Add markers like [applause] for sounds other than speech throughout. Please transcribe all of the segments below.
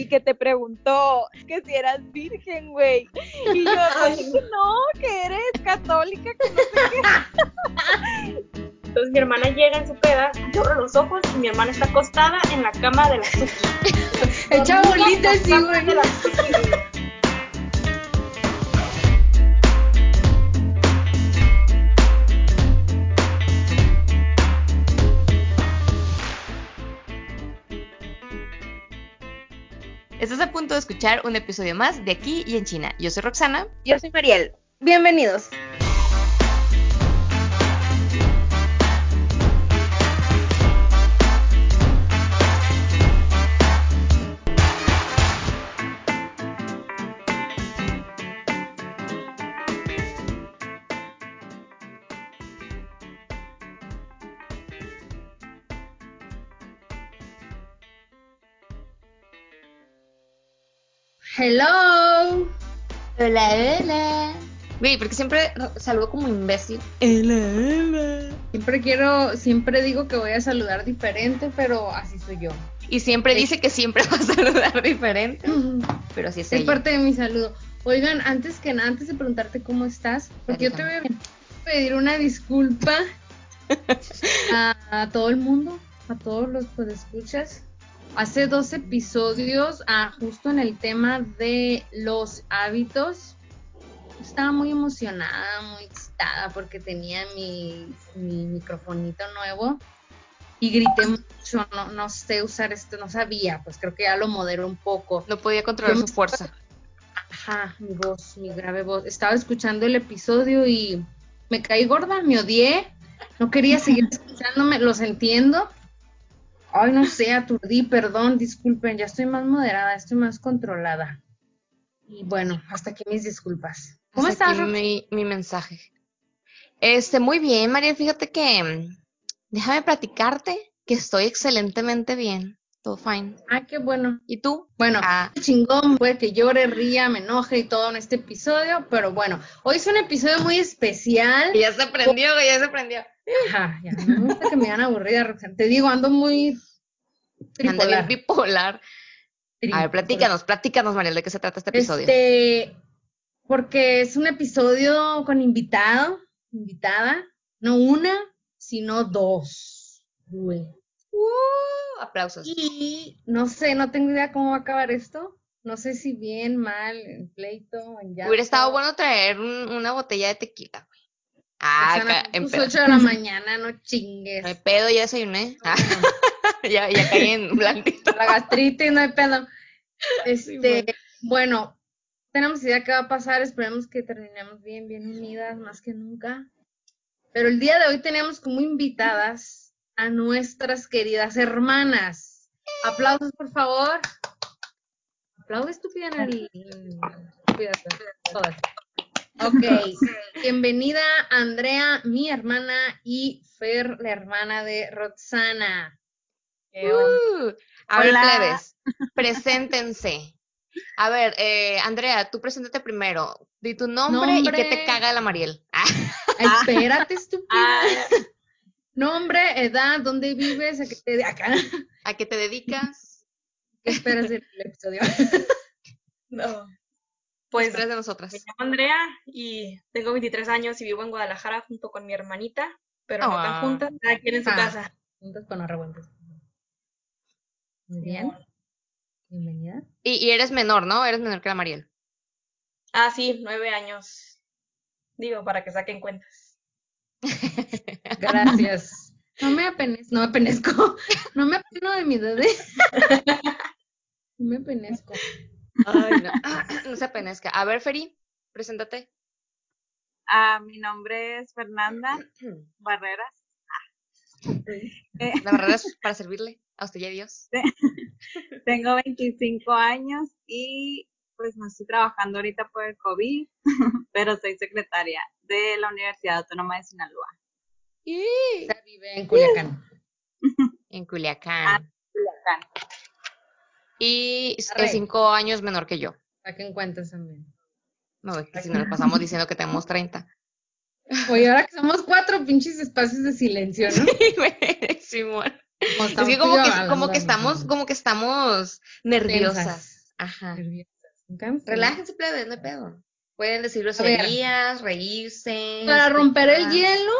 y que te preguntó que si eras virgen, güey. Y yo, [laughs] no, que eres católica, que no sé qué. Entonces mi hermana llega en su peda, yo abro los ojos y mi hermana está acostada en la cama de la Suki. Echa bolitas, sí, güey. Estás a punto de escuchar un episodio más de Aquí y en China. Yo soy Roxana. Yo soy Mariel. Bienvenidos. Hello. Hola, hola. Güey, porque siempre saludo como imbécil. Hola, hola. Siempre quiero, siempre digo que voy a saludar diferente, pero así soy yo. Y siempre dice que siempre [laughs] va a saludar diferente. Pero así es. Es parte de mi saludo. Oigan, antes que nada, antes de preguntarte cómo estás, porque yo te voy a pedir una disculpa [laughs] a, a todo el mundo, a todos los que escuchas hace dos episodios, ah, justo en el tema de los hábitos, estaba muy emocionada, muy excitada porque tenía mi, mi microfonito nuevo y grité mucho, no, no, sé usar esto, no sabía, pues creo que ya lo moderé un poco. No podía controlar su fuerza. Ajá, mi voz, mi grave voz. Estaba escuchando el episodio y me caí gorda, me odié, no quería seguir escuchándome, los entiendo, Ay, no sé, aturdí, perdón, disculpen, ya estoy más moderada, estoy más controlada. Y bueno, hasta aquí mis disculpas. ¿Cómo estás? mi, mi mensaje. Este, muy bien, María, fíjate que mm, déjame platicarte que estoy excelentemente bien. Todo fine. Ah, qué bueno. ¿Y tú? Bueno, ah. chingón, puede que llore, ría, me enoje y todo en este episodio, pero bueno, hoy es un episodio muy especial. ya se prendió, ya se prendió. Ajá, ya, no me gusta que me vean aburrida, Roxana. Te digo, ando muy Ando bien bipolar. A ver, platícanos, platícanos, Mariel, ¿de qué se trata este episodio? Este, porque es un episodio con invitado, invitada, no una, sino dos. Uh, aplausos. Y no sé, no tengo idea cómo va a acabar esto. No sé si bien, mal, en pleito, en ya. Hubiera estado bueno traer una botella de tequila, Ah, acá, en 8 de la mañana, no chingues. No hay pedo, ya desayuné. Ah. [laughs] ya, ya caí en [laughs] blanquito. La gastritis, no hay pedo. [laughs] Este, bueno. tenemos idea qué va a pasar, esperemos que terminemos bien, bien unidas, más que nunca. Pero el día de hoy tenemos como invitadas a nuestras queridas hermanas. Aplausos, por favor. Aplaude estúpida el... Cuídate, todas. Ok, bienvenida Andrea, mi hermana, y Fer, la hermana de Roxana. Uh, a ver, plebes, [laughs] preséntense. A ver, eh, Andrea, tú preséntate primero. Di tu nombre, y qué te caga la Mariel. [laughs] Espérate, estúpida. Ah. Nombre, edad, dónde vives, a qué te, acá. ¿A qué te dedicas? ¿Qué esperas del episodio? [laughs] no. Pues de nosotras. Me llamo Andrea y tengo 23 años y vivo en Guadalajara junto con mi hermanita, pero no tan ah. juntas, cada quien en su ah, casa. Juntas con los revueltos. Muy bien. Bienvenida. Y, eres menor, ¿no? Eres menor que la Mariel. Ah, sí, nueve años. Digo, para que saquen cuentas. [laughs] Gracias. No me apenezco, no me apenezco. [laughs] No me apeno de mi bebé. [laughs] No me apenezco. Ay, no. [clears throat] no se apenezca. A ver, Feri, preséntate. Ah, mi nombre es Fernanda [clears throat] Barreras. La Barreras [laughs] para servirle a usted y a Dios. [laughs] Tengo 25 años y pues no estoy trabajando ahorita por el COVID, [laughs] pero soy secretaria de la Universidad Autónoma de Sinaloa. Y vive en Culiacán. en Culiacán. Ah, Culiacán. Y es cinco años menor que yo. Saquen cuentas también. No, es que si nos pasamos diciendo que tenemos 30. [laughs] Oye, ahora que somos cuatro pinches espacios de silencio, ¿no? Sí, güey, [laughs] Es que como que, como que estamos, como que estamos nerviosas. Ajá. Relájense, plebe, no hay pedo. Pueden decir groserías, reírse. Para romper el hielo,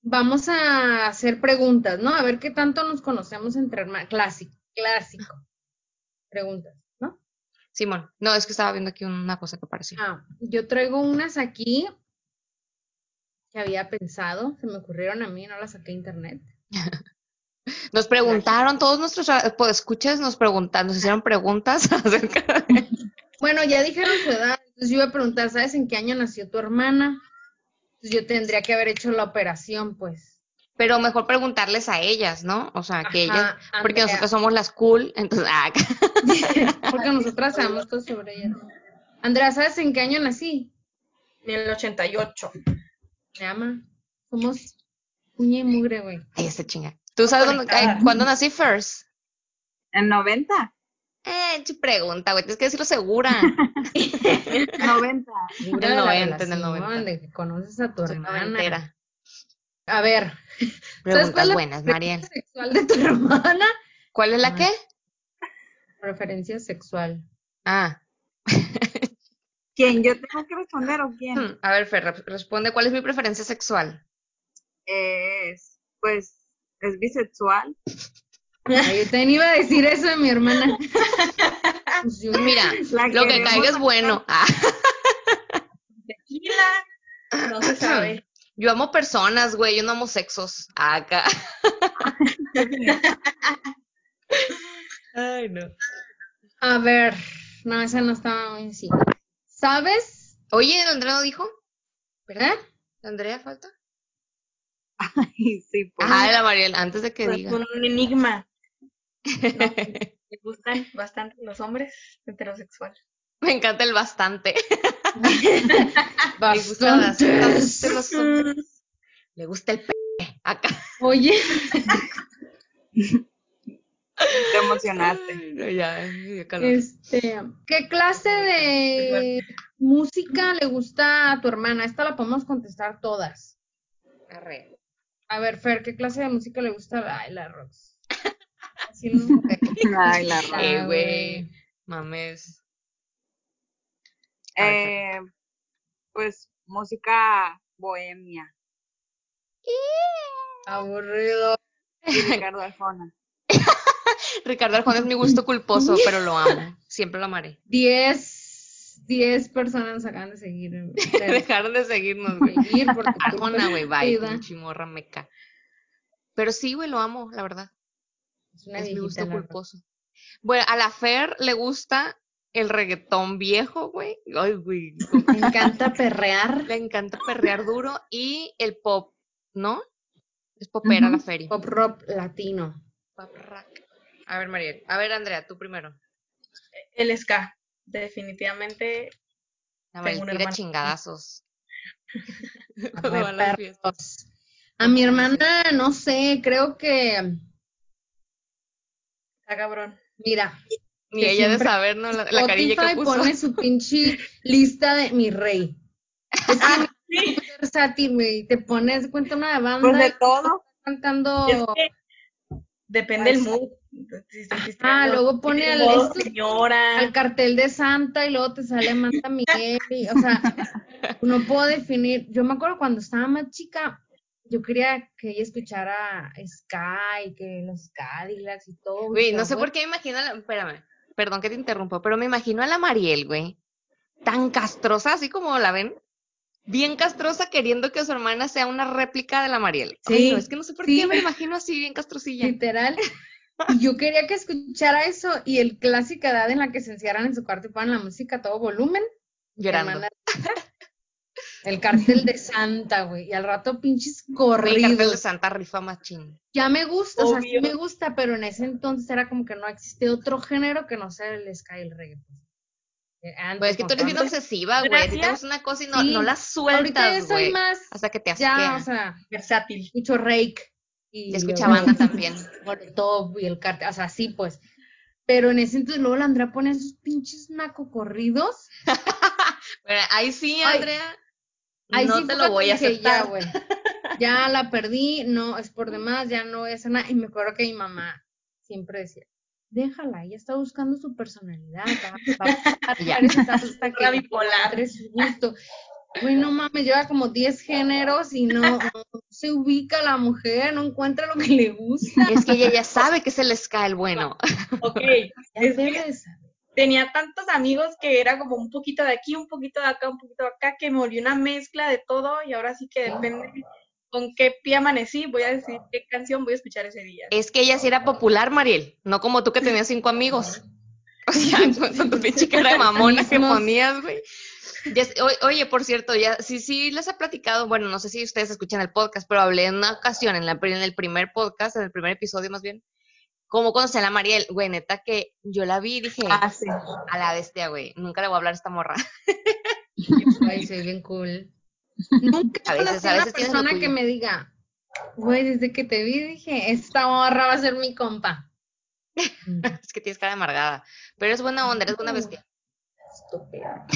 vamos a hacer preguntas, ¿no? A ver qué tanto nos conocemos entre hermanos. Clásico, clásico. Preguntas, ¿no? Simón, no, es que estaba viendo aquí una cosa que pareció. Ah, yo traigo unas aquí que había pensado, se me ocurrieron a mí, no las saqué a internet. [laughs] Nos preguntaron, todos nuestros pues, escuchas nos preguntaron, nos hicieron preguntas [laughs] acerca de... [laughs] Bueno, ya dijeron su edad, entonces yo iba a preguntar, ¿sabes en qué año nació tu hermana? Entonces yo tendría que haber hecho la operación, pues. Pero mejor preguntarles a ellas, ¿no? O sea, que ellas, porque nosotros somos las cool, entonces, ah, [laughs] porque nosotras sabemos todo sobre ellas. Andrea, ¿sabes en qué año nací? En el 88. Me ama. Somos uña y mugre, güey. Ay, ese chinga. ¿Tú sabes cuándo nací first? En 90. Eh, pregunta, güey, tienes que decirlo segura. [laughs] 90. En el 90, en el 90. De que conoces a tu hermana. A ver. Preguntas buenas, Mariel. sexual de tu [laughs] hermana? ¿Cuál es la qué? Preferencia sexual. Ah. [laughs] ¿Quién? ¿Yo tengo que responder o quién? Hmm, a ver, Fer, responde, ¿cuál es mi preferencia sexual? Es, pues, es bisexual. Ay, yo también iba a decir eso de mi hermana. [laughs] Pues mira, lo que caiga es bueno. Tequila, no se sabe. Yo amo personas, güey, yo no amo sexos. Acá. [laughs] Ay, no. A ver, no, esa no estaba muy así. ¿Sabes? Oye, Andrea no dijo? ¿Verdad? ¿Andrea falta? Ay, sí, pues. Ah, la Mariel, antes de que pues diga. Un enigma. [laughs] me gustan bastante los hombres heterosexuales. Me encanta el bastante. [laughs] bastante. los hombres. Le gusta el p acá. Oye. [laughs] Te emocionaste. Ya, este, ¿qué clase de música le gusta a tu hermana? Esta la podemos contestar todas. Arre. A ver, Fer, ¿qué clase de música le gusta? Ay, la Rox. [laughs] Así Ay, la Rox. Eh, güey. Mames. Eh, pues música bohemia. Aburrido. Y [laughs] Ricardo Arjona. [laughs] Ricardo Arjona es mi gusto culposo, pero lo amo. Siempre lo amaré. Diez, diez personas acaban de seguir. [laughs] Dejaron de seguirnos, güey. Arjona, güey, bye. Chimorra meca. Pero sí, güey, lo amo, la verdad. Es, mi gusto culposo. Bueno, a la Fer le gusta el reggaetón viejo, güey. Ay, güey. Le encanta perrear. Le encanta perrear duro. Y el pop, ¿no? Es popera la feria. Pop rock latino. Pop rock. A ver, Mariel. A ver, Andrea, tú primero. El ska. Definitivamente. A ver, tira chingadazos. [laughs] A mi hermana, no sé, creo que. Está cabrón. Mira, ni ella de saber, ¿no? La, la carilla que puso. pone su pinche lista de mi rey. Es que sí. versátil, güey. Te pones cuenta una banda. Pues de todo. Cantando. Es que depende del mood. ah, luego pone al, esto, señora. al cartel de Santa y luego te sale Manta Miguel. Y, o sea, [laughs] no puedo definir. Yo me acuerdo cuando estaba más chica, yo quería que ella escuchara Sky, que los Cadillacs y todo. Güey, no sé por qué me imagino, la, espérame, perdón que te interrumpo, pero me imagino a la Mariel, güey, tan castrosa, así como la ven, bien castrosa, queriendo que su hermana sea una réplica de la Mariel. Sí. no, es que no sé por qué me imagino así, bien castrosilla. Literal. Y yo quería que escuchara eso y el clásica edad en la que se encierran en su cuarto y ponen la música a todo volumen. Llorando. El cartel de Santa, güey. Y al rato pinches corridos. El cartel de Santa rifa machín. Ya me gusta, o sea, sí me gusta, pero en ese entonces era como que no existe otro género que no sea el sky el reggae. Pues. Eh, pues es que tú eres bien obsesiva, güey. Si te una cosa y no, no la sueltas, güey. Hasta que te asquea. Ya, o sea, versátil. Mucho rake. Y, escucha banda también. [laughs] Top y el cartel, o sea, sí, pues. Pero en ese entonces luego la Andrea pone esos pinches naco corridos. [laughs] Pero ahí sí, Andrea. Ahí no te lo voy a aceptar. Ya, [laughs] ya la perdí, no es por demás, ya no es nada. Y me acuerdo que mi mamá siempre decía, déjala, ella está buscando su personalidad, va, a [laughs] hasta que bipolar. su gusto. Güey, no mames, lleva como 10 géneros y no, se ubica la mujer, no encuentra lo que le gusta. Es que ella ya sabe que se les cae el bueno. [laughs] Ok, es que tenía tantos amigos que era como un poquito de aquí, un poquito de acá, un poquito de acá, que me volvió una mezcla de todo y ahora sí que depende con qué pie amanecí, voy a decir qué canción voy a escuchar ese día. Es que ella sí era popular, Mariel, no como tú que tenías cinco amigos. [laughs] O sea, [laughs] con, tu pinche cara de mamona que ponías, güey. oye, por cierto, ya, sí, sí les he platicado, bueno, no sé si ustedes escuchan el podcast, pero hablé en una ocasión, en, la, en el primer podcast, en el primer episodio más bien, cómo conocí a la Mariel, güey, neta que yo la vi y dije, ah, sí. a la bestia, güey, nunca le voy a hablar a esta morra. [laughs] Ay, soy bien cool. Nunca a veces, a veces una persona que me diga, güey, desde que te vi dije, esta morra va a ser mi compa. [laughs] es que tienes cara amargada, pero es buena onda, eres buena bestia. Estúpida.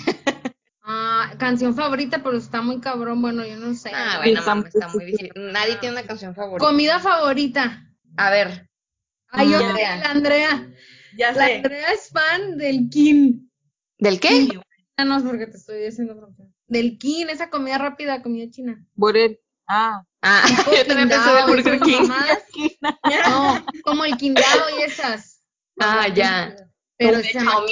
ah, canción favorita, pero está muy cabrón, bueno, yo no sé. Ah, bueno, está muy difícil. Nadie tiene una canción favorita. Comida favorita. A ver. Ay, yo Andrea. la Andrea. Ya la Andrea es fan del Kim. ¿Del qué? No, porque te estoy diciendo del King, esa comida rápida, comida china. Burger. Ah. Ah, [laughs] yo también pensé del Burger King. No, como el Kindao y esas. Ah, ya. Pero se llama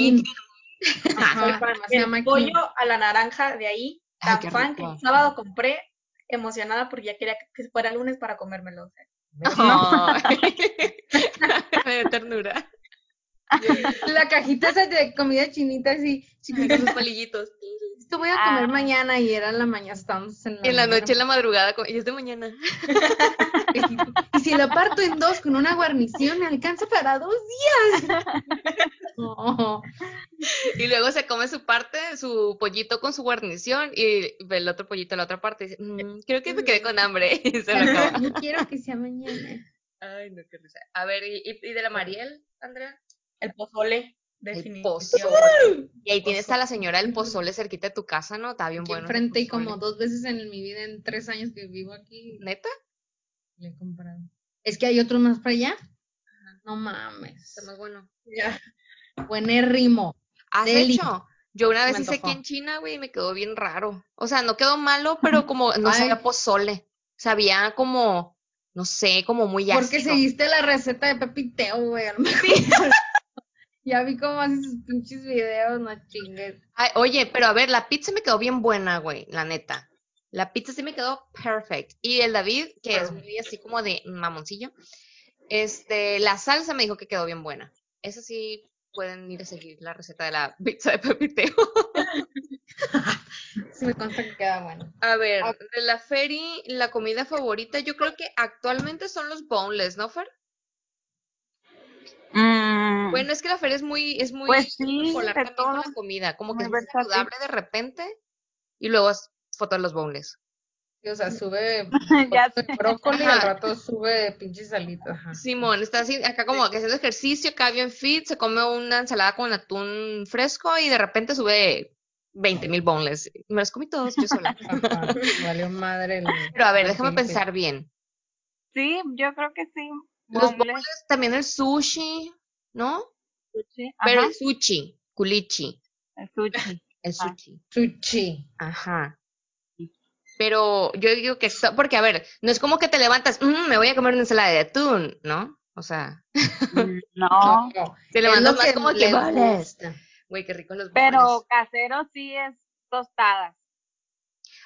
llama pollo a la naranja de ahí, tan fan que el sábado compré, emocionada porque ya quería que fuera lunes para comérmelo. Oh. [laughs] de ternura. La cajita esa de comida chinita así, chiquitos los palillitos esto voy a comer ah. mañana y era en la mañana, estábamos en la Y en la noche, en la madrugada, y es de mañana. [laughs] y si lo parto en dos con una guarnición, me alcanza para dos días. [laughs] Y luego se come su parte, su pollito con su guarnición y el otro pollito en la otra parte. Y dice, mm, creo que me quedé con hambre. [laughs] Y se lo acaba. Yo quiero que sea mañana. Ay, no, qué risa. A ver, ¿y, y de la Mariel, Andrea? El pozole. Definitivamente. Y ahí tienes a la señora del pozole cerquita de tu casa, ¿no? Está bien bueno. Enfrente y como dos veces en mi vida, en tres años que vivo aquí. ¿Neta? Le he comprado. ¿Es que hay otro más para allá? No mames. Está más bueno. Ya. Buenérrimo. ¿Has hecho? Yo una vez hice aquí en China, güey, y me quedó bien raro. O sea, no quedó malo, pero como [laughs] no sabía pozole. Sabía como, no sé, como muy ácido. Porque seguiste la receta de Pepiteo, güey. [laughs] Ya vi cómo haces sus pinches videos, no chingues. oye, pero a ver, la pizza me quedó bien buena, güey, la neta. La pizza sí me quedó perfect. Y el David, que es muy así como de mamoncillo, este, la salsa me dijo que quedó bien buena. Esa sí pueden ir a seguir la receta de la pizza de pepiteo. [laughs] sí me consta que queda buena. A ver, de la Ferry, la comida favorita, yo creo que actualmente son los boneless, ¿no, Fer? Mm. Bueno, es que la feria es muy, es muy pues sí, con la comida, como que es muy saludable de repente y luego es foto de los boneless. o sea, sube [laughs] brócoli y al rato sube pinches salitas. Simón, está así, acá como que haciendo ejercicio, acá bien fit, se come una ensalada con atún fresco y de repente sube 20 mil boneless. Me los comí todos yo sola. [laughs] valió madre. Pero a ver, déjame pensar bien. Sí, yo creo que sí. Los bowls, también el sushi, ¿no? Sushi. Pero el sushi, culichi. El sushi. [laughs] El sushi. Sushi. Ajá. Pero yo digo que, porque a ver, no es como que te levantas, mm, me voy a comer una ensalada de atún, ¿no? O sea. Mm, [laughs] no. te levantas más como que vales. Güey, qué rico los Pero casero sí es tostadas.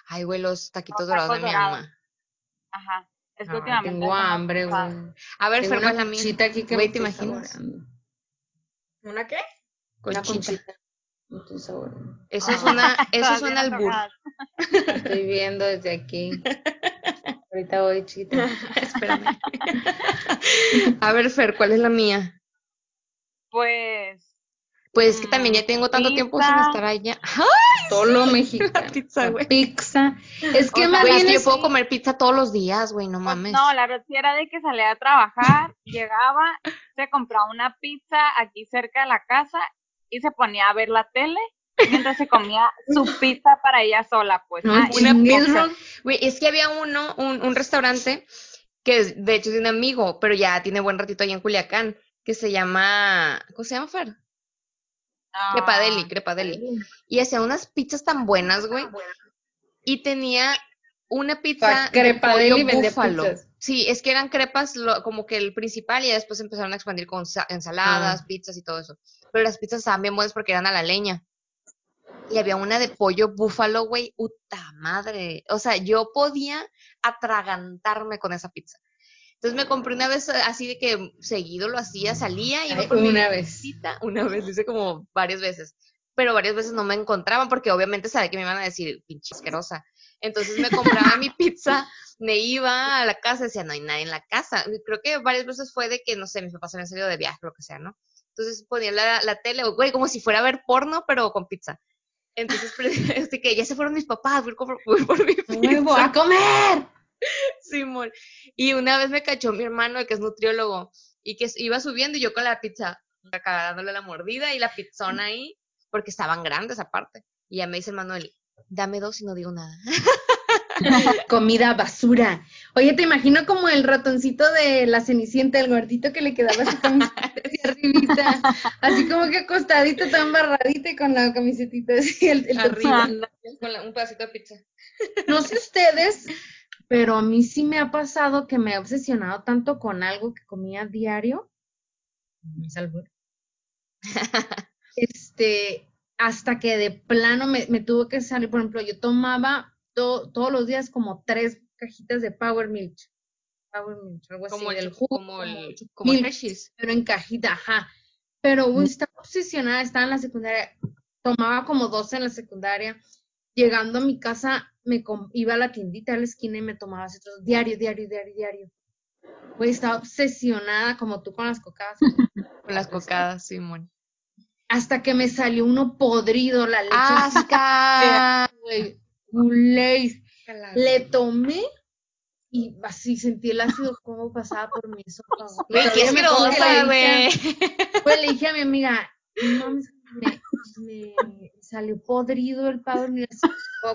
Ay, güey, los taquitos dorados de mi alma. Ajá. Es Tengo hambre, güey. A ver, Fer, la mía. aquí que güey, ¿te imaginas? ¿Una qué? Conchita. Eso es [laughs] una, eso es un albur. Estoy viendo desde aquí. [laughs] Ahorita voy, chita. [laughs] Espérame. A ver, Fer, ¿cuál es la mía? Pues pues que también ya tengo tanto tiempo sin estar allá. [laughs] ¡Ay! Todo lo mexicano. pizza, güey. Pizza. Es que más bien. yo puedo comer pizza todos los días, güey, no pues mames. No, la verdad era de que salía a trabajar, llegaba, se compraba una pizza aquí cerca de la casa y se ponía a ver la tele mientras se comía su [laughs] pizza para ella sola, pues. una pizza. Güey, es que había uno, un, un restaurante que de hecho es de un amigo, pero ya tiene buen ratito allá en Culiacán que se llama, ¿cómo se llama, Fer? Crepadeli, Crepadeli. Y hacía unas pizzas tan buenas, güey. Y tenía una pizza Crepadeli de búfalo. Sí, es que eran crepas como que el principal y después empezaron a expandir con ensaladas, ah. pizzas y todo eso. Pero las pizzas estaban bien buenas porque eran a la leña. Y había una de pollo búfalo, güey, puta madre. O sea, yo podía atragantarme con esa pizza. Entonces me compré una vez así de que seguido lo hacía, salía y por una vez. una vez, hice como varias veces. Pero varias veces no me encontraban porque obviamente sabía que me iban a decir pinche asquerosa. Entonces me compraba mi pizza, me iba a la casa, decía, no hay nadie en la casa. Creo que varias veces fue de que, no sé, mis papás habían salido de viaje, lo que sea, ¿no? Entonces ponía la, la tele, güey, como si fuera a ver porno, pero con pizza. Entonces, [laughs] este, que ya se fueron mis papás, voy por, por mi pizza. ¡A comer! [laughs] Simón. y una vez me cachó mi hermano, que es nutriólogo, y que iba subiendo y yo con la pizza, acá dándole la mordida y la pizzona ahí, porque estaban grandes aparte. Y ya me dice el Manuel, dame dos y no digo nada. [laughs] Comida basura. Oye, te imagino como el ratoncito de la cenicienta, el gordito que le quedaba su camiseta [laughs] arribita, así como que acostadito, tan barradito y con la camisetita así, el, el Arriba, con un pedacito de pizza. No sé ustedes, pero a mí sí me ha pasado que me he obsesionado tanto con algo que comía diario. [laughs] este, hasta que de plano me, me tuvo que salir, por ejemplo, yo tomaba todos los días como tres cajitas de Power Milk. Power Milk, algo así. Como el jugo, como el, como Pero en cajita, ajá. Pero uy, estaba obsesionada, estaba en la secundaria, tomaba como dos en la secundaria. Llegando a mi casa, me iba a la tiendita a la esquina y me tomaba diario, diario, diario, diario. Güey, estaba obsesionada como tú con las cocadas. [laughs] con las cocadas, Simón hasta que me salió uno podrido la leche. ¡Asca! Le tomé y así sentí el ácido como pasaba por mi esófago. [laughs] Güey, qué asquerosa, güey. [laughs] Pues le dije a mi amiga, no, me, me, salió podrido el pavo y me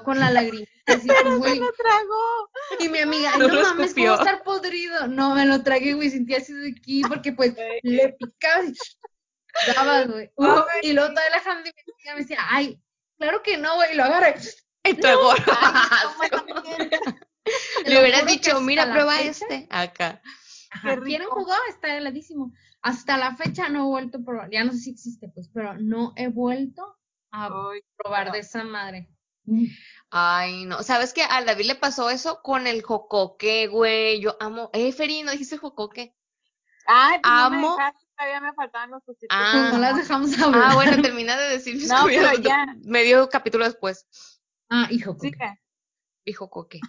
con la [laughs] lagrimita así, güey. lo tragó. Y mi amiga, no, no mames, ¿cómo estar podrido? No, me lo tragué, güey, sentí ácido aquí porque pues le picaba y güey. y luego toda la gente me decía, ay, claro que no, güey, y lo agarré. Y tú Le [laughs] hubieras dicho, mira, prueba este. Acá. ¿Quieren jugar? Está heladísimo. Hasta la fecha no he vuelto a probar. Ya no sé si existe, pues, pero no he vuelto a probar de esa madre. Ay, no. ¿Sabes qué? A David le pasó eso con el jocoque, güey. Yo amo. Eh, Feri, ¿no dijiste jocoque? Ay, pues amo. No todavía me faltaban los cositos. Ah, no las dejamos hablar. Ah, bueno, [laughs] termina de decir. no, pero ya. Medio capítulo después. Ah, hijo sí, Hijo coque.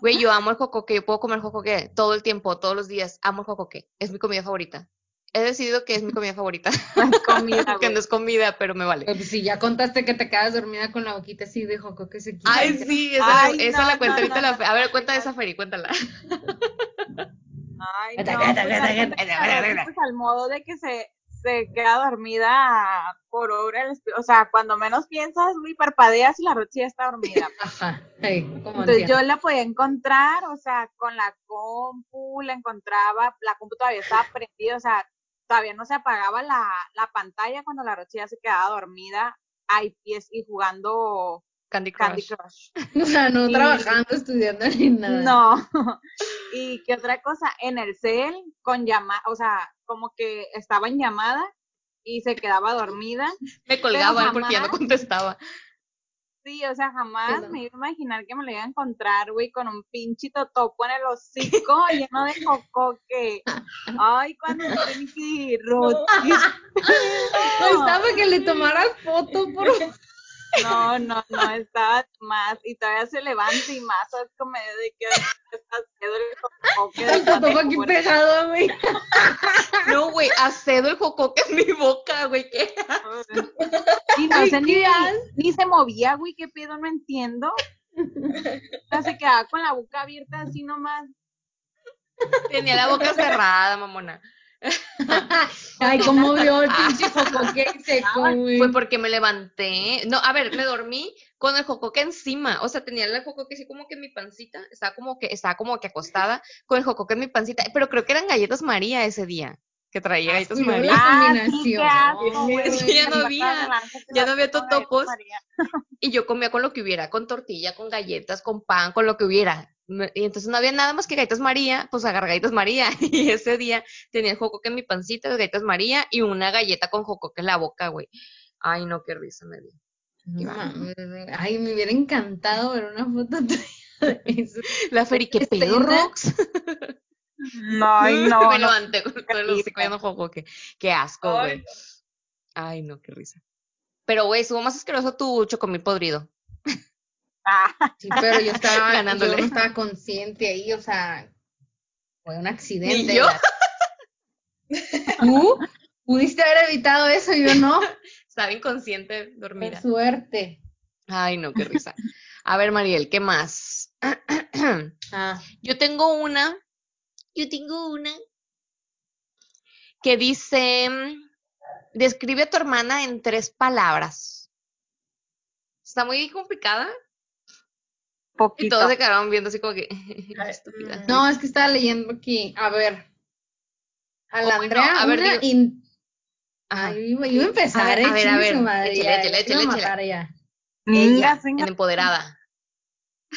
Güey, yo amo el jocoque. Yo puedo comer jocoque todo el tiempo, todos los días. Amo el jocoque. Es mi comida favorita. He decidido que es mi comida favorita. [laughs] comida, [laughs] que no es comida, pero me vale. Pues si ya contaste que te quedas dormida con la boquita así de jocoque se quita. Ay, sí, esa, esa la cuenta ahorita. la, a ver, cuenta esa, Feri, cuéntala. Ay, no, pues, al modo de que se, se queda dormida por obra o sea, cuando menos piensas, güey, parpadeas y la rochilla está dormida. [laughs] Ajá, Entonces yo la podía encontrar, o sea, con la compu, la encontraba, la compu todavía estaba prendida, o sea, todavía no se apagaba la, la pantalla cuando la rochilla se quedaba dormida, ahí pies y jugando Candy Crush. [laughs] O sea, no trabajando, estudiando ni nada. No. [laughs] y qué otra cosa, en el cel, con llamada, o sea, como que estaba en llamada y se quedaba dormida. [laughs] Me colgaba porque ya no contestaba. Sí, o sea, jamás me iba a imaginar que me lo iba a encontrar, güey, con un pinchito topo en el hocico [laughs] lleno de cocoque. Ay, cuando que Rochi. No. Estaba que le tomaras foto, por [laughs] no, no, no, estaba más y todavía se levanta y más, es como de que está el jocoque. aquí pegado, güey. [laughs] No, güey, acedo el jocoque en mi boca, güey, ¿qué? Y no sé, ni, ni se movía, güey, qué pedo, no entiendo. O sea, se quedaba con la boca abierta así nomás. Tenía la boca cerrada, mamona. [laughs] Ay, cómo vio el pinche [laughs] jocoque seco, Fue porque me levanté. No, a ver, me dormí con el jocoque encima. O sea, tenía el jocoque así como que en mi pancita. Estaba como que, estaba como que acostada con el jocoque en mi pancita. Pero creo que eran galletas María ese día. que traía galletas y luego María. la Ah, combinación. sí, qué asco. Sí, ya no había, ya no había galletas totopos. Y yo comía con lo que hubiera, con tortilla, con galletas, con pan, con lo que hubiera. Y entonces no había nada más que galletas María, pues agarré galletas María. [laughs] Y ese día tenía el jocoque en mi pancita, las galletas María y una galleta con jocoque en la boca, güey. Ay, no, qué risa me dio. Ay, me hubiera encantado ver una foto [laughs] tuya de eso. La Feri, ¿qué Este, pedo, Rox? No, ay, no, [laughs] me levanté con todo el hocico jocoque. Qué asco, güey. Ay, no, qué risa. Pero, güey, estuvo más asqueroso tu chocomil podrido. Ah, Sí, pero yo estaba, Ganándole. yo no estaba consciente ahí, o sea, fue un accidente. Ni yo. Tú pudiste haber evitado eso, yo no. Estaba inconsciente, Por dormida. suerte. Ay, no, qué risa. A ver, Mariel, ¿qué más? Ah, Yo tengo una, yo tengo una que dice, describe a tu hermana en tres palabras. Está muy complicada y poquito. todos se quedaron viendo así como que, [laughs] estúpida. no, es que estaba leyendo aquí. A ver. A la bueno, Andrea, a ver, una digo- in- Ajá. Ay, iba, iba a empezar, A ver, eh, a ver, a chingue ver, su madre, échale, ya, échale, ya. Ella, venga. en empoderada.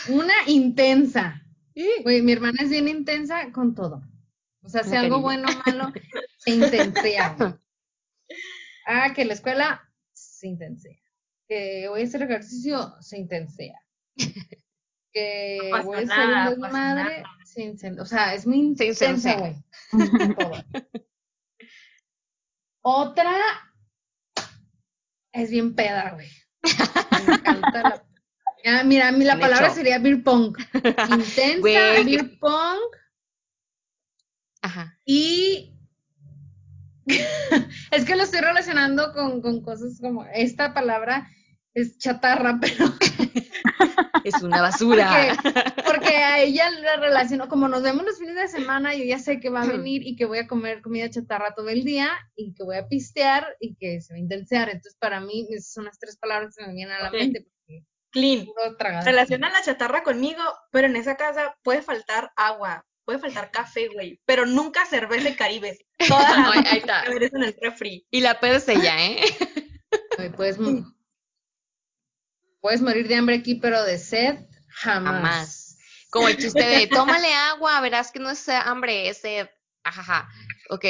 Una intensa. Güey, mi hermana es bien intensa con todo. O sea, si algo bueno o malo, se intensea. [laughs] Ah, que la escuela se intensea. Que voy a hacer ejercicio, se intensea. [laughs] Que No voy a hacer nada, un pasa desmadre, se inten- O sea, es muy Se intensa, güey. [laughs] Otra es bien peda, güey. Me encanta la... [laughs] Ah, mira, a mí la Bien palabra hecho. sería beer pong. Intensa, Güey, beer pong Ajá. y [laughs] es que lo estoy relacionando con, con cosas como esta palabra es chatarra, pero Es una basura. porque, porque a ella la relaciono, como nos vemos los fines de semana, yo ya sé que va a venir y que voy a comer comida chatarra todo el día y que voy a pistear y que se va a intensear. Entonces, para mí, esas son las tres palabras que me vienen a la mente. Clean. Relaciona la chatarra conmigo, pero en esa casa puede faltar agua, puede faltar café, güey, pero nunca cerveza y caribes. Todas [laughs] las Ay, ahí está. en el refri. Y la peda es ella, ¿eh? [laughs] Ay, Puedes, mo- puedes morir de hambre aquí, pero de sed, jamás. Jamás. Como el chiste de, tómale agua, verás que no es hambre, es sed. Ajaja. Ok,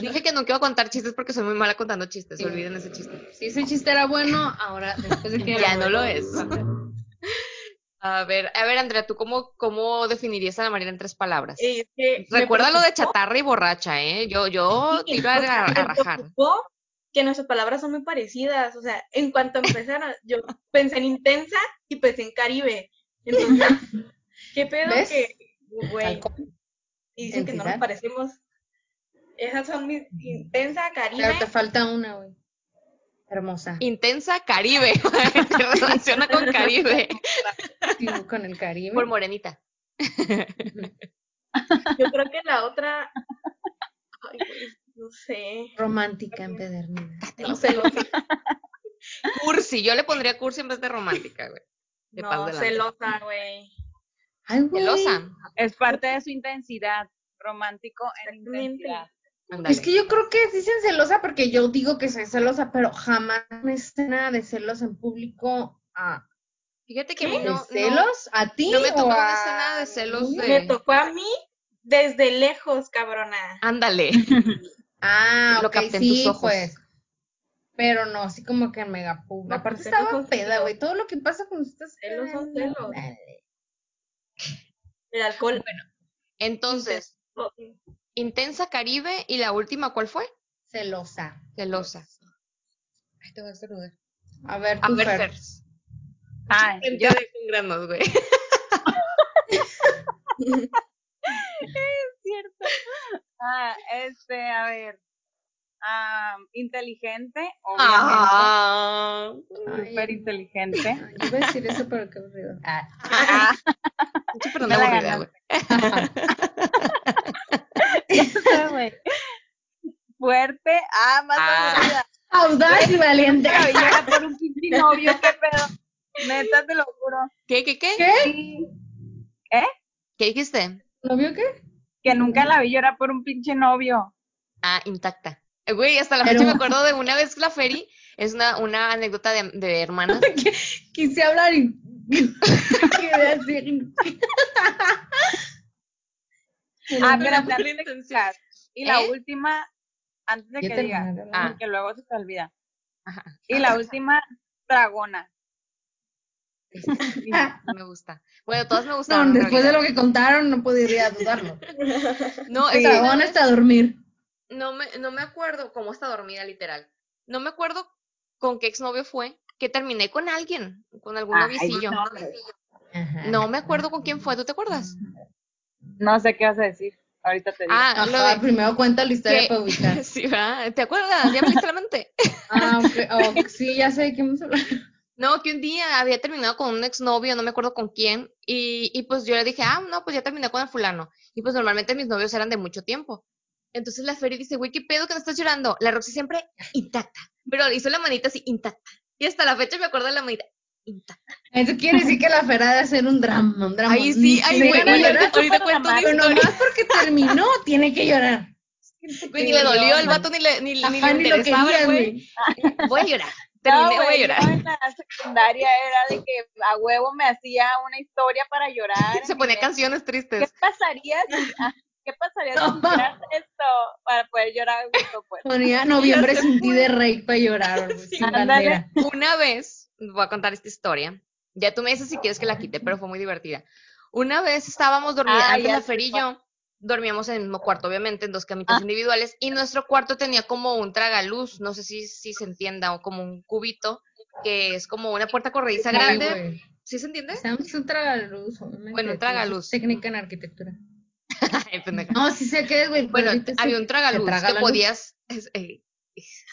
dije que no quiero contar chistes porque soy muy mala contando chistes, Sí. olviden ese chiste. Si ese chiste era bueno, ahora después de que Ya no lo es. A ver, a ver, Andrea, ¿tú cómo, cómo definirías a la María en tres palabras? Me Recuerda lo de chatarra y borracha, ¿eh? Yo, yo Sí, tiro a, me rajar. preocupó que nuestras palabras son muy parecidas. O sea, en cuanto empezaron, [laughs] yo pensé en intensa y pensé en Caribe. Entonces, [laughs] ¿qué pedo ¿Ves? que, güey? Y dicen que no nos parecemos. Esas son mis intensa, Caribe. Claro, te falta una, güey. Hermosa. Intensa Caribe. [laughs] Se relaciona con Caribe. Sí, con el Caribe. Por morenita. Yo creo que la otra. Ay, güey, no sé. Romántica empedernida. [laughs] No celosa. Cursi. Yo le pondría cursi en vez de romántica, güey. De No, celosa, güey. Ay, güey. Celosa. Es parte de su intensidad. Romántico en intensidad. Ándale. Es que yo creo que dicen celosa porque yo digo que soy celosa, pero jamás me escena de celos en público. Ah, Fíjate que a mí ¿De no, no, celos? ¿A ti? no me tocó una a escena de celos de- Me tocó a mí desde lejos, cabrona. Ándale. [laughs] Ah, Lo ok, capté en sí, tus ojos. pues. Pero no, así como que en mega público. No, Aparte pues, estaba peda, güey. Todo lo que pasa cuando estás Celos son celos. dale. El alcohol. Entonces, Intensa Caribe y la última, ¿cuál fue? Celosa. Celosa. Ay, te voy a saludar. A ver, A ver, Fer. Ay, yo, de con granos, güey. [laughs] [laughs] cierto. Ah, este, a ver. ah, inteligente, obviamente. Ah. Súper inteligente. Ay, Yo iba a decir eso, pero qué aburrido. Ah. Ah, [laughs] pero no la aburrida, güey. ya [laughs] sé, güey. Fuerte. Ah, más Ah. aburrida. Audaz y valiente. Llorar por un pinche novio, qué pedo. Neta, te lo juro. ¿Qué, qué, qué? ¿Qué? Sí. ¿Qué dijiste? ¿Novio qué? Que nunca la vi llorar por un pinche novio. Ah, intacta. Güey, hasta la fecha me [laughs] acuerdo de una vez la Feri, es una, una anécdota de, de hermanas. [laughs] Quise hablar y [laughs] así. ah, pero antes de Y la ¿Eh? última, antes de que diga, ah. porque luego se te olvida. Y la última, dragona. Me gusta. Bueno, todas me gustaron. No, después de lo que contaron, no podría dudarlo. no, el dragón está a dormir. No me, no me acuerdo cómo está dormida, literal. No me acuerdo con qué exnovio fue, que terminé con alguien, con algún novicillo. No me acuerdo con quién fue, ¿tú te acuerdas? No sé qué vas a decir. Ahorita te digo. Ah, lo de... primero cuenta la historia para ubicar. [laughs] sí, ¿te acuerdas? Ya me la mente. ah, oh, sí, ya sé de quién me hablar. No, que un día había terminado con un exnovio, no me acuerdo con quién, y, y pues yo le dije, ah, no, pues ya terminé con el fulano. Y pues normalmente mis novios eran de mucho tiempo. Entonces la Feri dice, güey, ¿qué pedo que no estás llorando? La Roxy siempre intacta, pero hizo la manita así intacta. Y hasta la fecha me acuerdo de la manita intacta. Eso quiere decir que la Fera de hacer un drama, un drama. Ay, sí, ay, güey, ahorita, ahorita cuento Pero nomás porque terminó, tiene que llorar. Güey, ni le dolió al vato, ni le, ni, ni le interesaba, güey. Voy a llorar. Terminé, voy a llorar. en la secundaria era de que a huevo me hacía una historia para llorar. [laughs] Se ponía canciones tristes. ¿Qué pasaría si, ah, ¿Qué pasaría si [laughs] hicieras esto para poder llorar gusto, pues? Ponía [laughs] noviembre sin ti de rey para llorar. Una vez, voy a contar esta historia. Ya tú me dices si quieres que la quite, pero fue muy divertida. Una vez estábamos dormidos, ah, antes Fer y yo dormíamos en el mismo cuarto, obviamente, en dos camitas ah. individuales, y nuestro cuarto tenía como un tragaluz, no sé si, si se entienda, o como un cubito, que es como una puerta corrediza grande. ¿Sí se entiende? Es un tragaluz, Bueno, un tragaluz. Técnica en arquitectura. [laughs] no, sí sé qué es, güey. Bueno, había un tragaluz que podías. Eh,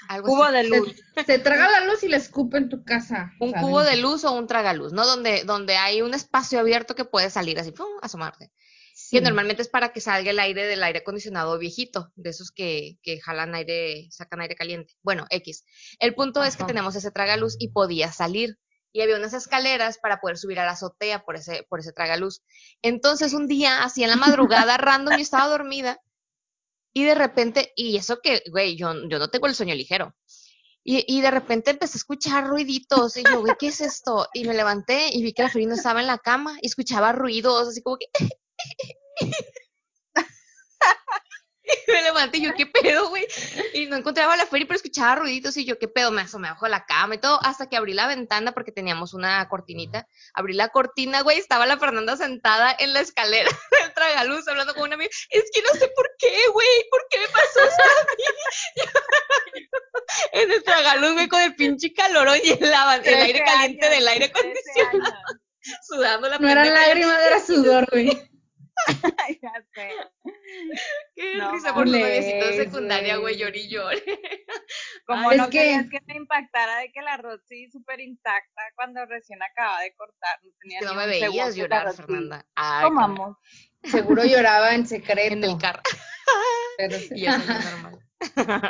algo cubo de luz. Se, traga la luz y le escupe en tu casa. Un cubo de luz o un tragaluz, ¿no? Donde, donde hay un espacio abierto que puedes salir así, ¡pum! asomarte. Que normalmente es para que salga el aire del aire acondicionado viejito, de esos que, que jalan aire, sacan aire caliente. Bueno, X. El punto es que tenemos ese tragaluz y podía salir y había unas escaleras para poder subir a la azotea por ese, por ese tragaluz. Entonces un día, así en la madrugada, [laughs] random, yo estaba dormida y de repente, y eso que, güey, yo, yo no tengo el sueño ligero. Y, y, de repente empecé a escuchar ruiditos y yo, güey, ¿qué es esto? Y me levanté y vi que la Ferina estaba en la cama y escuchaba ruidos, así como que... [laughs] Y me levanté y yo, ¿qué pedo, güey? Y no encontraba la feria, pero escuchaba ruiditos y yo, ¿qué pedo? Me asomé bajo la cama y todo, hasta que abrí la ventana porque teníamos una cortinita. Abrí la cortina, güey, estaba la Fernanda sentada en la escalera [laughs] del tragaluz hablando con una amiga. Es que no sé por qué, güey, ¿por qué me pasó esto a mí? [laughs] en el tragaluz, güey, con el pinche calorón y el, el aire caliente del aire acondicionado. Sudando la No eran lágrimas, era sudor, güey. [laughs] ya sé. Qué risa por los noviecitos de secundaria, güey, llorí y [laughs] Como no que... querías que te impactara de que la Rosy súper intacta cuando recién acaba de cortar. No, no me veías llorar, Fernanda. Tomamos. Seguro [laughs] lloraba en secreto. En el carro. Pero Y eso es normal.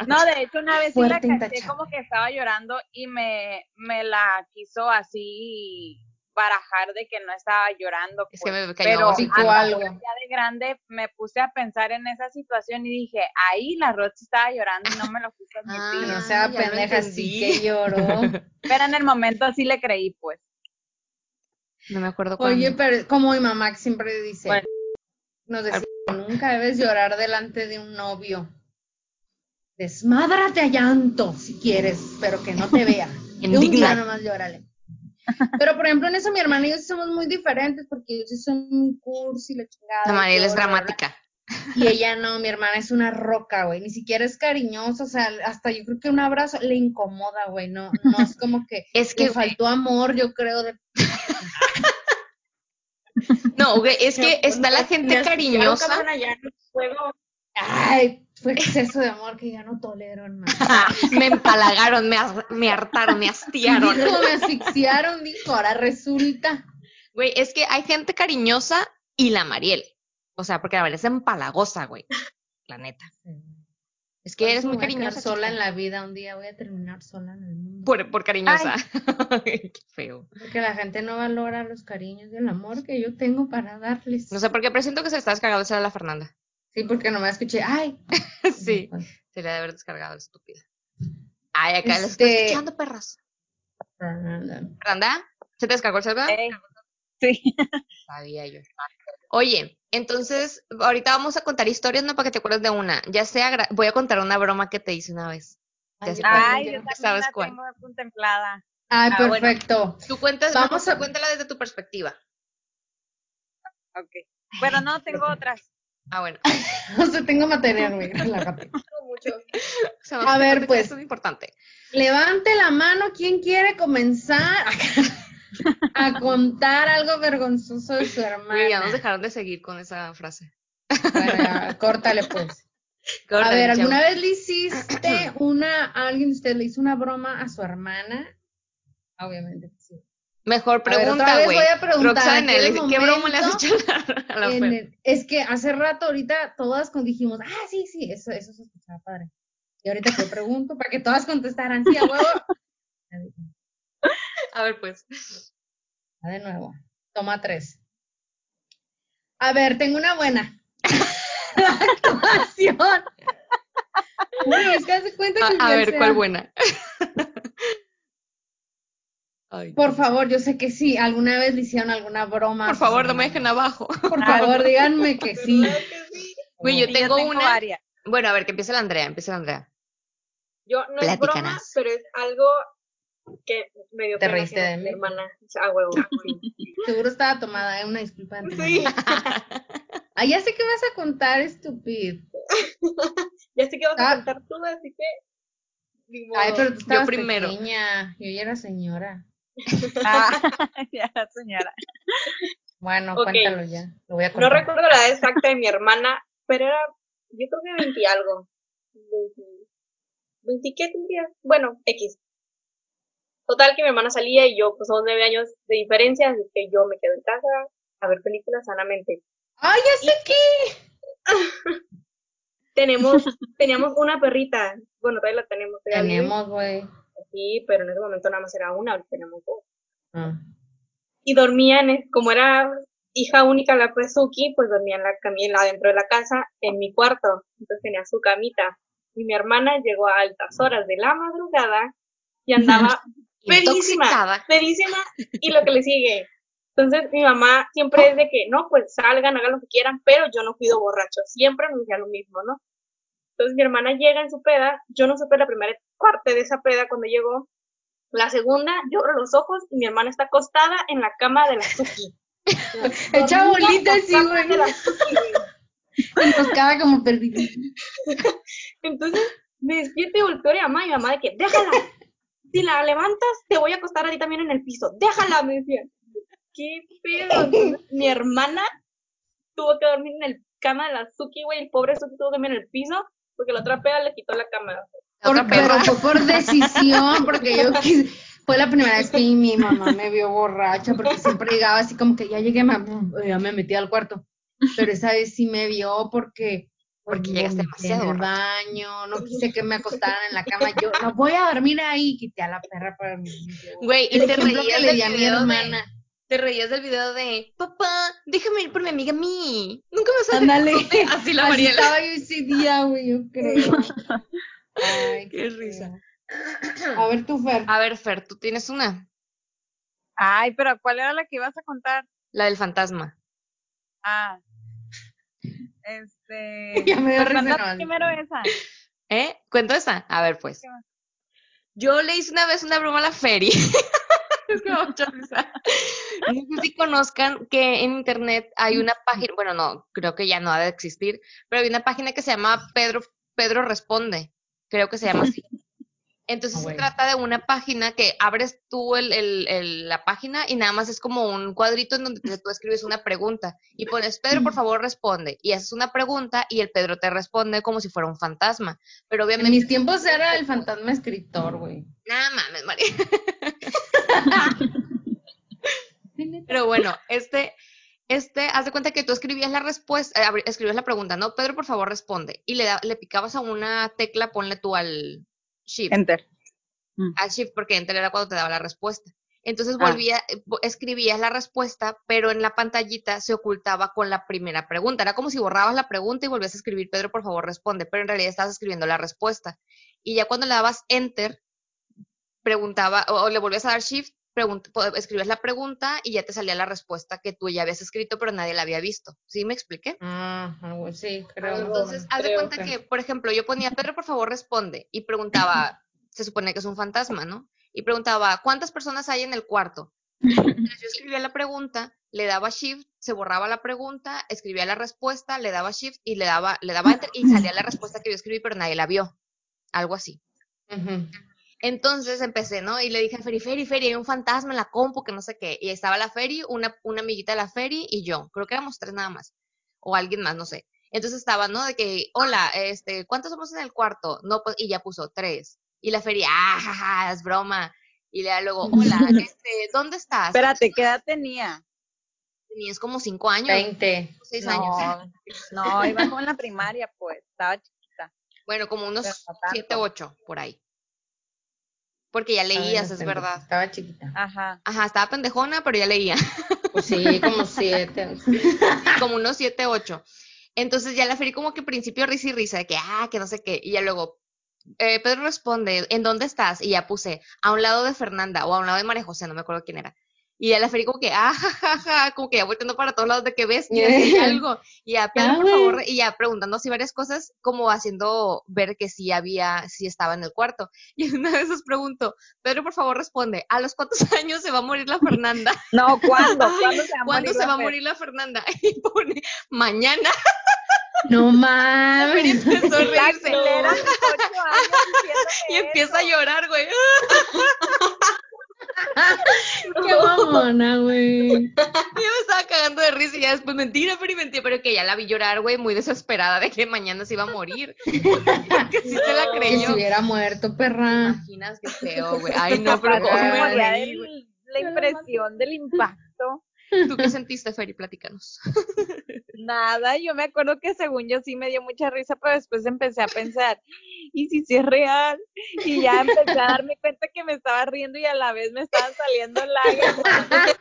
No, de hecho, una vez sí la caché como que estaba llorando y me, me la quiso así barajar de que no estaba llorando. Es que me pues, pero algo. ya de grande me puse a pensar en esa situación y dije, ahí la Rochi estaba llorando y no me lo puse admitir. Ah, [laughs] o sea, pendeja, sí que lloró. [laughs] pero en el momento sí le creí, pues. No me acuerdo cuándo. Oye, pero como mi mamá siempre dice, nos decía, nunca debes llorar delante de un novio. Desmádrate a llanto si quieres, pero que no te vea. [laughs] Indigna. un día nomás llórale. Pero, por ejemplo, en eso mi hermana y yo somos muy diferentes porque yo sí soy muy cursi, la chingada. La Mariela es dramática. Y ella no, mi hermana es una roca, güey. Ni siquiera es cariñosa, o sea, hasta yo creo que un abrazo le incomoda, güey. No, no es como que, [laughs] es que le faltó amor, yo creo. De... [laughs] No, güey, es que está la gente cariñosa. Ay, fue exceso de amor que ya no tolero más. [laughs] me empalagaron, me, me hartaron, me hastiaron. Dijo, me asfixiaron, dijo, ahora resulta. Güey, es que hay gente cariñosa y la Mariel. O sea, porque la Mariel es empalagosa, güey. La neta. Es que eres muy cariñosa. sola en la vida, un día voy a terminar sola en el mundo. Por, por cariñosa. [laughs] Qué feo. Porque la gente no valora los cariños y el amor que yo tengo para darles. No sé, porque presiento que se está descargando esa a la Fernanda. Sí, porque no me escuché, ay. [laughs] sí, Se le ha de haber descargado estúpida. Ay, acá este... estoy escuchando, perras. ¿Randa? ¿Se te descargó el celular? Sí. [laughs] Sabía yo. Oye, entonces, ahorita vamos a contar historias, ¿no? Para que te acuerdes de una. Ya sea, voy a contar una broma que te hice una vez. Ay, Ay yo sabes la cuál. tengo contemplada. Ay, ah, perfecto. Tú cuentas, vamos a... cuéntala desde tu perspectiva. Ok. Bueno, no, tengo otras. Ah, bueno. [laughs] no sé, tengo material, güey. [laughs] a ver, pues. Eso es importante. Levante la mano, ¿quién quiere comenzar a [laughs] contar algo vergonzoso de su hermana? ya nos dejaron de seguir con esa frase. Bueno, córtale, pues. a ver, ¿alguna vez le hiciste una, a alguien de ustedes le hizo una broma a su hermana? Obviamente sí. Mejor pregunta, güey. voy a preguntar. ¿Qué broma le has hecho a la Es que hace rato ahorita todas dijimos, ah, sí, sí, eso, eso se escuchaba padre. Y ahorita te pregunto para que todas contestaran, sí, a huevo. [laughs] a ver, pues. De nuevo. Toma tres. A ver, tengo una buena. [laughs] la actuación. es que hace cuenta que a, a ver, ¿cuál buena? Por favor, yo sé que sí. ¿Alguna vez le hicieron alguna broma? Por favor, no me dejen abajo. Por favor, díganme que [laughs] sí. Güey, yo tengo, una. Bueno, a ver, que empiece la Andrea, empiece la Andrea. Yo no es broma, pero es algo que medio Te reíste de mi hermana. Ah, huevo. [laughs] Seguro estaba tomada, ¿eh? una disculpa. Sí. [laughs] ah, ya sé que vas a contar, estúpido. ya sé que vas a ah. contar tú, así que. Ay, pero tú estabas yo primero. Pequeña. Yo ya era señora. [laughs] ah, [laughs] ya señora. Bueno, cuéntalo ya. Lo voy a contar. No recuerdo la edad exacta de mi hermana, pero era, yo creo que 20 algo. 20, qué tendría? Bueno, X. Total que mi hermana salía y yo, pues son nueve años de diferencia, así que yo me quedo en casa a ver películas sanamente. ¡Ay, ya sé qué! [laughs] tenemos, teníamos una perrita, bueno, todavía la tenemos. Tenemos, güey. Sí, pero en ese momento nada más era una, ahora tenemos dos. Ah. Y dormían, como era hija única la Presuki, pues dormía en la camilla dentro de la casa, en mi cuarto. Entonces tenía su camita. Y mi hermana llegó a altas horas de la madrugada y andaba [laughs] pedísima, pedísima y lo que le sigue. Entonces mi mamá siempre es de que, no, pues salgan, hagan lo que quieran, pero yo no cuido borracho. Siempre me decía lo mismo, ¿no? Entonces mi hermana llega en su peda, yo no supe la primera parte de esa peda cuando llegó. La segunda, yo abro los ojos y mi hermana está acostada en la cama de la Suki. [laughs] Echa bolita así, güey. Enroscada como perdida. [laughs] Entonces me despierto y volteo a mi mamá y mi mamá de que, déjala. Si la levantas, te voy a acostar a ti también en el piso. Déjala, me decía. ¿Qué pedo? mi hermana tuvo que dormir en el cama de la Suki, güey. El pobre Suki tuvo que dormir en el piso porque la otra peda le quitó la cama. Por, pero fue por decisión, porque yo fue la primera vez que mi mamá me vio borracha, porque siempre llegaba así como que ya llegué, ya me metí al cuarto. Pero esa vez sí me vio porque porque llegaste demasiado en el baño, no quise que me acostaran en la cama, yo no voy a dormir ahí, quité a la perra para mí. Güey, y te reías le di a mi hermana. Te reías del video de, papá, déjame ir por mi amiga mí. Nunca me sale. Ándale. Así la Mariela. estaba yo ese día, güey, yo [laughs] creo. Ay, qué, risa. A ver tú, Fer. A ver, Fer, ¿tú tienes una? Ay, pero ¿cuál era la que ibas a contar? La del fantasma. Ah. Este. [laughs] ya me dio pues risa. primero esa. ¿Eh? ¿Cuento esa? A ver, pues. Yo le hice una vez una broma a la Ferry. [laughs] es que mucha risa. No sé si conozcan que en internet hay una página, bueno, no, creo que ya no ha de existir, pero hay una página que se llama Pedro, Pedro Responde. Creo que se llama así. Entonces ah, se trata de una página que abres tú el, el, la página y nada más es como un cuadrito en donde tú escribes una pregunta y pones, Pedro, por favor, responde. Y haces una pregunta y el Pedro te responde como si fuera un fantasma. Pero obviamente... En mis tiempos era el fantasma escritor, güey. Nada mames, María. [laughs] [laughs] Pero bueno, este, este, haz de cuenta que tú escribías la respuesta, eh, escribías la pregunta, ¿no? Pedro, por favor, responde. Y le, le picabas a una tecla, ponle tú al Shift. Enter. Mm. Al Shift, porque Enter era cuando te daba la respuesta. Entonces ah. volvía, eh, escribías la respuesta, pero en la pantallita se ocultaba con la primera pregunta. Era como si borrabas la pregunta y volvías a escribir, Pedro, por favor, responde, pero en realidad estabas escribiendo la respuesta. Y ya cuando le dabas enter, preguntaba, o, le volvías a dar shift, escribías la pregunta y ya te salía la respuesta que tú ya habías escrito, pero nadie la había visto. ¿Sí me expliqué? sí, creo. Entonces, haz de cuenta que, por ejemplo, yo ponía, Pedro, por favor, responde, y preguntaba, [laughs] se supone que es un fantasma, ¿no? y preguntaba, ¿cuántas personas hay en el cuarto? yo escribía la pregunta, le daba shift, se borraba la pregunta, escribía la respuesta, le daba shift y le daba, le daba enter y salía la respuesta que yo escribí, pero nadie la vio. Algo así. Entonces empecé, ¿no? Y le dije a Feri, Feri, Feri, hay un fantasma en la compu que no sé qué. Y estaba la Feri, una, una amiguita de la Feri y yo. Creo que éramos tres nada más. O alguien más, no sé. Entonces estaba, ¿no? De que, hola, este, ¿cuántos somos en el cuarto? No, pues, y ya puso tres. Y la feria, ah, es broma. Y le da luego, hola, [laughs] este, ¿dónde estás? Espérate, ¿qué edad tenía? Tenías como cinco años. Veinte. Seis años. No, iba como en la primaria, pues, estaba chiquita. Bueno, como unos siete, ocho, por ahí. Porque ya leías, es verdad. Estaba chiquita. Ajá. Ajá, estaba pendejona, pero ya leía. [laughs] Pues sí, como siete. como unos siete, ocho. Entonces ya la feria como que principio risa y risa, de que, ah, que no sé qué. Y ya luego, eh, Pedro responde, ¿en dónde estás? Y ya puse, a un lado de Fernanda o a un lado de María José, no me acuerdo quién era. Y ya la Feri como que, ah, ja, como que ya volteando para todos lados de que ves y [laughs] algo. Y ya, Pedro, por favor, y ya preguntando así varias cosas, como haciendo ver que sí había, sí estaba en el cuarto. [laughs] Y una de esas pregunto, Pedro, por favor, responde, ¿a los cuántos [laughs] años se va a morir la Fernanda? No, ¿cuándo? ¿Cuándo se va a, morir, se va a morir la Fernanda? Y pone, mañana. No mames. Y empezó a reírse. y empieza a llorar, güey. [laughs] Qué mamona, güey. Yo me estaba cagando de risa y ya después mentira, pero mentira, pero que ya la vi llorar, güey, muy desesperada de que mañana se iba a morir. [laughs] que sí se la creyó. Que se hubiera muerto, perra. imaginas qué feo, güey. Ay, no, pero cómo me la impresión del impacto. ¿Tú qué sentiste, Feri? Platícanos. [laughs] Nada, yo me acuerdo que según yo sí me dio mucha risa, pero después empecé a pensar, ¿y si sí es real? Y ya empecé a darme cuenta que me estaba riendo y a la vez me estaban saliendo lágrimas.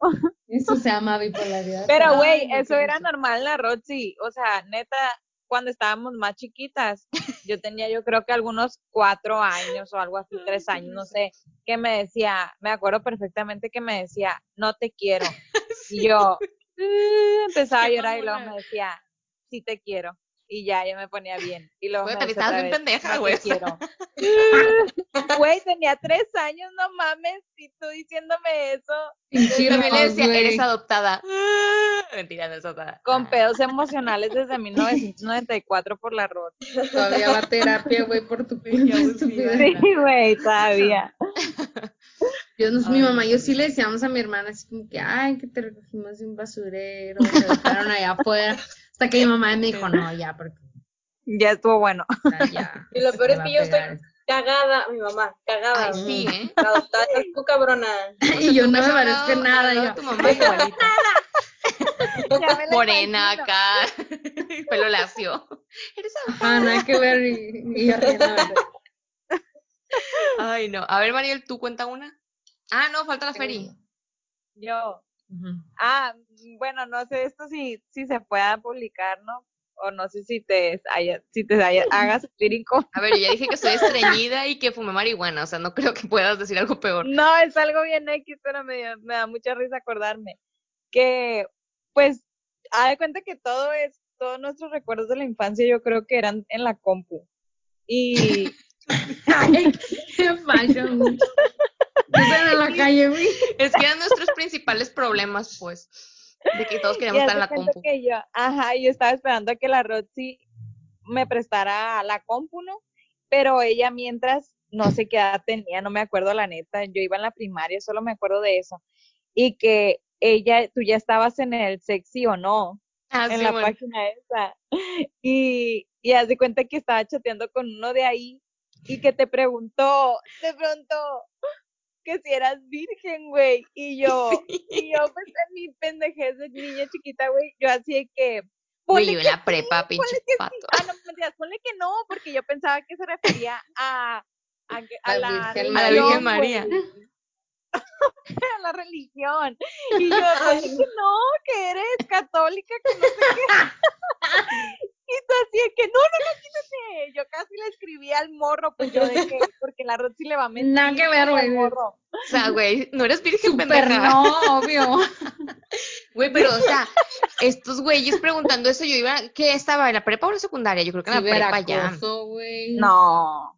[laughs] Eso se llama bipolaridad. Pero, güey, eso era normal en la Roxy. O sea, neta, cuando estábamos más chiquitas. Yo tenía, yo creo que algunos cuatro años o algo así, tres años, no sé, que me decía, me acuerdo perfectamente que me decía, no te quiero. [laughs] Y yo uh, empezaba a llorar y luego me decía, sí te quiero y ya, yo me ponía bien. Y luego te estabas bien pendeja, güey. quiero. [laughs] [laughs] Güey, tenía tres años, no mames, y tú diciéndome eso. Y también le decía, eres adoptada. [laughs] Mentira, no es adoptada. Con pedos emocionales desde 1994 por la rota. Todavía va a terapia, güey, por tu culpa. Sí, güey, todavía. Yo no, mi mamá, yo sí le decíamos a mi hermana así como que, ay, que te recogimos de un basurero, te dejaron allá afuera. Hasta que mi mamá me dijo, no, ya, porque. Ya estuvo bueno. Ya, [laughs] y lo peor es que yo estoy cagada, mi mamá, cagada. Ay, sí, ¿eh? Adoptada, tú cabrona. [laughs] y yo no me parezco nada. Yo, tu mamá igualita. [laughs] Morena acá, pelo lacio. Eres Ah, nada que ver y, y Ay, no. A ver, Mariel, ¿tú cuenta una? Ah, no, falta la feria. Yo. Ah, bueno, no sé esto si, si se pueda publicar, ¿no? O no sé si te, haya, si te haya, hagas [laughs] sentir A ver, ya dije que soy [laughs] estreñida y que fumé marihuana, o sea, no creo que puedas decir algo peor. No, es algo bien X, pero me, me da mucha risa acordarme. Que, pues, ha de cuenta que todo es, todos nuestros recuerdos de la infancia yo creo que eran en la compu. Y... [laughs] Ay, qué en la calle, güey. Es que eran nuestros principales problemas, pues. De que todos queríamos estar en la compu. Que yo, ajá, yo estaba esperando a que la Roxy me prestara la compu, ¿no? Pero ella mientras, no sé qué edad tenía, no me acuerdo la neta, yo iba en la primaria, solo me acuerdo de eso. Y que ella, tú ya estabas en el sexy o no, ah, en la página esa. Y, y haz de cuenta que estaba chateando con uno de ahí y que te preguntó, de pronto, que si eras virgen, güey. Y yo, y yo, pues [laughs] en mi pendejez de niña chiquita, güey, yo así que. Ponle yo la prepa, pinche pato. Ah, no, mentiras, ponle que no, porque yo pensaba que se refería a. A, a, la, Virgen, a la Virgen María. [laughs] a la religión. Y yo, [laughs] que no, que eres católica, que no sé qué. Y tú así que, no, no, no, quítate. Yo casi le escribí al morro, pues yo de que, [laughs] porque la Rosy le va a mentir. Nada que ver, güey. O sea, güey, no eres virgen Super pendeja. no, obvio. [laughs] Güey, pero, o sea, estos güeyes preguntando eso, yo iba, ¿qué estaba? ¿En la prepa o en la secundaria? Yo creo que en la prepa ya. No.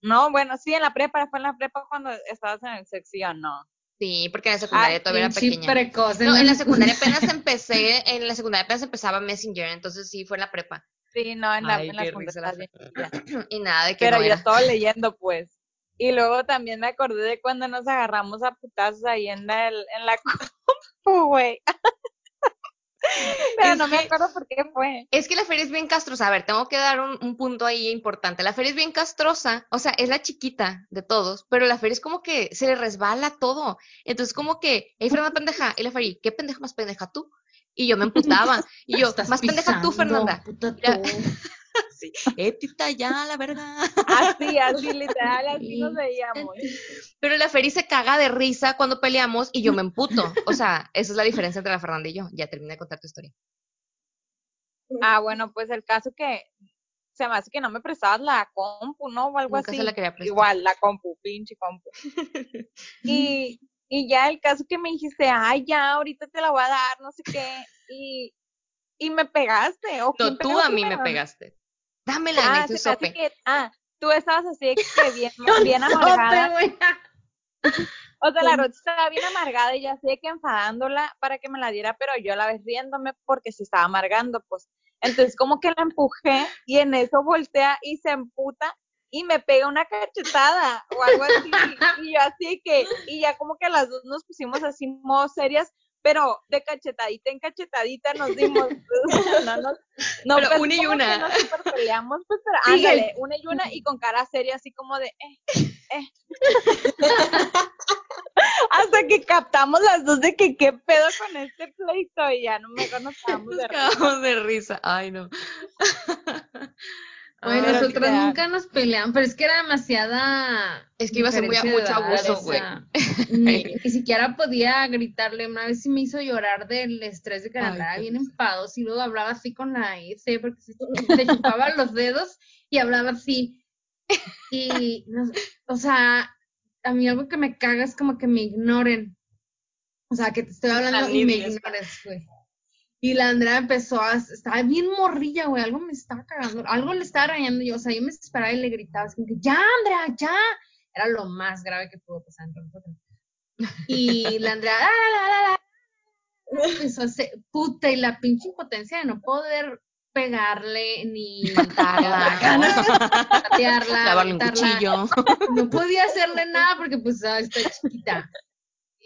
No, bueno, sí, en la prepa, fue en la prepa cuando estabas en el sección, no. Sí, porque en la secundaria todavía era pequeña. no, en la secundaria apenas [laughs] empecé, en la secundaria apenas empezaba Messenger, entonces sí, fue en la prepa. Sí, no, en la, en la secundaria. [clears throat] [clears throat] y nada de que Pero no yo estaba leyendo, pues. Y luego también me acordé de cuando nos agarramos a putazos ahí en la, en la [laughs] compu, güey. [laughs] Pero no me acuerdo por qué fue. Es que la feria es bien castrosa. A ver, tengo que dar un, punto ahí importante. La feria es bien castrosa. O sea, es la chiquita de todos, pero la feria es como que se le resbala todo. Entonces, como que, hey, Fernanda pendeja. Y la feria, ¿qué pendeja más pendeja tú? Y yo me emputaba. [laughs] Y yo, más pendeja tú, Fernanda. [laughs] sí. Étita ya, la verdad. Así, así, [laughs] literal, así nos veíamos. Pero la Feri se caga de risa cuando peleamos y yo me emputo. O sea, esa es la diferencia entre la Fernanda y yo. Ya terminé de contar tu historia. Ah, bueno, pues el caso que se me hace que no me prestabas la compu, ¿no? O algo así. Se la quería Igual, la compu, pinche compu. y, y ya el caso que me dijiste, ay, ya, ahorita te la voy a dar, no sé qué. Y, y me pegaste. ¿o no, tú a mí me pegaste. Dámela, ah, se sope. Que, ah, tú estabas así que bien, [laughs] bien amargada. [laughs] o sea, la Rocha estaba bien amargada y ya así que enfadándola para que me la diera, pero yo a la vez riéndome porque se estaba amargando, pues. Entonces como que la empujé y en eso voltea y se emputa y me pega una cachetada o algo así. [laughs] y yo así que, y ya como que las dos nos pusimos así modo serias, pero de cachetadita en cachetadita nos dimos. [laughs] [laughs] no, no, no pero pues, una y una. Nos super peleamos, pues, pero ándale, una y una y con cara seria, así como de, eh, eh. [laughs] Hasta que captamos las dos de que qué pedo con este pleito y ya no me conocíamos de risa. de risa. Ay, no. Bueno, nosotros nunca nos peleamos, pero es que era demasiada. Es que iba a ser muy, mucho abuso, güey. [laughs] Ni, siquiera podía gritarle. Una vez sí me hizo llorar del estrés de que andaba bien enfado. Y luego hablaba así con la S, porque se, chupaba [laughs] los dedos y hablaba así. Y, o sea, a mí algo que me caga es como que me ignoren. O sea, que te estoy hablando y me ignores, güey. Y la Andrea empezó a, estaba bien morrilla, güey, algo me estaba cagando, algo le estaba rayando yo, o sea, yo me esperaba y le gritaba, así como que, ya, Andrea, ya. Era lo más grave que pudo pasar entre nosotros. Y la Andrea, la, la, la, la, empezó a hacer, puta, y la pinche impotencia de no poder pegarle ni matarla, patearla, [laughs] lavarle un cuchillo. No podía hacerle nada porque pues ah, está chiquita.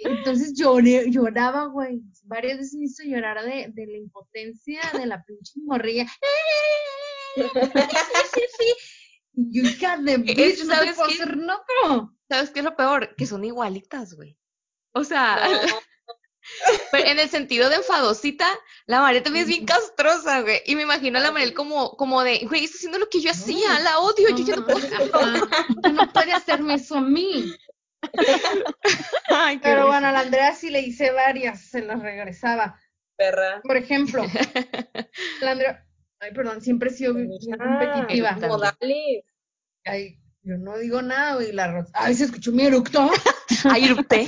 Entonces lloré, lloraba, güey. Varias veces me hizo llorar de, de la impotencia de la pinche morrilla. Y yo, hija de bitch, no ¿sabes qué? hacer ¿Sabes qué es lo peor? Que son igualitas, güey. O sea, pero en el sentido de enfadosita, la María también es bien castrosa, güey. Y me imagino a la Mariel como, como de, güey, está haciendo lo que yo hacía, la odio, yo ya no puedo. no puede hacerme eso a mí. [laughs] Pero bueno, a la Andrea sí le hice varias, se las regresaba. Perra. Por ejemplo, [laughs] la Andrea, ay, perdón, siempre he sido bien competitiva. Ay, yo no digo nada, güey, la Ay, se escuchó mi eructo. [laughs] Ay, eructé.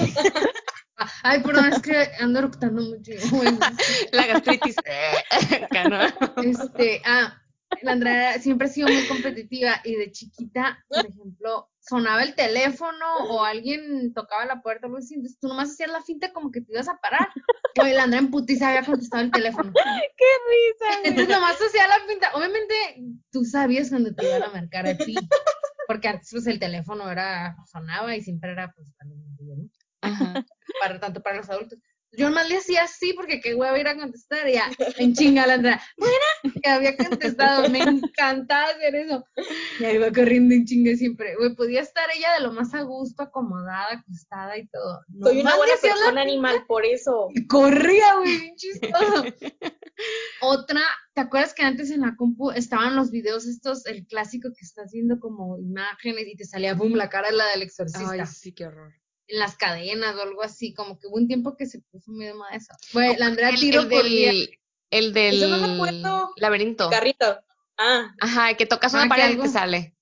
Ay, perdón, es que ando eructando mucho. La gastritis. este, ah, la Andrea siempre ha sido muy competitiva y de chiquita, por ejemplo, sonaba el teléfono o alguien tocaba la puerta o algo así, entonces tú nomás hacías la finta como que te ibas a parar. Oye, la Andrea en putiza había contestado el teléfono. [laughs] ¡Qué risa! Entonces nomás hacía la finta. Obviamente tú sabías cuando te iban a marcar a ti, porque antes pues el teléfono era, sonaba y siempre era pues para los ¿no? Ajá. Para, tanto para los adultos. Yo nomás le hacía así porque qué huevo ir a contestar. Y ya, en chinga la Andrea, buena, que había contestado. Me encantaba hacer eso. Y ahí iba corriendo en chinga siempre. Güey, podía estar ella de lo más a gusto, acomodada, acostada y todo. Soy una buena persona animal, por eso. Y corría, güey, bien chistoso. Otra, ¿te acuerdas que antes en la compu estaban los videos estos, el clásico que estás viendo como imágenes y te salía, boom, la cara de la del exorcista? Ay, sí, qué horror. En las cadenas o algo así, como que hubo un tiempo que se puso muy de moda eso. Bueno, la Andrea tiro el del, el del laberinto. Carrito. Ah. Ajá, que tocas una ah, pared y te sale.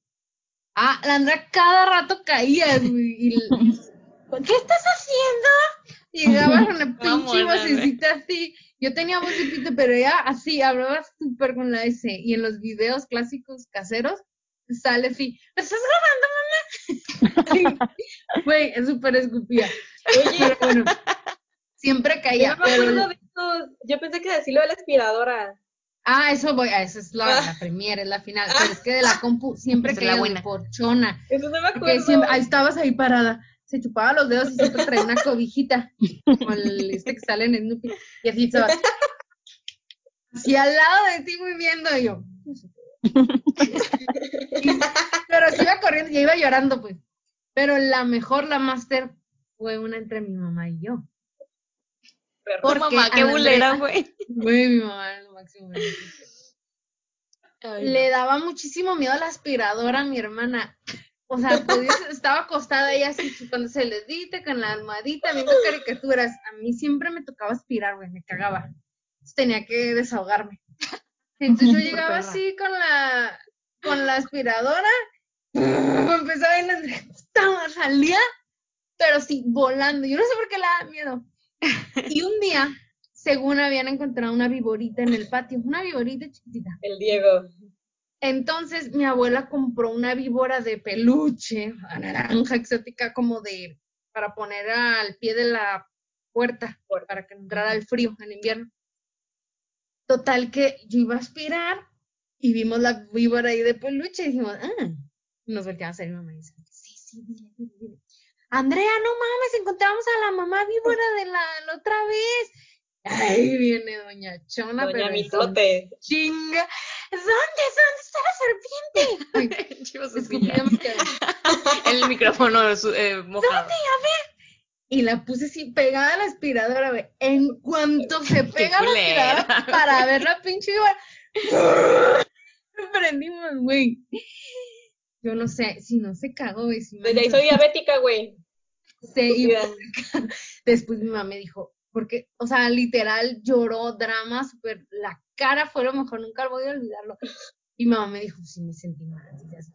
Ah, la Andrea cada rato caía, y, [laughs] ¿qué estás haciendo? Y llegaba con una [laughs] pinche vocecita así. Yo tenía de pero ella así, hablaba súper con la S. Y en los videos clásicos caseros, sale así, ¿me estás grabando, mamá? [laughs] Güey, es súper escupida. Oye, bueno, [laughs] siempre caía. Yo, pensé que decirlo de la aspiradora. Ah, eso voy, a eso es la, ah. la premier, es la final. Ah. Pero es que de la compu siempre caía la porchona. Eso no me acuerdo. ahí estabas ahí parada se chupaba los dedos y siempre traía una cobijita, como el este que sale en Snoopy, y así estaba. Así al lado de ti muy viendo, y yo. [laughs] pero se iba corriendo y iba llorando, pues. Pero la mejor, la máster, fue una entre mi mamá y yo. Porque mamá, qué bulera, güey. Güey, mi mamá era lo máximo. Le daba muchísimo miedo a la aspiradora a mi hermana. O sea, [laughs] estaba acostada ella así, cuando se le dite con la almohadita, viendo caricaturas. A mí siempre me tocaba aspirar, güey, me cagaba. Entonces tenía que desahogarme. [laughs] Entonces yo llegaba así con la, con la aspiradora, empezaba a ir [laughs] salía, pero sí, volando. Yo no sé por qué le da miedo. Y un día, según habían encontrado una viborita en el patio, una viborita chiquitita. El Diego. Entonces mi abuela compró una víbora de peluche, naranja exótica, como de, para poner al pie de la puerta, para que entrara el frío en invierno. Total que yo iba a aspirar y vimos la víbora ahí de peluche y dijimos, ah, nos volteamos a mi mamá y dice, sí, sí, dile, dile. Andrea, no mames, encontramos a la mamá víbora de la, la otra vez. Ahí viene Doña Chona, Doña pero Mitote. Chinga. ¿Dónde? ¿Dónde está la serpiente? [laughs] Chivos, [laughs] El micrófono eh, mojado. ¿Dónde? A ver. Y la puse así pegada a la aspiradora, güey. En cuanto se pega a la aspiradora para ver la pinche [laughs] prendimos, güey. Yo no sé, si no se cagó, güey. Si Desde ahí soy [laughs] diabética, güey. Sí, Después mi mamá me dijo, porque, o sea, literal lloró, drama, súper, la cara fue lo mejor, nunca voy a olvidarlo. Y mamá me dijo, sí, me sentí mal, ya se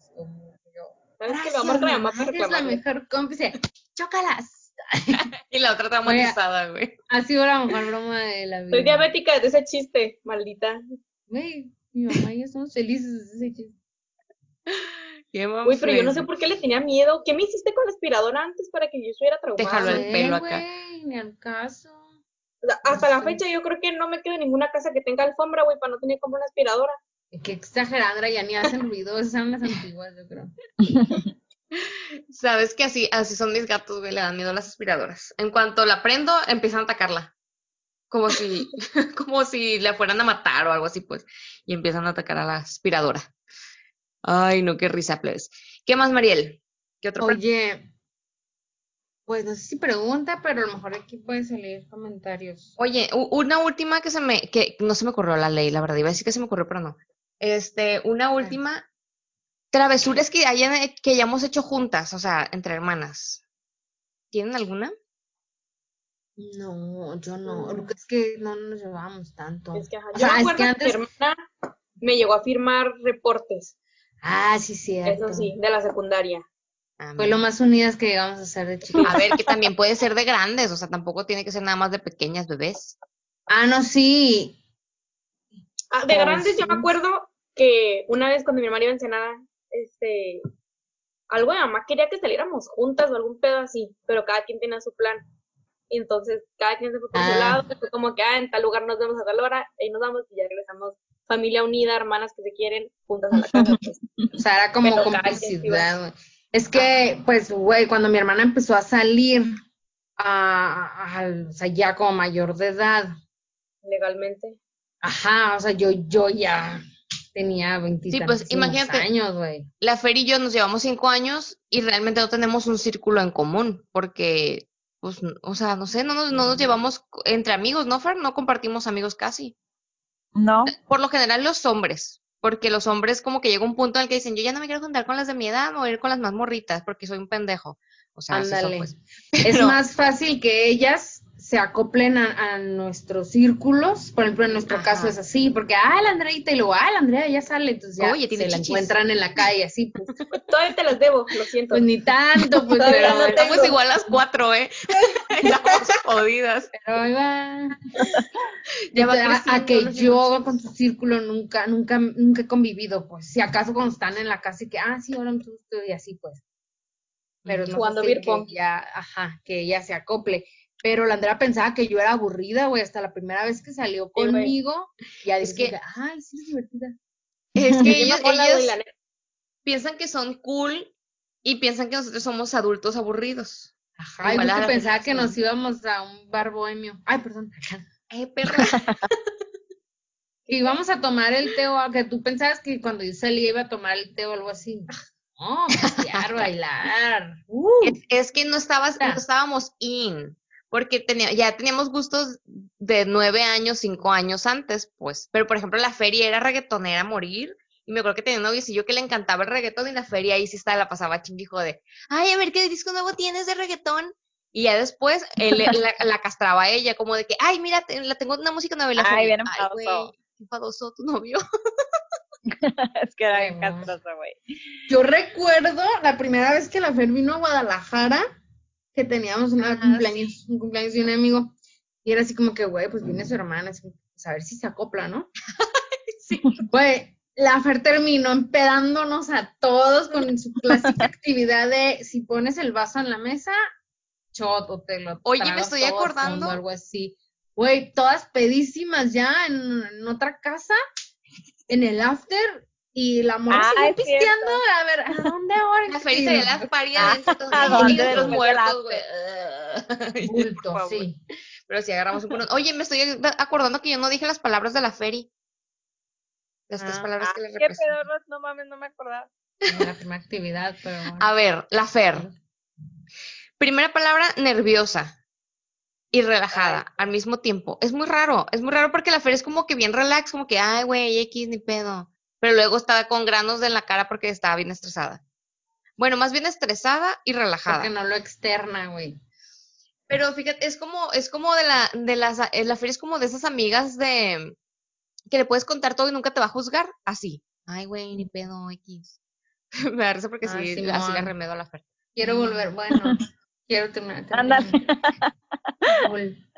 yo. ¿Sabes que vamos a mamá Es la mejor cómplice, chócalas. [laughs] y la otra traumatizada, güey. Ha sido la mejor broma de la vida. Soy diabética de ese chiste, maldita. Güey, mi mamá y yo somos felices de ese chiste. Uy, pero yo no sé por qué le tenía miedo. ¿Qué me hiciste con la aspiradora antes para que yo estuviera traumada? Déjalo el pelo acá. ni al caso. Hasta la fecha yo creo que no me quedo en ninguna casa que tenga alfombra, güey, para no tener como una aspiradora. Qué exagerada, ya ni hacen ruido, esas son las antiguas, yo creo. [laughs] Sabes que así, así son mis gatos, güey, le dan miedo a las aspiradoras. En cuanto la prendo, empiezan a atacarla. Como si, [laughs] como si la fueran a matar o algo así, pues. Y empiezan a atacar a la aspiradora. Ay, no, qué risa, plebes. ¿Qué más, Mariel? ¿Qué otro? Oye, pues no sé si pregunta, pero a lo mejor aquí pueden salir comentarios. Oye, una última que se me, que no se me ocurrió la ley, la verdad, iba a decir que se me ocurrió, pero no. Este, una última, travesuras que hayan, que hayamos hecho juntas, o sea, entre hermanas. ¿Tienen alguna? No, yo no, lo que es que no nos llevábamos tanto. Es que, o sea, es que antes... mi hermana me llegó a firmar reportes. Ah, sí, sí. Eso sí, de la secundaria. Ah, Fue lo más unidas que llegamos a ser de chicas. A ver, que también puede ser de grandes, o sea, tampoco tiene que ser nada más de pequeñas bebés. Ah, no, sí. Ah, de grandes, yo me acuerdo que una vez cuando mi hermana iba a Ensenada, este, algo de mamá quería que saliéramos juntas o algún pedo así, pero cada quien tenía su plan. Y entonces cada quien se fue por su ah. lado, fue como que, ah, en tal lugar nos vemos a tal hora, ahí nos vamos y ya regresamos familia unida, hermanas que se quieren, juntas a la casa. [laughs] Pues. o sea, era como complicidad, Es que, pues, güey, cuando mi hermana empezó a salir, a, o sea, ya como mayor de edad. Legalmente. Ajá, o sea, yo, yo ya tenía 20 sí, pues, imagínate, años, güey. La Fer y yo nos llevamos cinco años y realmente no tenemos un círculo en común, porque, pues, o sea, no sé, no nos, no nos llevamos entre amigos, ¿no, Fer? No compartimos amigos casi. No. Por lo general los hombres, porque los hombres como que llega un punto en el que dicen, yo ya no me quiero juntar con las de mi edad, me voy a ir con las más morritas porque soy un pendejo. O sea, Ándale. Pues. [laughs] Es más fácil que ellas se acoplen a, nuestros círculos. Por ejemplo, en nuestro caso es así, porque, ah, la Andreita, y luego, ah, la Andrea ya sale, entonces ya se la encuentran en la calle, así, pues. [laughs] Todavía te las debo, lo siento. Pues ni tanto, pues, pero no estamos igual las cuatro, ¿eh? [laughs] [laughs] Estamos jodidas. Pero ahí va. ya va a, que yo con su círculo nunca, nunca, nunca he convivido, pues, si acaso cuando están en la casa y que, ah, sí, ahora me gusto y así, pues. Pero no Jugando que ya, ajá, que ella se acople. Pero la Andrea pensaba que yo era aburrida, güey, hasta la primera vez que salió conmigo. ya es que, ay, sí, es divertida. [laughs] Es que ellos, piensan que son cool y piensan que nosotros somos adultos aburridos. Ajá, y que pensaba que nos íbamos a un bar bohemio. Ay, perdón. [laughs] Eh, perdón. [laughs] y vamos a tomar el té, o que tú pensabas que cuando yo salía iba a tomar el té o algo así. No, pasear, bailar. Uh. Es, que no, estabas, no estábamos in porque tenía, ya teníamos gustos de nueve años, cinco años antes, pues. Pero, por ejemplo, la feria era reggaetonera a morir. Y me acuerdo que tenía un yo que le encantaba el reggaetón y la feria ahí sí estaba, la pasaba chingijo de, ay, a ver qué disco nuevo tienes de reggaetón. Y ya después él, [laughs] la, castraba a ella, como de que, ay, mira, la tengo una música nueva. la ay, bien enfadoso. enfadoso tu novio. [laughs] es que era bien castroso, güey. Yo recuerdo la primera vez que la Fer vino a Guadalajara, que teníamos una ah, cumpleaños, un cumpleaños de un amigo, y era así como que, güey, pues viene su hermana, así, pues a ver si se acopla, ¿no? [laughs] sí. Güey, la Fer terminó empedándonos a todos con su clásica [laughs] actividad de si pones el vaso en la mesa, shot o te lo Oye, me estoy acordando. algo así. Güey, todas pedísimas ya en, en, otra casa, en el after, y la morra ah, pisteando, a ver, ¿a dónde ahora? La feria de las paridas ¿A dónde de los muertos, güey? Bulto, [laughs] sí. Pero si agarramos un Oye, me estoy acordando que yo no dije las palabras de la feria. Las tres ah, palabras que le representan. Qué pedo, no mames, no me acordaba. La primera actividad, pero A ver, la Fer. Primera palabra, nerviosa y relajada al mismo tiempo. Es muy raro, es muy raro porque la Fer es como que bien relax, como que, ay, güey, X, ni pedo pero luego estaba con granos en la cara porque estaba bien estresada. Bueno, más bien estresada y relajada. Porque no lo externa, güey. Pero fíjate, es como, es como de la, de las, eh, la feria es como de esas amigas de, que le puedes contar todo y nunca te va a juzgar, así. Ay, güey, ni pedo, X. [laughs] Me da risa porque sí, así la remedo a la feria. Quiero volver, bueno, quiero [laughs] terminar.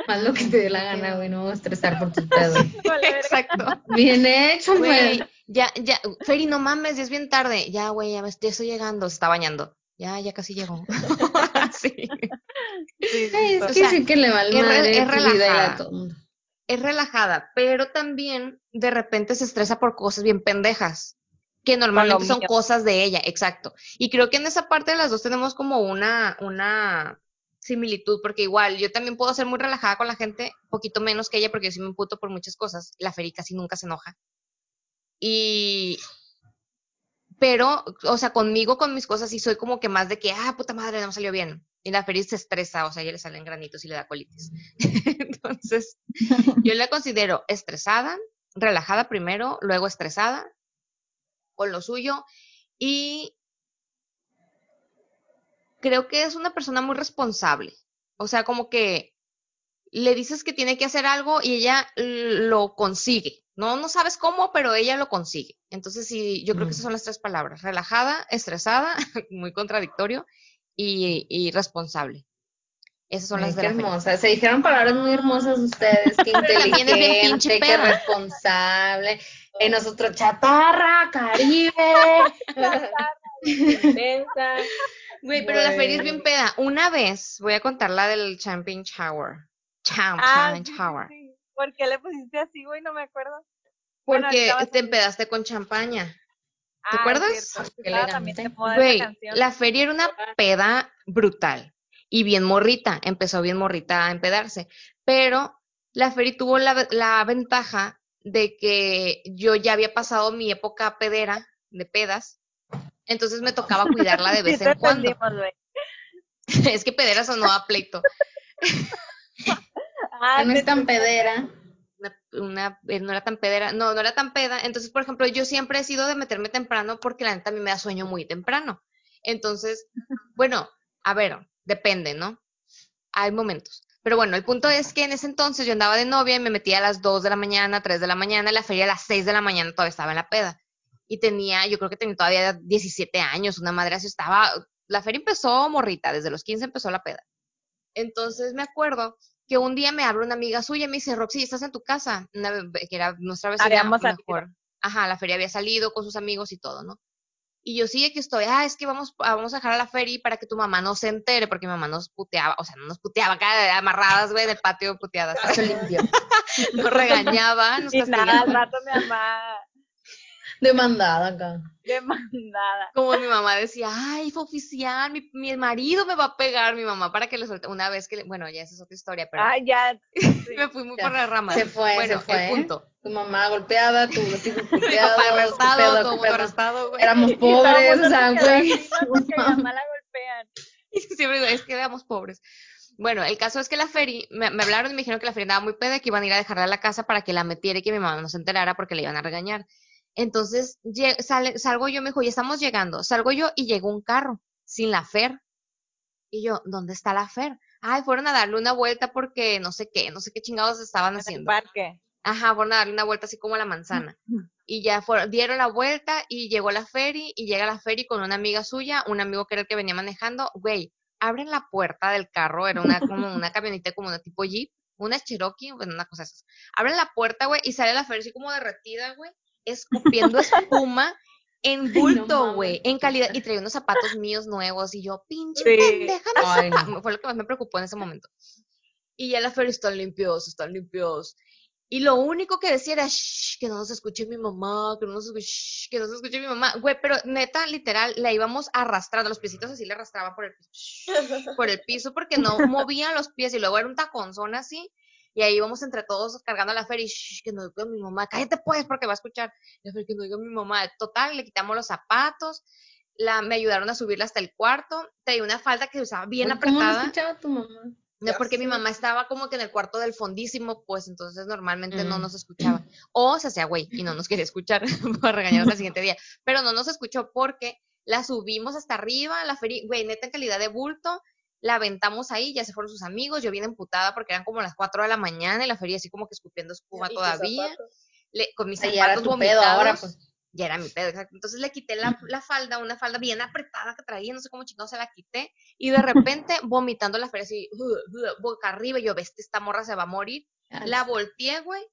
Haz lo que te dé la gana, güey, no estresar por tus pedos. [laughs] Exacto. Bien hecho, güey. Ya, ya, Feri, no mames, ya es bien tarde. Ya, güey, ya, estoy llegando, se está bañando. Ya, ya casi llegó. [laughs] [laughs] sí. sí, es que sí que le va es, es relajada. Es relajada, pero también de repente se estresa por cosas bien pendejas, que normalmente son cosas de ella, exacto. Y creo que en esa parte de las dos tenemos como una, una similitud, porque igual yo también puedo ser muy relajada con la gente, poquito menos que ella, porque yo sí me imputo por muchas cosas. La Feri casi nunca se enoja. Y, pero, o sea, conmigo, con mis cosas, sí soy como que más de que, ah, puta madre, no salió bien. Y la feliz se estresa, o sea, ya le salen granitos y le da colitis. [laughs] Entonces, yo la considero estresada, relajada primero, luego estresada, con lo suyo. Y creo que es una persona muy responsable. O sea, como que le dices que tiene que hacer algo y ella lo consigue. No, no sabes cómo, pero ella lo consigue. Entonces, sí, yo creo que esas son las tres palabras. Relajada, estresada, [laughs] muy contradictorio, y, responsable. Esas son las qué hermosas. Se dijeron palabras muy hermosas ustedes. Qué [laughs] inteligente, qué responsable. Y nosotros, chatarra, Caribe. [laughs] Güey, pero la feria es bien peda. Una vez, voy a contar la del Champion Shower. Ah, Shower. ¿Por qué le pusiste así, güey? No me acuerdo. Porque te empedaste con champaña. ¿Te ah, acuerdas? Güey, la feria era una peda brutal y bien morrita. Empezó bien morrita a empedarse. Pero la feria tuvo la, la ventaja de que yo ya había pasado mi época pedera, de pedas. Entonces me tocaba cuidarla de [laughs] vez en cuando. [laughs] es que pedera sonó a pleito. [laughs] Ah, no es tan pedera. Una, eh, no era tan pedera, no, no era tan peda. Entonces, por ejemplo, yo siempre he sido de meterme temprano porque la neta a mí me da sueño muy temprano. Entonces, bueno, a ver, Depende, ¿no? Hay momentos. Pero bueno, el punto es que en ese entonces yo andaba de novia y me metía a las 2 de la mañana, 3 de la mañana, en la feria a las 6 de la mañana todavía estaba en la peda. Y tenía, yo creo que tenía todavía 17 años, una madre así estaba, la feria empezó morrita, desde los 15 empezó la peda. Entonces me acuerdo que un día me abre una amiga suya y me dice, Roxy, ¿estás en tu casa? que era nuestra vecina. Mejor. Ajá, la feria había salido con sus amigos y todo, ¿no? Y yo sí, aquí estoy, ah, es que vamos, vamos a dejar a la feria para que tu mamá no se entere, porque mi mamá nos puteaba, o sea, no nos puteaba, acá amarradas, güey, en el patio puteadas. [laughs] nos regañaba, [laughs] nos y nada, al rato mi mamá Demandada acá. Demandada. Como mi mamá decía, ay, fue oficial, mi, mi marido me va a pegar, mi mamá, para que le suelte. Una vez que, bueno, ya esa es otra historia, pero. Ay, ya. [laughs] me fui muy por la rama. Se fue, bueno, se fue. el punto. Tu mamá golpeada, tu [laughs] hijos mi papá arrestado, todo mundo arrestado, güey. Éramos pobres, o sea, güey. Porque mi mamá la [laughs] golpean. Y siempre es que éramos pobres. Bueno, el caso es que la feria, me, me, hablaron y me dijeron que la feria andaba muy peda, que iban a ir a dejarla a la casa para que la metiera y que mi mamá no se enterara porque le iban a regañar. Entonces sale, salgo yo, me dijo, ya estamos llegando. Salgo yo y llegó un carro sin la Fer. Y yo, ¿dónde está la Fer? Ay, fueron a darle una vuelta porque no sé qué, no sé qué chingados estaban haciendo. ¿En parque? Ajá, fueron a darle una vuelta así como a la manzana. [laughs] y ya fueron, dieron la vuelta y llegó la Ferry y llega la Ferry con una amiga suya, un amigo que era el que venía manejando. Güey, abren la puerta del carro, era una como una [laughs] camioneta como una tipo Jeep, una Cherokee, bueno, una cosa así. Abren la puerta, güey, y sale la Ferry así como derretida, güey escupiendo espuma en [laughs] bulto, güey, en calidad, y traía unos zapatos míos nuevos, y yo, pinche pendeja, Fue lo que más me preocupó en ese momento. Y ya la feria están limpios, están limpios. Y lo único que decía era, Shh, que no nos escuche mi mamá, que no nos escuche, que no se escuche mi mamá. Güey, pero neta, literal, la íbamos arrastrando, los piecitos así le arrastraba por el piso, por el piso, porque no [laughs] movía los pies, y luego era un taconzón así, y ahí íbamos entre todos cargando la feria y que no diga mi mamá, cállate pues porque va a escuchar. Y que no diga mi mamá. Total, le quitamos los zapatos, la, me ayudaron a subirla hasta el cuarto, traía una falda que usaba bien apretada. ¿Cómo no escuchaba tu mamá? No, porque mi mamá estaba como que en el cuarto del fondísimo, pues entonces normalmente no mm. nos escuchaba. O se hacía güey y no nos quería escuchar [laughs] para regañarnos al siguiente día. Pero no nos escuchó porque la subimos hasta arriba, la feria, güey, neta en calidad de bulto, la aventamos ahí, ya se fueron sus amigos, yo vine emputada porque eran como las 4 de la mañana y la feria así como que escupiendo espuma todavía. Le, con mis zapatos vomitados. ahora, pues. Ya era mi pedo, exacto. Entonces le quité la, la, falda, una falda bien apretada que traía, no sé cómo chingados se la quité, y de repente [laughs] vomitando la feria así, boca arriba, yo, ves, esta morra se va a morir. La volteé, güey,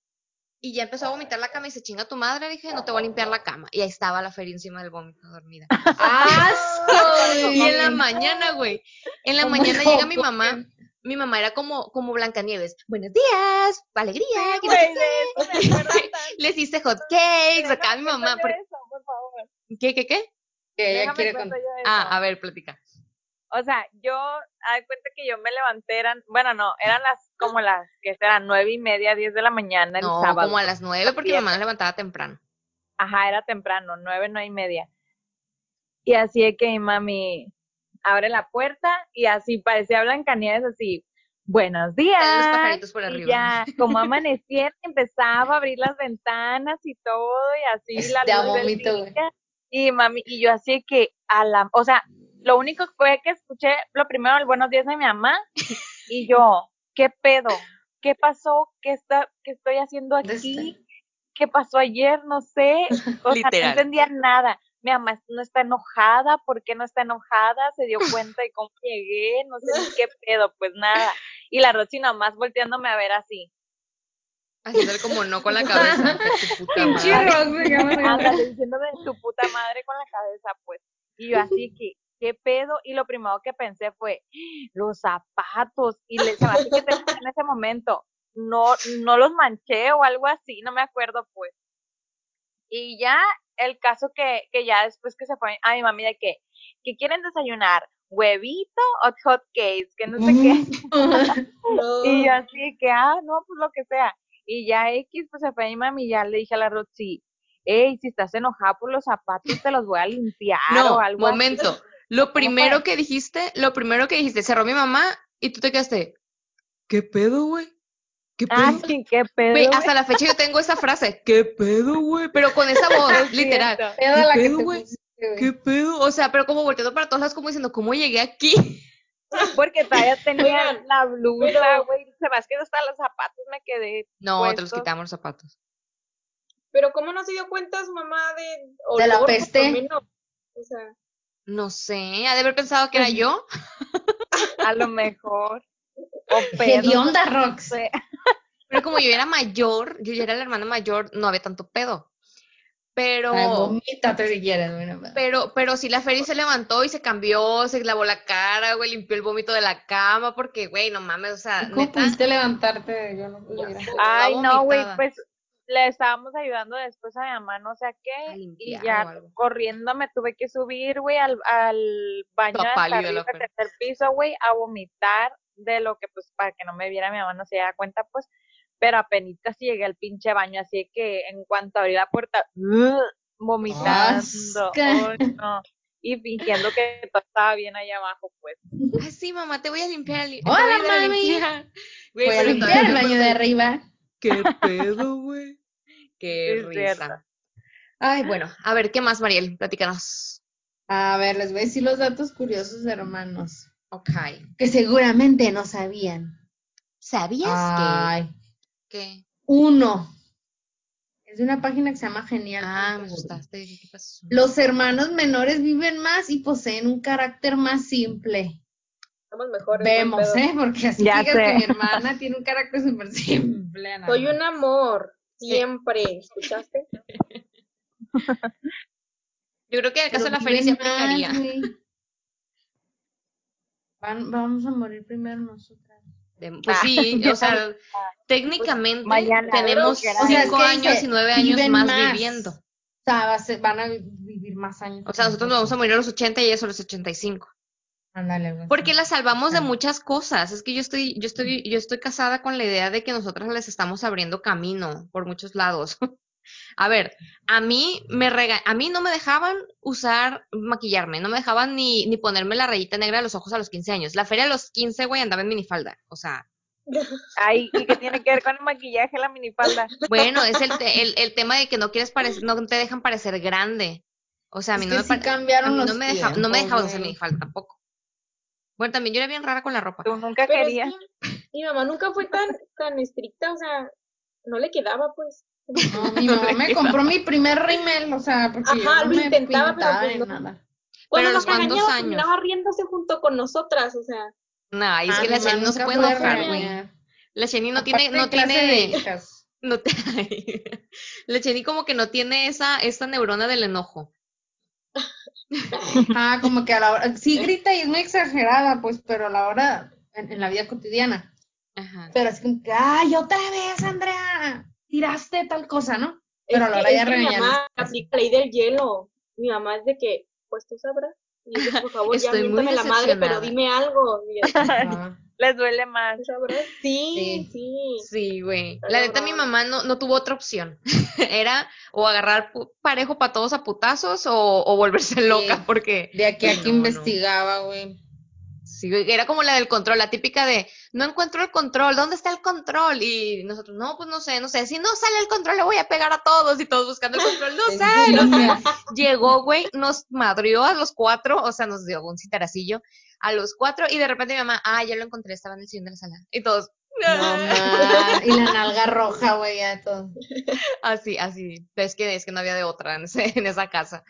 y ya empezó a vomitar la cama y se chinga tu madre. Dije, no te voy a limpiar la cama. Y ahí estaba la feria encima del vómito dormida. [laughs] ¡Asco! y en la mañana, güey. En la mañana llega mi mamá. Mi mamá era como, como Blancanieves. Buenos días, alegría. [laughs] Les hice hot cakes. Acá mi mamá. ¿Qué, qué, qué? Que ella quiere Ah, a ver, platica. O sea, yo, hay cuenta que yo me levanté, eran, bueno, no, eran las, como las, que eran nueve y media, diez de la mañana el no, sábado. como a las nueve, porque mi mamá se levantaba temprano. Ajá, era temprano, nueve, nueve y media. Y así es que mi mami abre la puerta y así parecía Blancanieves, así, buenos días. Los pajaritos por arriba. Y ya, como amanecía, empezaba a abrir las ventanas y todo, y así la luz del día. Y mami, y yo así que a la, o sea, lo único fue que escuché lo primero el buenos días de mi mamá y yo, ¿qué pedo? ¿Qué pasó? ¿Qué, está, qué estoy haciendo aquí? ¿Qué pasó ayer? No sé. O sea, no entendía nada. Mi mamá no está enojada, ¿por qué no está enojada? Se dio [laughs] cuenta de cómo llegué, no sé ni qué pedo, pues nada. Y la Rosy nomás volteándome a ver así. Haciéndole como no con la cabeza. [laughs] tu puta madre. diciéndome tu puta madre con la cabeza, pues. Y yo así que, ¿qué pedo? Y lo primero que pensé fue, los zapatos. Y le, se que en ese momento, no, no los manché o algo así, no me acuerdo pues. Y ya el caso que, que ya después que se fue a mi mami de que, ¿qué quieren desayunar? ¿Huevito o hot cakes? Que no sé qué. [laughs] Y yo así que, ah, no, pues lo que sea. Y ya X, pues se fue a mi mami y ya le dije a la Roxy, hey, si estás enojada por los zapatos, te los voy a limpiar o algo momento. Lo primero que dijiste, lo primero que dijiste, cerró mi mamá y tú te quedaste, ¿qué pedo, güey? ¿Qué pedo? Ah, sí, qué pedo. Güey, hasta la fecha yo tengo esa frase, [laughs] ¿qué pedo, güey? Pero con esa voz, literal. ¿Qué pedo, güey? ¿Qué pedo? O sea, pero como volteando para todos lados, como diciendo, ¿cómo llegué aquí? Porque todavía [laughs] tenía la blusa, güey. Se me que hasta los zapatos me quedé. No, te los quitamos los zapatos. Pero ¿cómo no se dio cuenta su mamá de... de la peste? O sea... No sé, ha de haber pensado que era yo. [laughs] A lo mejor. O [laughs] pedo. onda, Rox? Pero como yo era mayor, yo ya era la hermana mayor, no había tanto pedo. Pero. vomítate si quieres, Pero, pero sí la Feri se levantó y se cambió, se lavó la cara, güey, limpió el vómito de la cama, porque, güey, no mames, o sea. ¿Cómo pudiste levantarte? Yo no pudiera. Ay, no, güey, pues le estábamos ayudando después a mi mamá, no sé qué, y ya corriendo me tuve que subir, güey, al, al baño del tercer piso, güey, a vomitar de lo que, pues, para que no me viera mi mamá, no se diera cuenta, pues, pero apenas llegué al pinche baño, así que en cuanto abrí la puerta, vomitando, y fingiendo que todo estaba bien allá abajo, pues. Ay, sí, mamá, te voy a limpiar. El... Hola, mami. Voy a limpiar el baño de arriba. Qué pedo, güey. Qué risa. Ay, bueno, a ver, ¿qué más, Mariel? Platícanos. A ver, les voy a decir los datos curiosos hermanos. Ok. Que seguramente no sabían. ¿Sabías Ay. que? Uno. Es de una página que se llama Genial. Ah, me asustaste. ¿Qué pasó? Los hermanos menores viven más y poseen un carácter más simple. Somos mejores. Vemos, ¿eh? Porque así que mi hermana tiene un carácter súper simple. Soy un amor. Siempre. ¿Escuchaste? [laughs] Yo creo que en el caso de la Feliz se aplicaría. vamos a morir primero nosotras. Pues sí, [laughs] o sea, técnicamente tenemos cinco años y nueve años más, viviendo. O sea, van a vivir más años. O sea, nosotros nos vamos a morir a los 80 y ellos a los 85. Ándale, Porque la salvamos de muchas cosas. Es que yo estoy, yo estoy, yo estoy casada con la idea de que nosotras les estamos abriendo camino por muchos lados. [laughs] A ver, a mí me rega a mí no me dejaban usar maquillarme, no me dejaban ni, ni ponerme la rayita negra de los ojos a los 15 años. La feria a los 15, güey, andaba en minifalda, o sea. Ay, ¿y qué tiene que ver con el maquillaje la minifalda? [laughs] Bueno, es el, el, el tema de que no quieres parecer, no te dejan parecer grande. O sea, a mí no me cambiaron no me, no me dejaban usar minifalda tampoco. Bueno, también yo era bien rara con la ropa. Tú nunca querías. mi mamá nunca fue tan, tan estricta, o sea, no le quedaba, pues. No, [laughs] mi mamá me compró mi primer rímel, o sea, porque Ajá, yo no lo intentaba, pero pues no. nada. Cuando nos regañaba, terminaba riéndose junto con nosotras, o sea. No, es ah, que la Jenny no se puede enojar, güey. La Jenny no tiene, no tiene, [laughs] no te... la Jenny como que no tiene esa, esta neurona del enojo. [laughs] ah, como que a la hora, sí grita y es muy exagerada, pues, pero a la hora, en, la vida cotidiana. Ajá. Pero es como que, ay, otra vez, Andrea tiraste tal cosa, ¿no? Pero a la hora de Mi mamá aplica la ley del hielo. Mi mamá es de que, pues tú sabrás. Y por favor, ya miéntame la madre, pero dime algo. Les duele más. Sí, sí. Sí, güey. la neta, mi mamá no, no tuvo otra opción. [laughs] Era o agarrar parejo para todos a putazos o, o volverse loca, porque. De aquí a aquí investigaba, güey. Sí, era como la del control, la típica de, no encuentro el control, ¿dónde está el control? Y nosotros, no, pues no sé, no sé, si no sale el control le voy a pegar a todos y todos buscando el control, no sé, no sé. Llegó, güey, nos madrió a los cuatro, o sea, nos dio un citaracillo a los cuatro y de repente mi mamá, ah, ya lo encontré, estaba en el sillón de la sala. Y todos, no, y la nalga roja, güey, ya todo. [laughs] Así, así, es que, es que no había de otra en, en esa casa.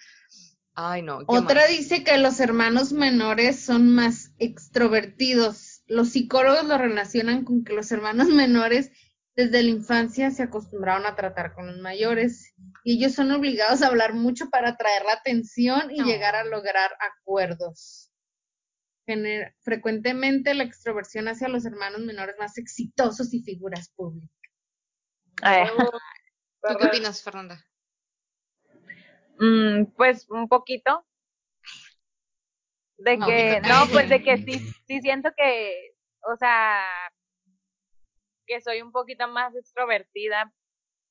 Ay, no. Otra dice que los hermanos menores son más extrovertidos. Los psicólogos lo relacionan con que los hermanos [laughs] menores desde la infancia se acostumbraron a tratar con los mayores y ellos son obligados a hablar mucho para atraer la atención y llegar a lograr acuerdos. frecuentemente la extroversión hacia los hermanos menores más exitosos y figuras públicas. ¿Tú qué opinas, Fernanda? Mm, pues un poquito. De que, no, pues de que sí, [laughs] sí siento que, o sea, que soy un poquito más extrovertida,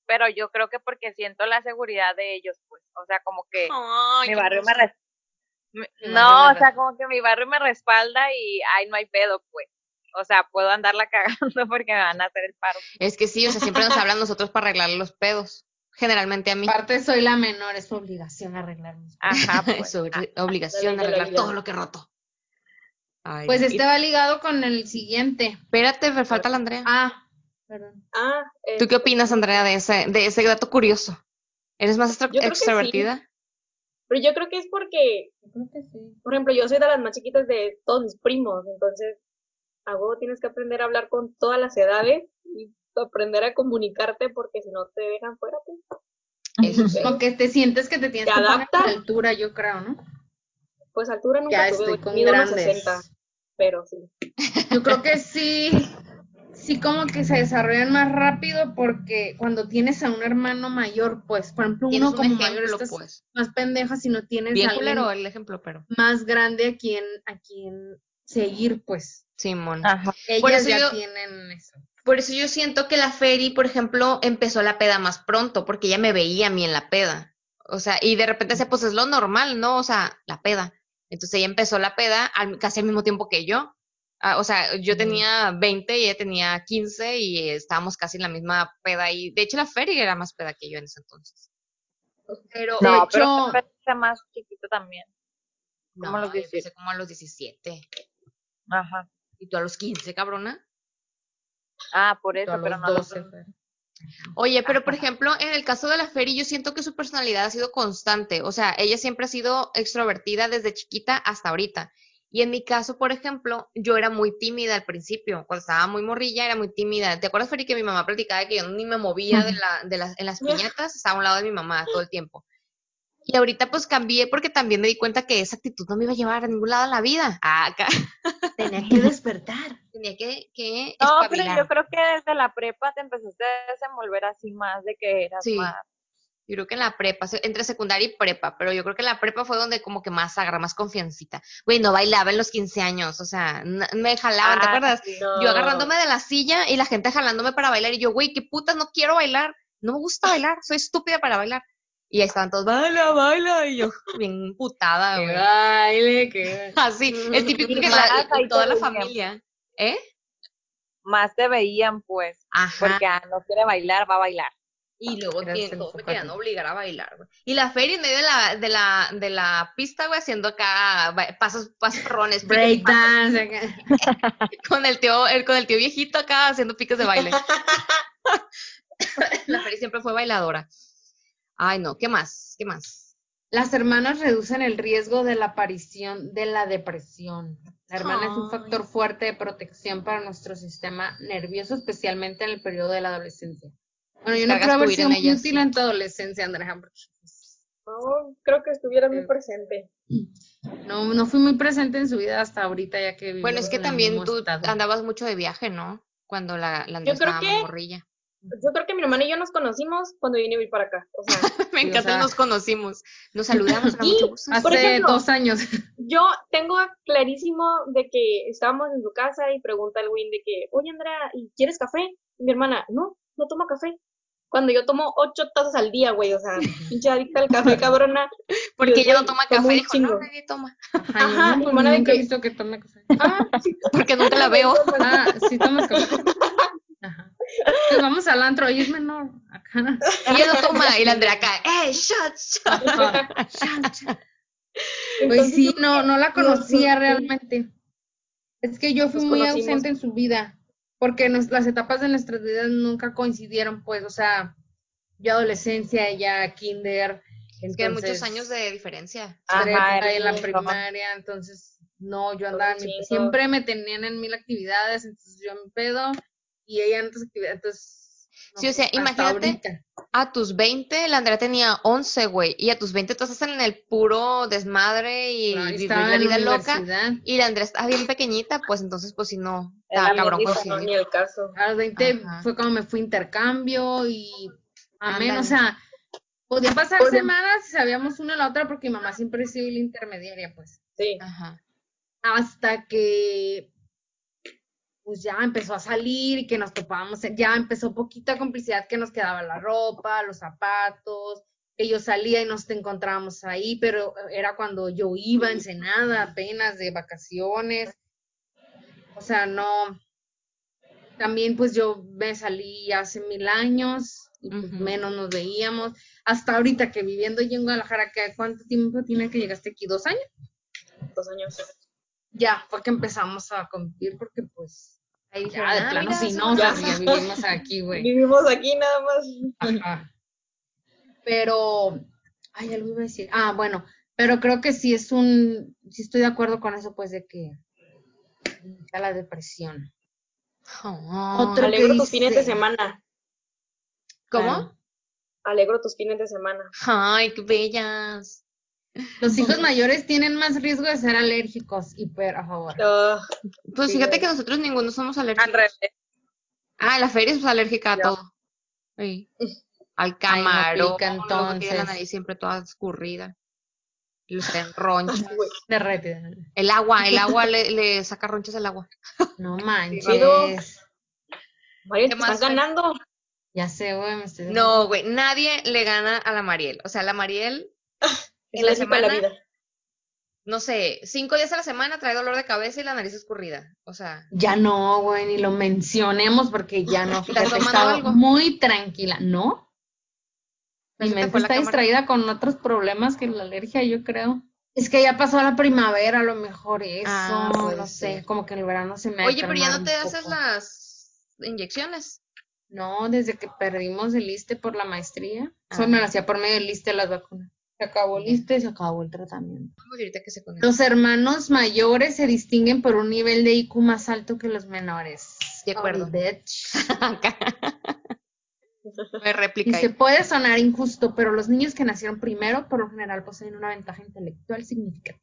pero yo creo que porque siento la seguridad de ellos, pues, o sea, como que mi barrio me, no, o sea, como que mi barrio me respalda y ay, no hay pedo, pues. O sea, puedo andarla [laughs] cagando porque me van a hacer el paro. Es que sí, o sea, siempre nos hablan nosotros para arreglar los pedos. Generalmente a mí. Aparte soy la menor, es obligación arreglar Ajá, [laughs] pues. es obligación arreglar todo lo que roto. pues este va ligado con el siguiente. Espérate, me falta la Andrea. Ah, perdón. Ah, ¿Tú qué opinas, Andrea, de ese, de ese dato curioso? ¿Eres más extrovertida? Pero yo creo que es porque, por ejemplo, yo soy de las más chiquitas de todos mis primos, entonces a vos tienes que aprender a hablar con todas las edades y aprender a comunicarte porque si no te dejan fuera, pues. Eso que te sientes que te tienes que poner a altura, yo creo, ¿no? Pues altura nunca ya tuve, estoy con grandes. 60, pero sí. Yo creo que sí, sí como que se desarrollan más rápido porque cuando tienes a un hermano mayor, pues, por ejemplo, uno como mayor estás pues. más pendeja si no tienes Bien el ejemplo, pero más grande a quien a quien seguir, pues. Simón. Ellas ya tienen eso. Por eso yo siento que la Feri, por ejemplo, empezó la peda más pronto, porque ella me veía a mí en la peda. O sea, y de repente se pues es lo normal, ¿no? O sea, la peda. Entonces ella empezó la peda casi al mismo tiempo que yo. Ah, o sea, yo tenía 20 y ella tenía 15 y estábamos casi en la misma peda y de hecho la Feria era más peda que yo en ese entonces. Pero no, de hecho, pero más chiquito también. Como a los 17. como a los 17. Ajá. ¿Y tú a los 15, cabrona? Ah, por eso, pero no. 12, Oye, pero por ejemplo, en el caso de la Feri, yo siento que su personalidad ha sido constante. O sea, ella siempre ha sido extrovertida desde chiquita hasta ahorita. Y en mi caso, por ejemplo, yo era muy tímida al principio. Cuando estaba muy morrilla, era muy tímida. ¿Te acuerdas, Feri, que mi mamá platicaba que yo ni me movía de la, de las, en las [laughs] piñatas? Estaba a un lado de mi mamá todo el tiempo. Y ahorita pues cambié porque también me di cuenta que esa actitud no me iba a llevar a ningún lado en la vida. Ah, acá. [laughs] Tenía que despertar. [laughs] Tenía que, que No, pero yo creo que desde la prepa te empezaste a desenvolver así más de que eras sí. más yo creo que en la prepa, entre secundaria y prepa, pero yo creo que en la prepa fue donde como que más agarra más confiancita. Güey, no bailaba en los 15 años, o sea, me jalaban, ¿te ah, acuerdas? Yo agarrándome de la silla y la gente jalándome para bailar y yo, güey, qué putas, no quiero bailar, no me gusta [laughs] bailar, soy estúpida para bailar. Y ahí estaban todos, baila, baila, y yo, bien putada, güey. baile, que... [laughs] Así, [laughs] el típico que la, toda la familia, ¿eh? Más te veían, pues, Ajá. porque ah, no quiere bailar, va a bailar. Y luego todos me querían obligar a bailar, güey. Y la feria en medio de la, de la, de la pista, güey, haciendo acá pasos, pasos. Breakdance. [laughs] con el tío, el, con el tío viejito acá haciendo piques de baile. la feria siempre fue bailadora. Ay, no, ¿qué más? ¿Qué más? Las hermanas reducen el riesgo de la aparición de la depresión. La hermana es un factor fuerte de protección para nuestro sistema nervioso, especialmente en el periodo de la adolescencia. Bueno, yo no creo haber sido muy útil en tu adolescencia, Andrea. No, creo que estuviera muy presente. No, no fui muy presente en su vida hasta ahorita, ya que. Bueno, es que también tú andabas mucho de viaje, ¿no? Cuando la, la Andrea estaba que, morrilla. Yo creo que mi hermana y yo nos conocimos cuando vine a vivir para acá. O sea, [laughs] Me encanta, nos conocimos. Nos saludamos. mucho Hace dos años. [laughs] Yo tengo clarísimo de que estábamos en su casa y pregunta el Win de que, oye Andrea, ¿y quieres café? Y mi hermana, no, no toma café cuando yo tomo ocho tazas al día, güey, o sea, [laughs] pinche adicta al café, cabrona. Porque ella no toma café, dijo, no, nadie toma. Ajá, mi hermana nunca he visto que tome café. Ah, sí. Porque nunca la veo. Ah, sí tomas café. Ajá. Pues vamos al antro, y es menor. Acá. Y ella lo toma, y la Andrea acá, ¡eh, shot, shot! shot, Pues sí, no, no la conocía realmente. Es que yo fui muy ausente en su vida porque las etapas de nuestras vidas nunca coincidieron, pues, o sea, yo adolescencia, ella kinder. Es que hay muchos años de diferencia. Ajá, en la primaria, entonces, no, yo andaba, siempre me tenían en mil actividades, entonces yo me pedo, y ella en otras actividades, entonces sí, o sea, imagínate, a tus 20 la Andrea tenía 11, güey, y a tus 20 tú estás en el puro desmadre y vivir la vida loca, y la Andrea estaba bien pequeñita, pues entonces, pues si no, estaba cabrón Ni el caso. A los 20 fue cuando me fui intercambio y amén, o sea, podía pasar semanas y sabíamos una a la otra porque mi mamá siempre ha sido la intermediaria, pues. Sí. Ajá. Hasta que pues ya empezó a salir y que nos topábamos, ya empezó poquita complicidad que nos quedaba la ropa, los zapatos, que yo salía y nos encontrábamos ahí, pero era cuando yo iba en Ensenada apenas de vacaciones. O sea, no. También pues yo me salí hace mil años y pues menos nos veíamos. Hasta ahorita que viviendo allí en Guadalajara, ¿cuánto tiempo tiene que llegaste aquí? ¿Dos años? Dos años. ya fue que empezamos a convivir porque pues Ahí ya de "Ah, plano sí, no, o sea, casa". ya vivimos aquí, güey. Vivimos aquí nada más. Ajá. Pero, ay, algo iba a decir. Ah, bueno, pero creo que sí es un, sí estoy de acuerdo con eso, pues, de que ya la depresión. Oh, Otro- Alegro que tus fines de semana. ¿Cómo? Alegro tus fines de semana. Ay, qué bellas. Los hijos mayores tienen más riesgo de ser alérgicos, hiper a favor. Pues Sí, fíjate que nosotros ninguno somos Al alérgicos. revés. Ah, la feria es alérgica a todo. Sí. [laughs] Al camarón, no pica, la nariz siempre toda escurrida. Y los ronchas. Derretida. El agua, el agua le, [laughs] le saca ronchas al agua. No [laughs] manches. Mario, ¿Qué te estás ganando. Ya sé, güey, me estoy No, güey, nadie le gana a la Mariel. O sea, la Mariel Es en la alérgico a la semana, vida. no sé, cinco días a la semana trae dolor de cabeza y la nariz escurrida. O sea, Ya no, güey, ni lo mencionemos porque ya no. [laughs] Tomando algo? muy tranquila, ¿no? Ya Mi mente está cámara. distraída con otros problemas que la alergia, yo creo. Es que ya pasó la primavera, a lo mejor eso, Ah, no sé, como que en el verano se me ha oye, pero ya no te haces poco. las inyecciones. No, desde que perdimos el ISSSTE por la maestría, Ah. solo me lo hacía por medio del ISSSTE las vacunas. Se acabó y se acabó el tratamiento. Los hermanos mayores se distinguen por un nivel de IQ más alto que los menores. De acuerdo. Oh. [laughs] Me réplica. Y se puede sonar injusto, pero los niños que nacieron primero, por lo general, poseen una ventaja intelectual significativa.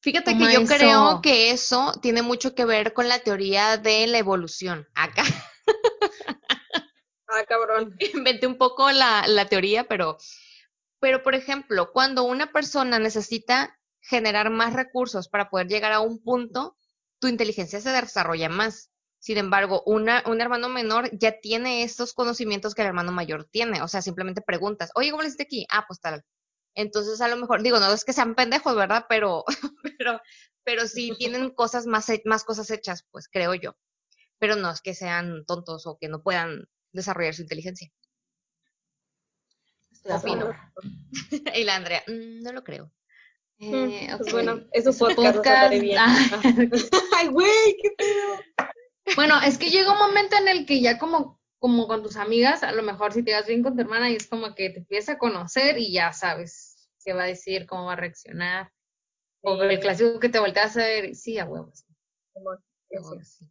Fíjate que yo eso. creo que eso tiene mucho que ver con la teoría de la evolución. Acá Ah, cabrón. [laughs] inventé un poco la, la teoría, pero, pero por ejemplo, cuando una persona necesita generar más recursos para poder llegar a un punto, tu inteligencia se desarrolla más. Sin embargo, una, un hermano menor ya tiene estos conocimientos que el hermano mayor tiene. O sea, simplemente preguntas, oye, ¿cómo le hiciste aquí? Ah, pues tal. Entonces, a lo mejor, digo, no es que sean pendejos, ¿verdad? Pero, [laughs] pero, pero sí [laughs] tienen cosas más, más cosas hechas, pues creo yo. Pero no es que sean tontos o que no puedan desarrollar su inteligencia. Opino. [laughs] y la Andrea, "Mm, no lo creo. Eh, Pues bueno, es su Su podcast, bien. Ah. [laughs] [laughs] Ay, güey, qué pedo. Bueno, es que llega un momento en el que ya como, como con tus amigas, a lo mejor si te vas bien con tu hermana y es como que te empieza a conocer y ya sabes qué va a decir, cómo va a reaccionar. O el clásico que te volteas a ver, sí, a huevos. Sí.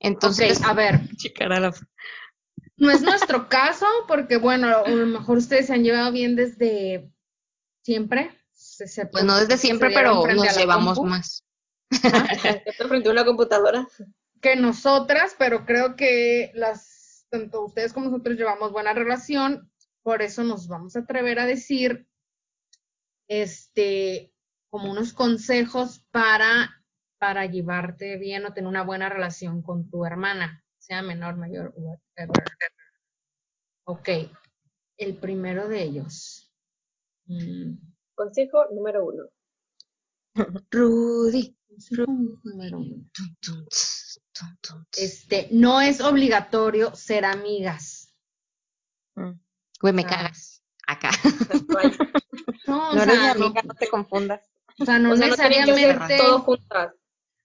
Entonces, ok, a ver, no es nuestro caso porque, bueno, a lo mejor ustedes se han llevado bien desde siempre. excepto pues no desde siempre, pero nos llevamos compu. más. Estoy frente a una computadora. que nosotras, pero creo que las, tanto ustedes como nosotros llevamos buena relación, por eso nos vamos a atrever a decir, este, como unos consejos para, para llevarte bien o tener una buena relación con tu hermana, sea menor, mayor, whatever. Ok, el primero de ellos. Mm, Consejo número uno. [laughs] Rudy. Este, no es obligatorio ser amigas. Güey, me Ah. cagas. Acá. [laughs] No, o No eres sea, no, amiga, no te confundas. o sea, no o sea, no que necesariamente. hacer todo juntas.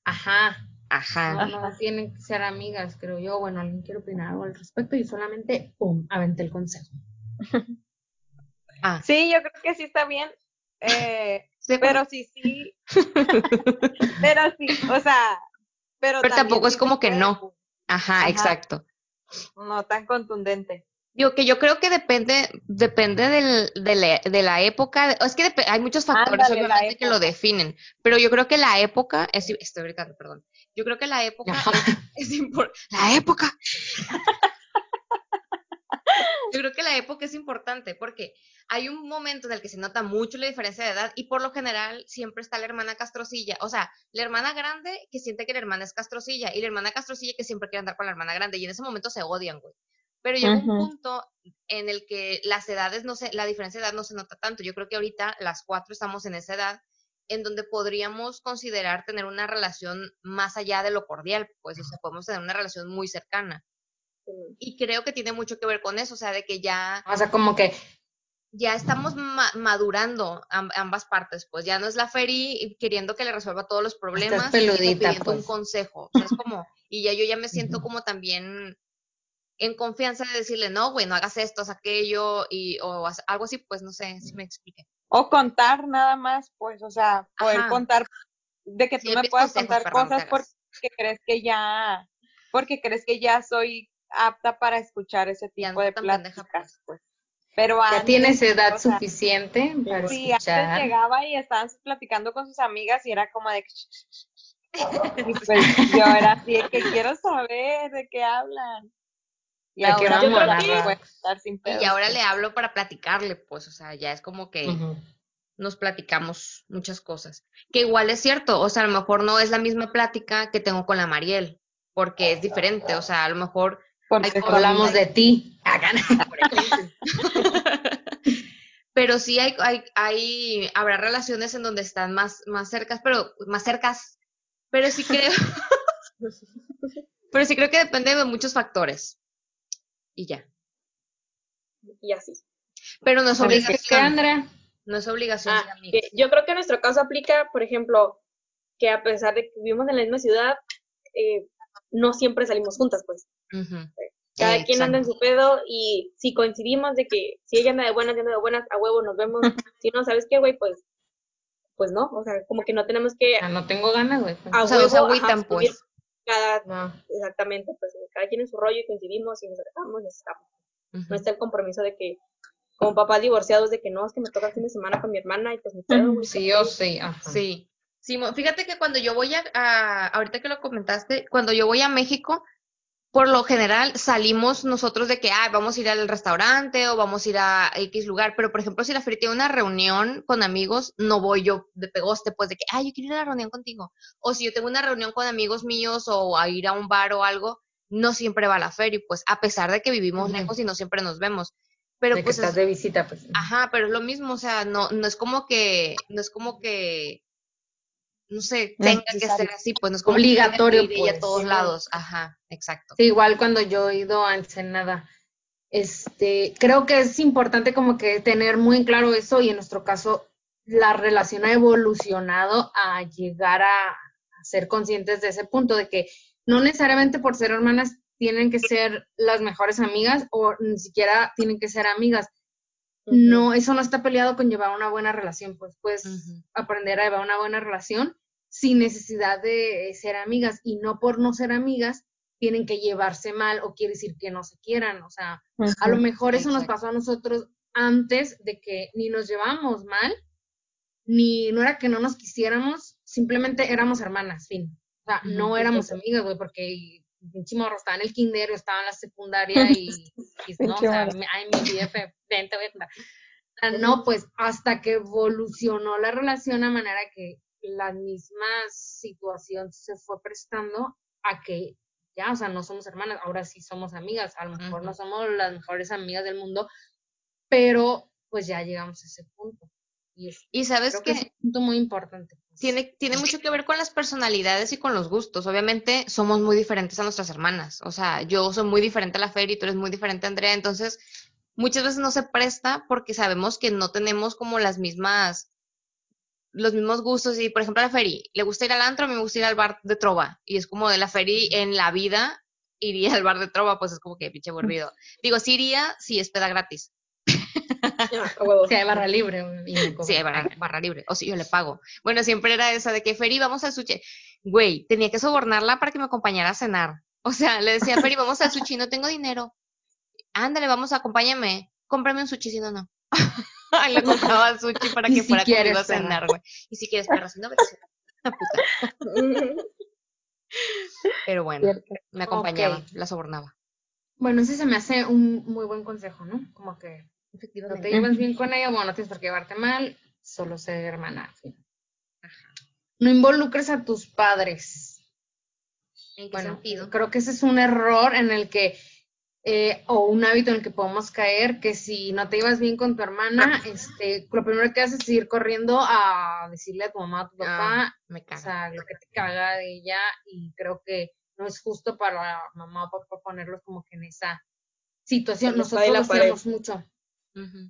Ajá, Ajá. no, no tienen que ser amigas, creo yo. Bueno, alguien quiere opinar algo al respecto y solamente, pum, aventé el consejo. Ah, Sí, yo creo que sí está bien. Eh, [laughs] sí, pero sí, sí. pero sí, o sea. Pero, Pero tampoco es como que no. Ajá, Ajá. exacto. No tan contundente. Digo que yo creo que depende, depende del, de, la, de la época. Es que hay muchos factores, Ándale, obviamente, que lo definen. Pero yo creo que la época, es, estoy gritando, perdón. Yo creo que la época es, es La época. [laughs] Yo creo que la época es importante porque hay un momento en el que se nota mucho la diferencia de edad y por lo general siempre está la hermana castrocilla. O sea, la hermana grande que siente que la hermana es castrocilla y la hermana castrocilla que siempre quiere andar con la hermana grande y en ese momento se odian, güey. Pero llega un punto en el que las edades no se, la diferencia de edad no se nota tanto. Yo creo que ahorita las cuatro estamos en esa edad en donde podríamos considerar tener una relación más allá de lo cordial, pues, o sea, podemos tener una relación muy cercana. Y creo que tiene mucho que ver con eso, o sea, de que ya, O sea, como que ya estamos madurando ambas partes, pues ya no es la Feri queriendo que le resuelva todos los problemas, sino pidiendo un pues. consejo, o sea, es como, y ya yo ya me siento como también en confianza de decirle, no, güey, no hagas esto, haz aquello, y, o algo así, pues no sé si me explique. O contar nada más, pues, o sea, poder contar, de que tú me puedas contar cosas porque crees que ya, porque crees que ya soy apta para escuchar ese tipo de pláticas, pues. pues. Pero ya tienes edad suficiente para sí, antes llegaba y estabas platicando con sus amigas y era como de [laughs] pues yo era así de que quiero saber de qué hablan. Y ahora, y ahora le hablo para platicarle, pues, o sea, ya es como que nos platicamos muchas cosas. Que igual es cierto, o sea, a lo mejor no es la misma plática que tengo con la Mariel, porque es diferente, o sea, a lo mejor... Porque hablamos de ti. [laughs] [laughs] pero sí hay, hay, hay, habrá relaciones en donde están más, más cercas, pero más cercas, pero sí creo, [laughs] pero sí creo que depende de muchos factores y ya. Y así. Pero no es obligación. No es obligación. Ah, yo creo que en nuestro caso aplica, por ejemplo, que a pesar de que vivimos en la misma ciudad, eh, no siempre salimos juntas, pues. Cada quien anda en su pedo y si coincidimos de que si ella anda de buenas, yo ando de buenas, a huevo nos vemos. [laughs] si no, ¿sabes qué, güey? Pues, pues no, o sea, como que no tenemos que... Ah, no tengo ganas, güey. A huevo, pues cada, exactamente, pues cada quien en su rollo y coincidimos y nos dejamos y estamos. No está el compromiso de que, como papás divorciados, de que no, es que me toca el fin de semana con mi hermana y pues me quedo. Sí, yo sí, Sí. Sí, fíjate que cuando yo voy a, ahorita que lo comentaste, cuando yo voy a México, por lo general salimos nosotros de que, ah, vamos a ir al restaurante o vamos a ir a X lugar, pero por ejemplo, si la feria tiene una reunión con amigos, no voy yo de pegoste, pues de que, ah, yo quiero ir a la reunión contigo. O si yo tengo una reunión con amigos míos o a ir a un bar o algo, no siempre va a la feria, pues a pesar de que vivimos lejos y no siempre nos vemos. Pero pues estás de visita, pues. Ajá, pero es lo mismo, o sea, no, no es como que, no es como que no sé, tenga que ser así, pues no es obligatorio pues, a todos lados, ajá, exacto. Sí, igual cuando yo he ido a Ensenada, este, creo que es importante como que tener muy claro eso y en nuestro caso la relación ha evolucionado a llegar a, ser conscientes de ese punto de que no necesariamente por ser hermanas tienen que ser las mejores amigas o ni siquiera tienen que ser amigas. No, eso no está peleado con llevar una buena relación, pues puedes aprender a llevar una buena relación sin necesidad de ser amigas y no por no ser amigas tienen que llevarse mal o quiere decir que no se quieran, o sea, a lo mejor eso nos pasó a nosotros antes de que ni nos llevábamos mal, ni no era que no nos quisiéramos, simplemente éramos hermanas, fin. O sea, no éramos amigas, güey, porque pinche morro estaba en el kinder, o estaba en la secundaria [laughs] y, no, o sea, ay, mi jefe, vente, vente. No, pues hasta que evolucionó la relación a manera que la misma situación se fue prestando a que ya, o sea, no somos hermanas, ahora sí somos amigas, a lo mejor no somos las mejores amigas del mundo, pero pues ya llegamos a ese punto. Y, y sabes que, es un punto muy importante. Pues. Tiene, tiene mucho que ver con las personalidades y con los gustos. Obviamente somos muy diferentes a nuestras hermanas. O sea, yo soy muy diferente a la Fer y tú eres muy diferente a Andrea. Entonces, muchas veces no se presta porque sabemos que no tenemos como las mismas los mismos gustos y, por ejemplo, a la Feri le gusta ir al antro, a mí me gusta ir al bar de trova. Y es como de la Feri en la vida iría al bar de trova, pues es como que pinche aburrido. Digo, sí iría si es peda gratis. si hay barra libre. Sí, hay barra, libre. O si yo le pago. Bueno, siempre era esa de que Feri, vamos al sushi. Güey, tenía que sobornarla para que me acompañara a cenar. O sea, le decía, Feri, vamos al sushi, no tengo dinero. Ándale, vamos, acompáñame. Cómprame un sushi, si no, no. [laughs] le [laughs] compraba sushi para que fuera conmigo a cenar, güey. Y si quieres perro, si no, vete a puta. [laughs] Pero bueno, me acompañaba, la sobornaba. Bueno, ese se me hace un muy buen consejo, ¿no? Como que no te llevas bien con ella, bueno, no tienes por qué llevarte mal, solo ser hermana. No involucres a tus padres. ¿En qué sentido? Creo que ese es un error en el que eh, o un hábito en el que podemos caer, que si no te ibas bien con tu hermana, este, lo primero que haces es ir corriendo a decirle a tu mamá, a tu papá, ah, me o sea, lo que te caga de ella, y creo que no es justo para mamá o papá ponerlos como que en esa situación. Nosotros lo hacíamos mucho.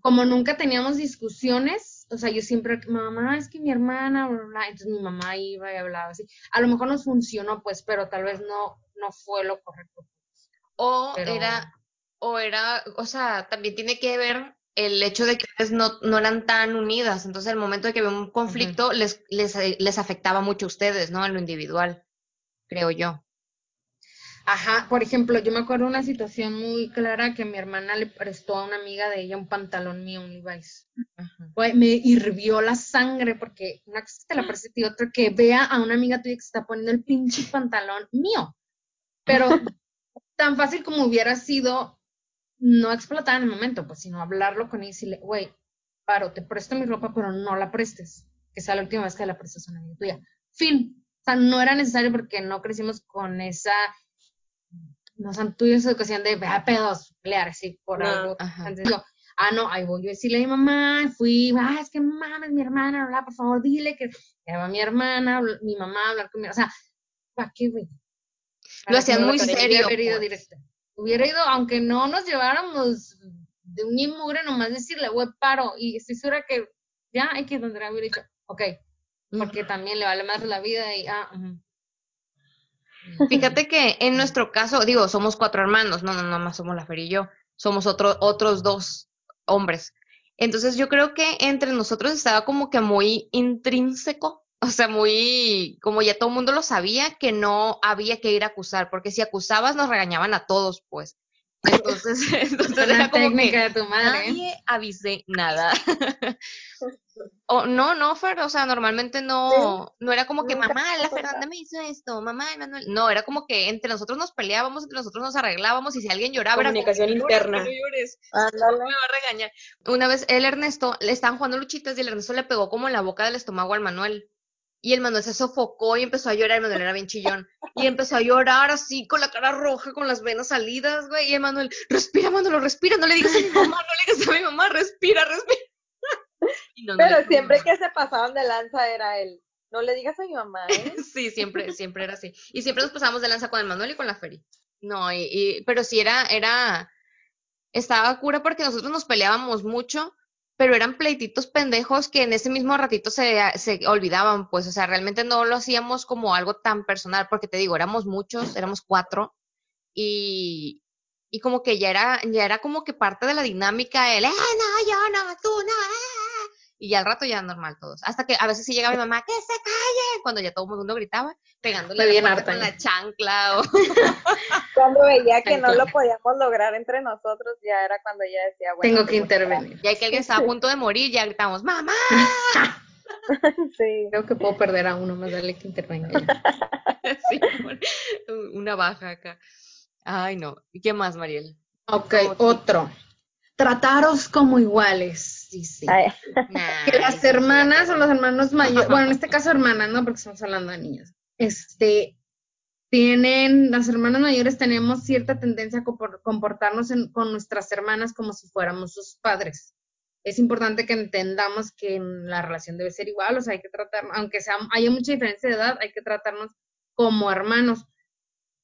como nunca teníamos discusiones, o sea, yo siempre, mamá, es que mi hermana, entonces mi mamá iba y hablaba así. A lo mejor nos funcionó, pues, pero tal vez no, no fue lo correcto. O era, o era, o sea, también tiene que ver el hecho de que ustedes no, no eran tan unidas. Entonces, el momento de que había un conflicto, les, les, les afectaba mucho a ustedes, ¿no? En lo individual, creo yo. Ajá, por ejemplo, yo me acuerdo de una situación muy clara que mi hermana le prestó a una amiga de ella un pantalón mío, un Levi's. me hirvió la sangre porque una cosa te la preste y otra que vea a una amiga tuya que se está poniendo el pinche pantalón mío. Pero tan fácil como hubiera sido no explotar en el momento, pues, sino hablarlo con ella y decirle, güey, paro, te presto mi ropa, pero no la prestes, que sea la última vez que la prestes a una amiga tuya. Fin. O sea, no era necesario porque no crecimos con esa no tuvimos esa educación de a pedos, pelear así por algo. Entonces ah, no, ahí voy yo a decirle a mi mamá, fui, ah, es que mames, mi hermana, habla, por favor, dile que va mi hermana, mi mamá, hablar conmigo, o sea, ¿para qué, güey? Lo hacían muy serio. Hubiera ido, pues. hubiera ido, aunque no nos lleváramos de un mugre, nomás decirle, güey, paro, y estoy segura que ya hay que donde hubiera dicho, ok, porque también le vale más la vida y, ah, Fíjate que en nuestro caso, digo, somos cuatro hermanos, no, no, no más somos la Fer y yo, somos otro, otros dos hombres. Entonces yo creo que entre nosotros estaba como que muy intrínseco, o sea, muy, como ya todo el mundo lo sabía, que no había que ir a acusar, porque si acusabas nos regañaban a todos, pues. Entonces, [laughs] entonces era como que de tu madre. nadie avise nada. [laughs] o, no, no, Fer, o sea, normalmente no, no era como que mamá, la Fernanda me hizo esto, mamá, Manuel. No, era como que entre nosotros nos peleábamos, entre nosotros nos arreglábamos y si alguien lloraba, comunicación era interna. No llores, me va a regañar. Una vez el Ernesto, le estaban jugando luchitas y el Ernesto le pegó como en la boca del estómago al Manuel. Y el Manuel se sofocó y empezó a llorar. El Manuel era bien chillón. Y empezó a llorar así, con la cara roja, con las venas salidas, güey. Y el Manuel, respira, Manuel, respira. No le digas a mi mamá, no le digas a mi mamá, respira, respira. [laughs] Pero siempre que se pasaban de lanza era él. No le digas a mi mamá, ¿eh? [laughs] sí, siempre, siempre era así. Y siempre nos pasábamos de lanza con el Manuel y con la Feri. No, y, y, pero sí era, era, estaba cura porque nosotros nos peleábamos mucho pero eran pleititos pendejos que en ese mismo ratito se, se olvidaban, pues, o sea, realmente no lo hacíamos como algo tan personal, porque te digo, éramos muchos, éramos cuatro, y, y como que ya era, ya era como que parte de la dinámica, el, eh, no, yo no, tú no, eh, y al rato ya normal todos. Hasta que a veces sí llegaba mi mamá, que se calle, cuando ya todo el mundo gritaba, pegándole bien la, con la chancla. O... [laughs] cuando veía que no lo podíamos lograr entre nosotros, ya era cuando ella decía, bueno. Tengo que intervenir. Ya que alguien estaba a punto de morir, ya gritamos, ¡mamá! [laughs] sí. Creo que puedo perder a uno más, darle que intervenga. [laughs] sí, una baja acá. Ay, no. ¿Y qué más, Mariel? Ok, otro. Trataros como iguales sí, que las hermanas o los hermanos mayores, bueno, en este caso hermanas, ¿no? Porque estamos hablando de niños. Este, tienen, las hermanas mayores tenemos cierta tendencia a comportarnos con nuestras hermanas como si fuéramos sus padres. Es importante que entendamos que la relación debe ser igual, o sea, hay que tratar, aunque sea, haya mucha diferencia de edad, hay que tratarnos como hermanos.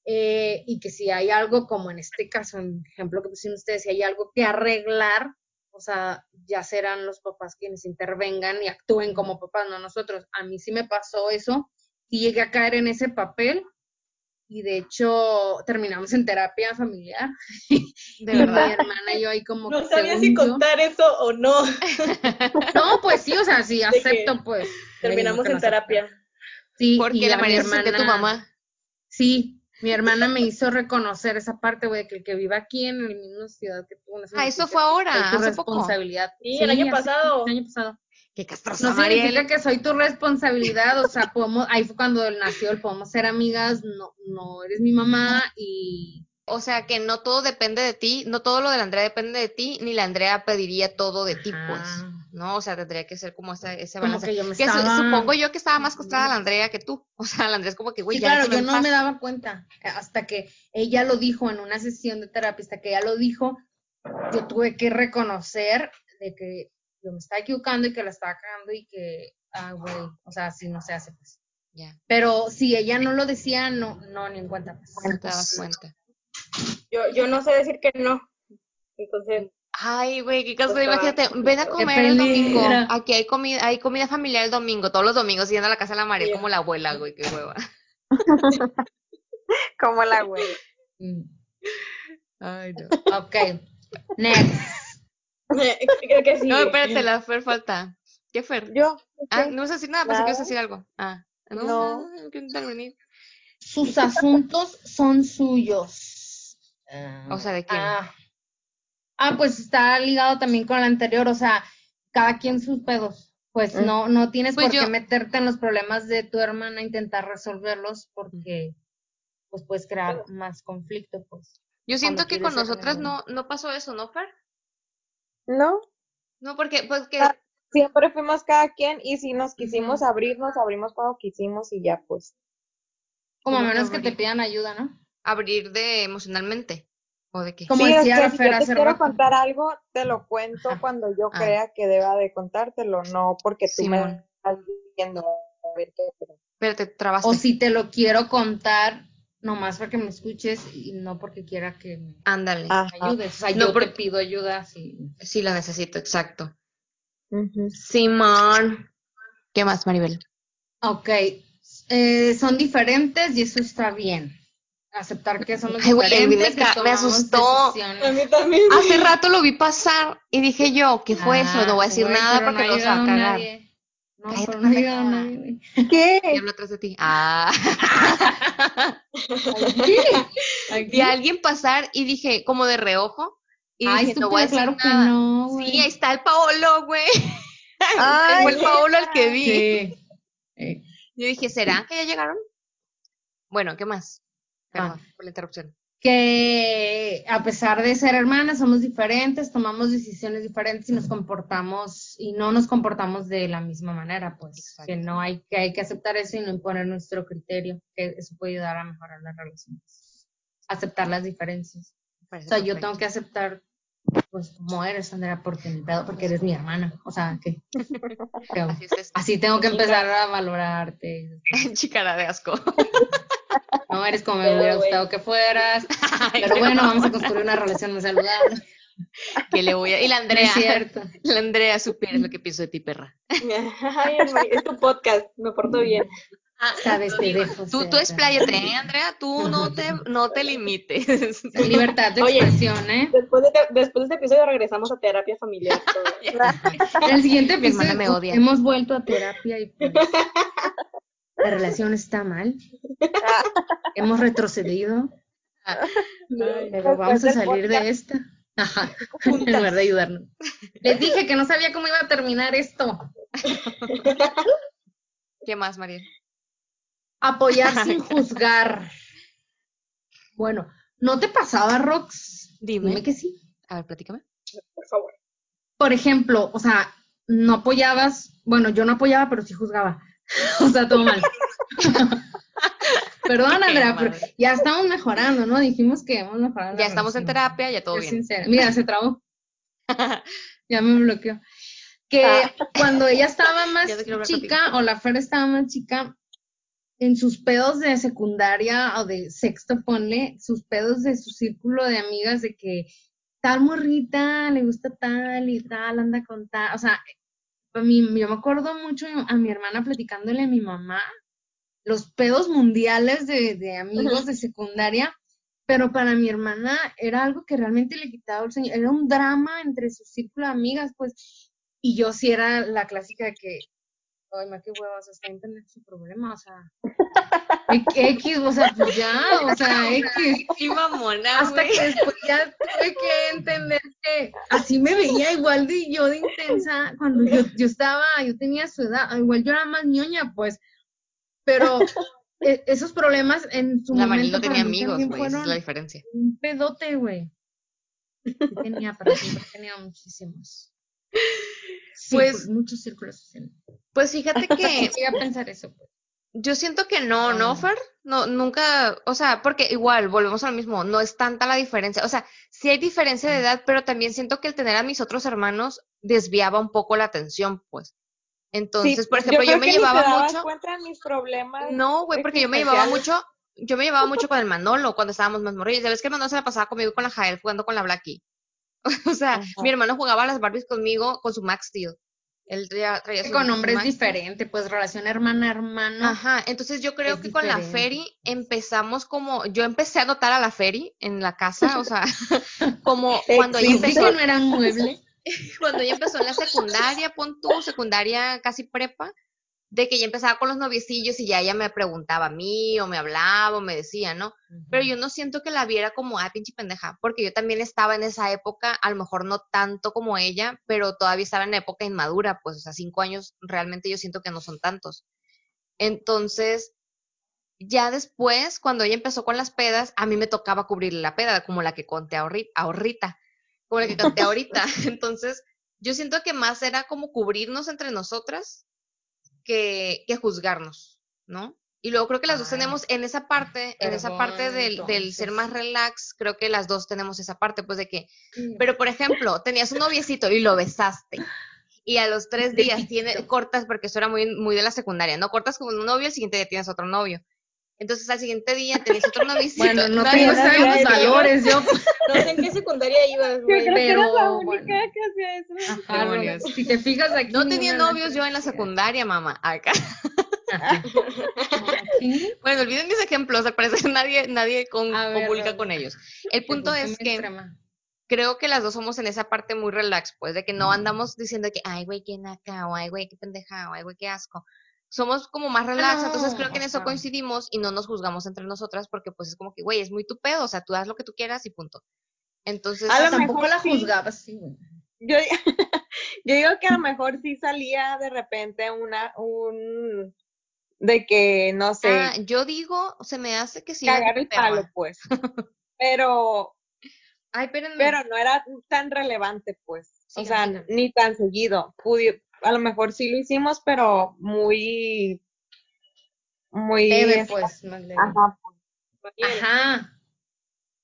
Eh, y que si hay algo, como en este caso, en ejemplo que pusieron ustedes, si hay algo que arreglar, o sea, ya serán los papás quienes intervengan y actúen como papás, no nosotros. A mí sí me pasó eso y llegué a caer en ese papel y de hecho terminamos en terapia familiar. [laughs] De verdad. Mi hermana y yo ahí como... No sabía si contar eso o no. [laughs] no, pues sí, o sea, sí, acepto pues. Terminamos en terapia. Sí, porque la María hermana, tu mamá. Sí, mi hermana me hizo reconocer esa parte, güey, que el que vive aquí en la misma ciudad que tú. Ah, eso fue ahora, hace responsabilidad. Sí, el año pasado. El año pasado. Qué castrosa, No significa que soy tu responsabilidad, o sea, podemos, ahí fue cuando nació el podemos ser amigas, no, no eres mi mamá y o sea que no todo depende de ti, no todo lo de la Andrea depende de ti, ni la Andrea pediría todo de ti, pues, ¿no? O sea, tendría que ser como ese, ese balance. que, yo me supongo yo que estaba más costrada la Andrea que tú. [laughs] O sea, la Andrea es como que, güey, sí, claro, yo no me daba cuenta hasta que ella lo dijo en una sesión de terapia, hasta que ella lo dijo, yo tuve que reconocer de que yo me estaba equivocando y que la estaba cagando y que, ah, güey, o sea, así no se hace, pues. Ya. Pero si ella no lo decía, no, no, ni en cuenta. Pues. No te dabas cuenta. Yo, yo no sé decir que no. Entonces. Ay, güey, qué caso, imagínate, ven a comer el domingo. Aquí hay comida, hay comida familiar el domingo, todos los domingos yendo a la casa de la María como la abuela, güey, qué hueva. [laughs] como la abuela. Mm. Ay, no. Ok. Next. [laughs] Creo que sí. No, espérate, la Fer falta. ¿Qué Fer? Yo. Ah, no vas a decir nada, pensé que ibas a decir algo. Ah, no, No. Sus asuntos son suyos. O sea, ¿de quién? Ah. Ah, pues está ligado también con el anterior, o sea, cada quien sus pedos. Pues Mm. no, no tienes Pues por yo- qué meterte en los problemas de tu hermana, intentar resolverlos, porque pues puedes crear más conflicto, pues. Yo siento que con nosotras no, no pasó eso, ¿no, Fer? No, No, porque, pues que, Ah. siempre fuimos cada quien y si nos quisimos abrir, nos abrimos cuando quisimos y ya pues. Como a ¿Cómo que menos que te pidan ayuda, ¿no? abrir de emocionalmente. ¿O de qué? Como sí, decía si yo te quiero rato. contar algo, te lo cuento Ajá. cuando yo Ah. crea que deba de contártelo, no porque tú Simón. me estás diciendo a ver qué Espérate, trabaste. O si te lo quiero contar, nomás para que me escuches y no porque quiera que me Ándale. Ajá. ayudes. O sea, No, yo porque- te pido ayuda si Sí, la necesito, exacto. Simón. ¿Qué más, Maribel? Ok, eh, son diferentes y eso está bien. Aceptar que somos Ay, güey, el diferentes. me y me asustó. decisiones. A mí también. Hace rato lo vi pasar y dije yo, ¿qué fue eso? No voy a Ah, decir güey, nada porque no ha lo vas a cagar. nadie. No, Cállate, no nadie, güey. Y ¿Qué? hablo atrás de ti. Ah. Aquí. Vi a alguien pasar y dije, como de reojo. Y Ay, dije, no voy a decir claro que nada. no, güey. Sí, ahí está el Paolo, güey. [laughs] Ay, Fue el Paolo el que vi. Sí. Eh, Yo dije, ¿será que ya llegaron? Bueno, ¿qué más? Ah. Perdón por la interrupción. que a pesar de ser hermanas, somos diferentes, tomamos decisiones diferentes y nos comportamos y no nos comportamos de la misma manera, pues Exacto. que no hay que hay que aceptar eso y no imponer nuestro criterio, que eso puede ayudar a mejorar las relaciones. Aceptar las diferencias. Parece O sea, yo tengo que aceptar pues como eres, Andrea, porque pedo, porque eres mi hermana. O sea, que, [laughs] Así así tengo que empezar a valorarte. [laughs] Chicara de asco. [laughs] No eres como me Pero, hubiera gustado que fueras. [laughs] Pero no, bueno, vamos a construir una relación más saludable. que le voy a... Y la Andrea, es cierto. la Andrea supieras lo que pienso de ti, perra. Ay, es, tu podcast, me porto bien. Sabes, te dejo. Tú, tú expláyate, ¿eh, Andrea? Tú no te, no te limites. Libertad de Oye. expresión, ¿eh? Después de, después de este episodio regresamos a terapia familiar. [laughs] todo. En [laughs] el siguiente episodio me odia. hemos vuelto a terapia y pues, la relación está mal. [laughs] Hemos retrocedido, pero vamos a salir de esta. Ajá, [laughs] en lugar de ayudarnos. Les dije que no sabía cómo iba a terminar esto. [laughs] ¿Qué más, María? Apoyar sin juzgar. Bueno, ¿no te pasaba, Rox? Dime. Dime que sí. A ver, platícame. Por favor. Por ejemplo, o sea, no apoyabas, bueno, yo no apoyaba, pero sí juzgaba. [laughs] O sea, todo mal. Perdón, Andrea, pero ya estamos mejorando, ¿no? Dijimos que hemos mejorado. la Ya estamos en terapia, ya todo bien. sincera. Mira, se trabó. [laughs] ya me bloqueó. Que cuando ella estaba [laughs] más chica, o la Fer estaba más chica, en sus pedos de secundaria o de sexto, ponle, sus pedos de su círculo de amigas de que tal morrita le gusta tal y tal, anda con tal, o sea, a mí, yo me acuerdo mucho a mi hermana platicándole a mi mamá los pedos mundiales de, de amigos de secundaria, pero para mi hermana era algo que realmente le quitaba el sueño, era un drama entre su círculo de amigas, pues, y yo sí era la clásica de que, ay, ma, qué huevos, está en tener su problema, o sea, X, o sea, pues ya, o sea, X. [laughs] Sí, mamona, Hasta que después ya tuve que entender que así me veía igual de yo de intensa cuando yo, yo estaba, yo tenía su edad, igual yo era más ñoña, pues, pero e- esos problemas en su La momento Maril no tenía amigos, güey. Esa es la diferencia. un pedote, güey. Tenía, pero siempre tenía muchísimos. Pues- muchos círculos sociales. Pues fíjate que [laughs] Llegué a pensar eso, pues. yo siento que no, ¿no, Ah. Fer? No, nunca, o sea, porque igual, volvemos a lo mismo, no es tanta la diferencia. O sea, sí hay diferencia de edad, pero también siento que el tener a mis otros hermanos desviaba un poco la atención, pues. Entonces, por ejemplo, yo, creo me que llevaba mucho. cuenta de mis problemas. No, güey, porque yo me llevaba mucho, yo me llevaba mucho con el Manolo cuando estábamos más morrillos. Ya ves que el Manolo se la pasaba conmigo y con la Jael jugando con la Blackie. [laughs] o sea, mi hermano jugaba a las Barbies conmigo con su Max Steel. Él traía, su, con hombres es diferente, pues relación hermana-hermano. Ajá, entonces yo creo que con la Ferry empezamos como, yo empecé a notar a la Ferry en la casa, o sea, [laughs] como cuando ella empezó. no era mueble. [laughs] cuando ella empezó en la secundaria, pon tú, secundaria casi prepa, de que ya empezaba con los noviecillos y ya ella me preguntaba a mí o me hablaba o me decía, ¿no? Pero yo no siento que la viera como, ah, pinche pendeja, porque yo también estaba en esa época, a lo mejor no tanto como ella, pero todavía estaba en la época inmadura, pues, o sea, cinco años realmente yo siento que no son tantos. Entonces, ya después, cuando ella empezó con las pedas, a mí me tocaba cubrirle la peda, como la que conté ahorita, como la que conté [laughs] ahorita. [laughs] Entonces, yo siento que más era como cubrirnos entre nosotras que, juzgarnos, ¿no? Y luego creo que las dos tenemos en esa parte, en esa parte del, del, ser más relax, creo que las dos tenemos esa parte, pues de que, pero por ejemplo, tenías un noviecito y lo besaste. Y a los tres días tiene, cortas, porque eso era muy, muy de la secundaria, ¿no? Cortas con un novio, el siguiente día tienes otro novio. Entonces al siguiente día tenés otro noviecito. Bueno, no, no tengo los valores, yo. [laughs] No sé en qué secundaria ibas, güey. Yo creo pero... que eras la única que hacía eso. Ajá, si te fijas aquí. No tenía novios yo en la secundaria, mamá. [laughs] Acá. bueno, olviden mis ejemplos, al parecer nadie, nadie con, comunica con ellos. El punto es que creo que las dos somos en esa parte muy relax, pues, de que no andamos diciendo que, ay, güey, qué naca, o ay, güey, qué pendeja, o ay, güey, qué asco somos como más relax, entonces creo que en eso coincidimos y no nos juzgamos entre nosotras porque pues es como que, güey, es muy tu pedo, o sea, tú haz lo que tú quieras y punto. Entonces, a lo tampoco la juzgabas, sí, Yo, [laughs] yo digo que a lo mejor sí salía de repente una, un, de que, no sé. Ah, yo digo, se me hace que sí. Cagar el palo, pues. pero, Ay, pero no era tan relevante, pues. o sea, ni tan seguido. Pudi a lo mejor sí lo hicimos, pero muy, muy... Leve, pues, más leve. Ajá. Ajá.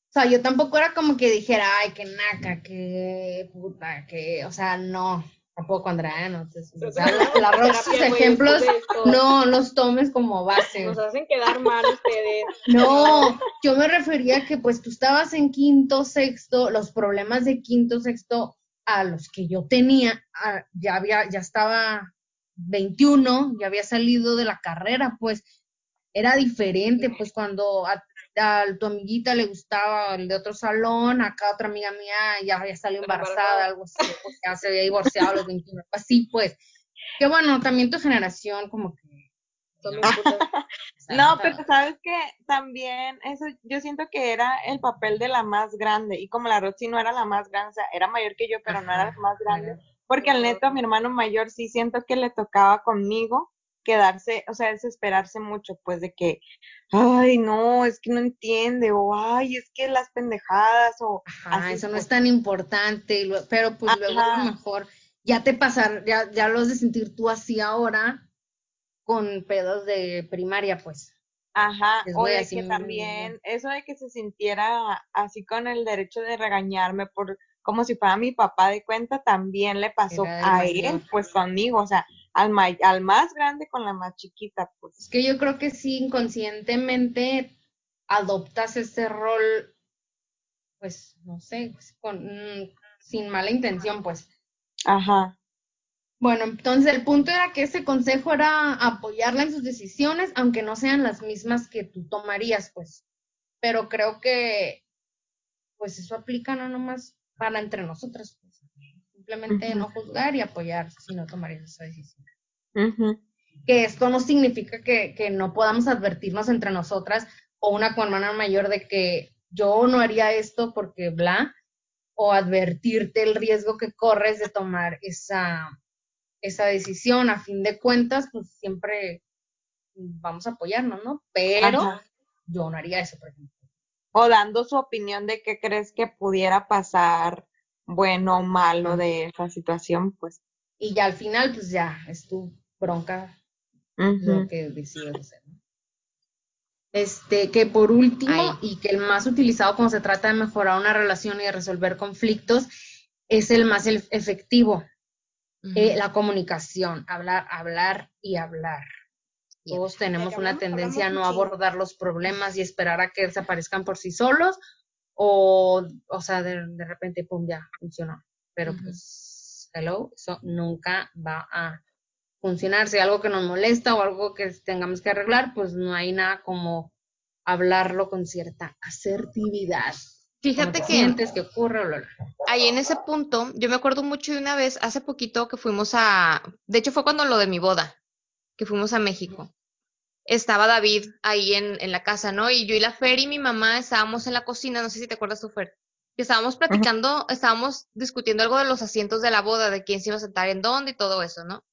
O sea, yo tampoco era como que dijera, ay, qué naca, qué puta, que, o sea, no, tampoco Andrea, no, entonces, o sea, los [laughs] ejemplos no los tomes como base. Nos hacen quedar mal ustedes. No, yo me refería a que pues tú estabas en quinto, sexto, los problemas de quinto, sexto a los que yo tenía, ya había, ya estaba 21, ya había salido de la carrera, pues era diferente, pues cuando a, tu amiguita le gustaba el de otro salón, acá otra amiga mía ya, había salido embarazada, algo así, pues ya se había divorciado a los 21, así pues. Que bueno, también tu generación como que [laughs] no, pero sabes que también eso yo siento que era el papel de la más grande y como la Roxy no era la más grande, o sea, era mayor que yo, pero no era la más grande, porque al neto, a mi hermano mayor, sí siento que le tocaba conmigo quedarse, o sea, desesperarse mucho, pues de que, ay, no, es que no entiende, o ay, es que las pendejadas, o... Ajá, eso no es tan importante, pero pues luego a lo mejor ya te pasar, ya, ya lo has de sentir tú así ahora, con pedos de primaria, pues. Ajá, o de que también, eso de que se sintiera así con el derecho de regañarme por como si fuera mi papá de cuenta, también le pasó a él, pues conmigo, o sea, al, al más grande con la más chiquita, pues. Es que yo creo que sí, inconscientemente adoptas ese rol, pues, no sé, pues, con, mm, sin mala intención, pues. Ajá. Bueno, entonces el punto era que ese consejo era apoyarla en sus decisiones, aunque no sean las mismas que tú tomarías, pues. Pero creo que, pues eso aplica no nomás para entre nosotras, pues. Simplemente no juzgar y apoyar si no tomarías esa decisión. Que esto no significa que, que no podamos advertirnos entre nosotras o una con hermana mayor de que yo no haría esto porque bla, o advertirte el riesgo que corres de tomar esa esa decisión. A fin de cuentas, pues siempre vamos a apoyarnos, ¿no? Pero yo no haría eso, por ejemplo. O dando su opinión de qué crees que pudiera pasar, bueno o malo de esa situación, pues. Y ya al final, pues ya, es tu bronca lo que decides hacer. ¿no? Este, que por último, y que el más utilizado cuando se trata de mejorar una relación y de resolver conflictos, es el más efectivo. Eh, la comunicación, hablar, hablar y hablar. Todos tenemos una tendencia a no abordar los problemas y esperar a que desaparezcan por sí solos o, o sea, de, de repente, pum, ya funcionó. Pero pues, hello, eso nunca va a funcionar. Si hay algo que nos molesta o algo que tengamos que arreglar, pues no hay nada como hablarlo con cierta asertividad. Fíjate que sientes que ocurre, ahí en ese punto, yo me acuerdo mucho de una vez, hace poquito que fuimos a, de hecho fue cuando lo de mi boda, que fuimos a México. Estaba David ahí en, en la casa, ¿no? Y yo y la Fer y mi mamá estábamos en la cocina, no sé si te acuerdas tú, Fer, que estábamos platicando, estábamos discutiendo algo de los asientos de la boda, de quién se iba a sentar en dónde y todo eso, ¿no?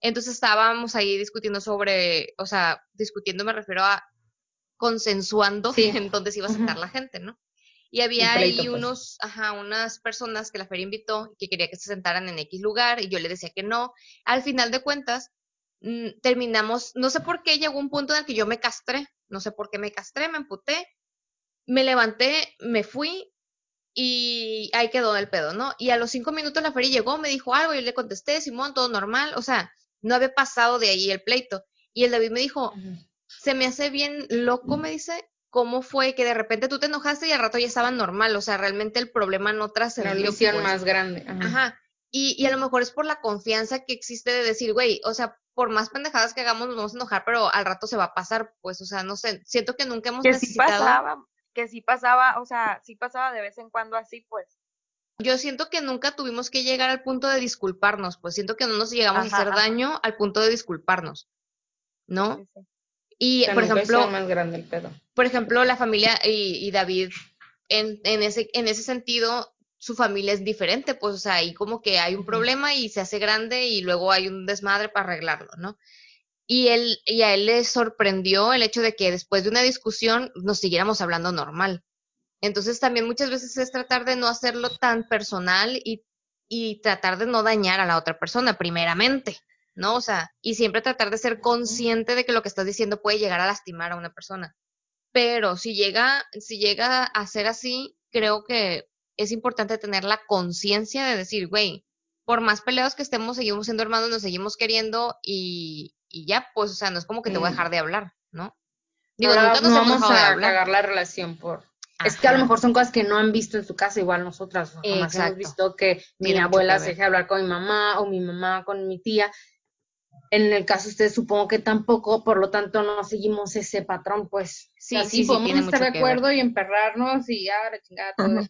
Entonces estábamos ahí discutiendo sobre, o sea, discutiendo me refiero a consensuando [laughs] en dónde se iba a sentar la gente, ¿no? Y había ahí pues. unos, ajá, unas personas que la feria invitó que quería que se sentaran en X lugar y yo le decía que no. Al final de cuentas, mm, terminamos, no sé por qué llegó un punto en el que yo me castré, no sé por qué me castré, me emputé, me levanté, me fui y ahí quedó el pedo, ¿no? Y a los cinco minutos la feria llegó, me dijo algo, yo le contesté, Simón, todo normal, o sea, no había pasado de ahí el pleito. Y el David me dijo, se me hace bien loco, me dice, cómo fue que de repente tú te enojaste y al rato ya estaba normal, o sea, realmente el problema no trascendió. La pues. más grande. Ajá. Y, y, a lo mejor es por la confianza que existe de decir, güey, o sea, por más pendejadas que hagamos nos vamos a enojar, pero al rato se va a pasar, pues, o sea, no sé, siento que nunca hemos que necesitado... Sí pasaba, que sí pasaba, o sea, sí pasaba de vez en cuando así, pues. Yo siento que nunca tuvimos que llegar al punto de disculparnos, pues siento que no nos llegamos a hacer daño al punto de disculparnos, ¿no? Sí, sí. Y, por ejemplo, más grande el pedo. Por ejemplo, la familia y, David, en, en, ese, en ese sentido, su familia es diferente, pues, o sea, ahí como que hay un problema y se hace grande y luego hay un desmadre para arreglarlo, ¿no? Y, él, y a él le sorprendió el hecho de que después de una discusión nos siguiéramos hablando normal. Entonces también muchas veces es tratar de no hacerlo tan personal y, y tratar de no dañar a la otra persona, primeramente. ¿no? O sea, y siempre tratar de ser consciente de que lo que estás diciendo puede llegar a lastimar a una persona. Pero si llega, si llega a ser así, creo que es importante tener la conciencia de decir, güey, por más peleados que estemos, seguimos siendo hermanos, nos seguimos queriendo y, y ya, pues, o sea, no es como que te voy a dejar de hablar, ¿no? Digo, nunca nos vamos a cagar la relación por... Es que a lo mejor son cosas que no han visto en su casa, igual nosotras. Jamás hemos visto que mi abuela se deje hablar con mi mamá o mi mamá con mi tía. En el caso de ustedes supongo que tampoco, por lo tanto no seguimos ese patrón, pues. Sí, sí, sí, podemos estar de acuerdo y emperrarnos y ya, la chingada, todo.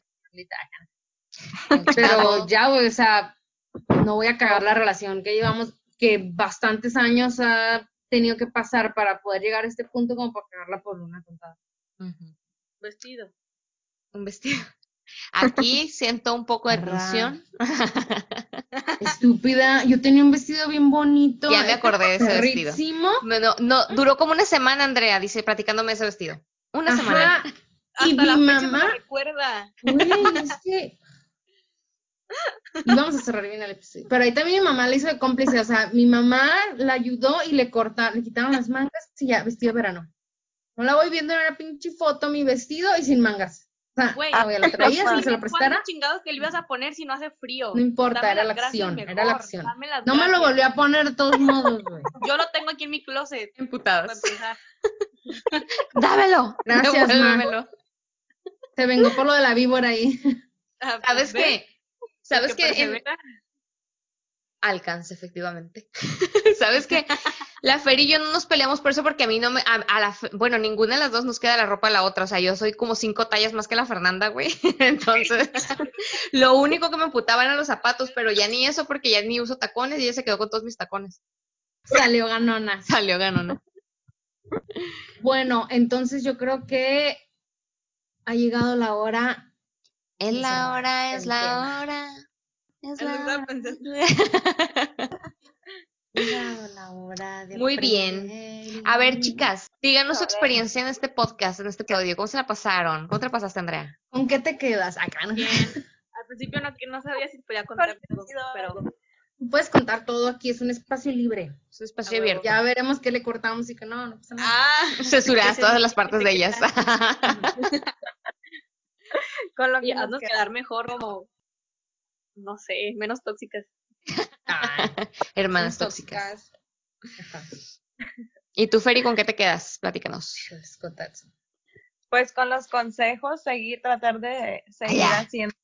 Pero ya, o sea, no voy a cagar la relación que llevamos, que bastantes años ha tenido que pasar para poder llegar a este punto como para cagarla por una tontada. Vestido. Un vestido. Aquí siento un poco de tensión. [laughs] Estúpida, yo tenía un vestido bien bonito. Ya me acordé de ese vestido. No, no, duró como una semana, Andrea, dice, practicándome ese vestido. Una semana. Y mi mamá. recuerda. es que. Y [laughs] vamos a cerrar bien el episodio. Pero ahí también mi mamá le hizo de cómplice. O sea, mi mamá la ayudó y le cortaron, le quitaron las mangas y ya, vestido de verano. No la voy viendo en una pinche foto, mi vestido y sin mangas. Güey, ah, la traías y se lo prestara? chingados que le ibas a poner si no hace frío? No importa, era la acción, era la acción. No me lo volví a poner de todos modos, güey. [laughs] Yo lo tengo aquí en mi closet. Emputados. [laughs] Dámelo. Gracias, Dámelo. Se vengó por lo de la víbora ahí. Ah, ¿Sabes qué? ¿Sabes qué? Alcance, efectivamente. [laughs] ¿Sabes qué? La Fer y yo no nos peleamos por eso porque a mí no me, a, la, bueno, ninguna de las dos nos queda la ropa a la otra, o sea, yo soy como cinco tallas más que la Fernanda, güey. [laughs] Entonces, [laughs] lo único que me emputaba eran los zapatos, pero ya ni eso porque ya ni uso tacones y ella se quedó con todos mis tacones. Salió ganona. Salió ganona. Bueno, entonces yo creo que ha llegado la hora. Es la hora, es la hora. Es la [laughs] Muy bien. A ver, chicas, díganos su experiencia en este podcast, en este episodio. ¿Cómo se la pasaron? ¿Cómo te la pasaste, Andrea? ¿Con qué te quedas? Acá no. [laughs] Al principio no, no sabía si podía contar todo, pero... Puedes contar todo aquí, es un espacio libre. Es un espacio abierto. Ya veremos qué le cortamos y qué no, no pasa nada. Ah, [laughs] censuras todas las partes de ellas. Con lo que y haznos quedar mejor como no sé, menos tóxicas. [laughs] Hermanas tóxicas. [laughs] ¿Y tú, Feri, con qué te quedas? Platícanos. Pues con los consejos, seguir, tratar de seguir haciendo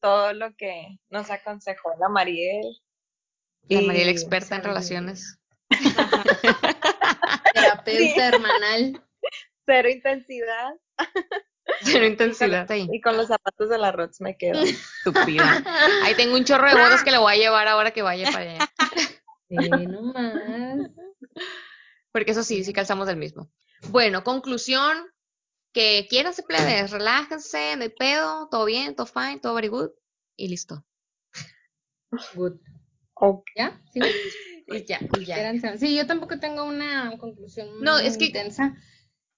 todo lo que nos aconsejó la Mariel. La Mariel experta en relaciones. [laughs] Terapeuta hermanal. Cero intensidad. [laughs] Cero intensidad. Y con los zapatos de la Rots me quedo. [laughs] Estúpida. Ahí tengo un chorro de bodas que le voy a llevar ahora que vaya para allá. [laughs] Sí, no más. Porque eso sí, sí calzamos del mismo. Bueno, conclusión. Que quieran se plebes, relájense, no hay pedo, todo bien, todo fine, todo very good. Y listo. Good. ¿Ya? Sí. Y ya, y ya. Sí, yo tampoco tengo una conclusión no, es que intensa.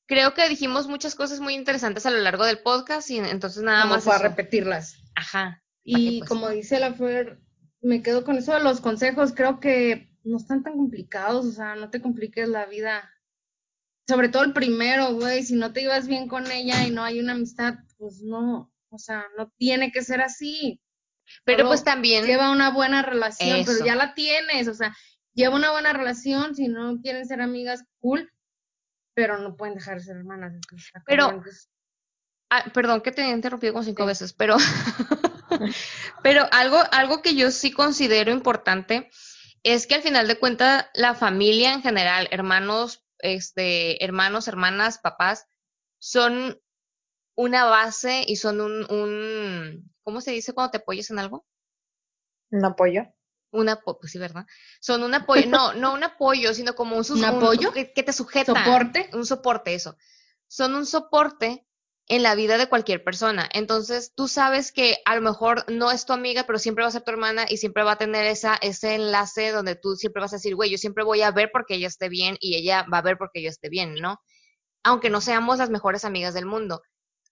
Creo que dijimos muchas cosas muy interesantes a lo largo del podcast y entonces nada más. Para repetirlas. Ajá. Y pues? como dice la Fer, me quedo con eso de los consejos. Creo que no están tan complicados, o sea, no te compliques la vida. Sobre todo el primero, güey, si no te ibas bien con ella y no hay una amistad, pues no, o sea, no tiene que ser así. Pero pues también lleva una buena relación, pero ya la tienes, o sea, lleva una buena relación, si no quieren ser amigas, cool, pero no pueden dejar de ser hermanas. pero, ah, perdón que te he interrumpido con cinco veces, pero, [laughs] pero algo, algo que yo sí considero importante es que al final de cuentas la familia en general, hermanos, este, hermanos, hermanas, papás, son una base y son un, un, ¿cómo se dice cuando te apoyas en algo? Un apoyo un apoyo, pues sí, ¿verdad? Son un apoyo, no, no un apoyo, sino como un, [laughs] ¿Un apoyo que, te sujeta. ¿Soporte? Un soporte, eso. Son un soporte en la vida de cualquier persona. Entonces, tú sabes que a lo mejor no es tu amiga, pero siempre va a ser tu hermana y siempre va a tener esa, ese enlace donde tú siempre vas a decir, güey, yo siempre voy a ver porque ella esté bien y ella va a ver porque yo esté bien, ¿no? Aunque no seamos las mejores amigas del mundo.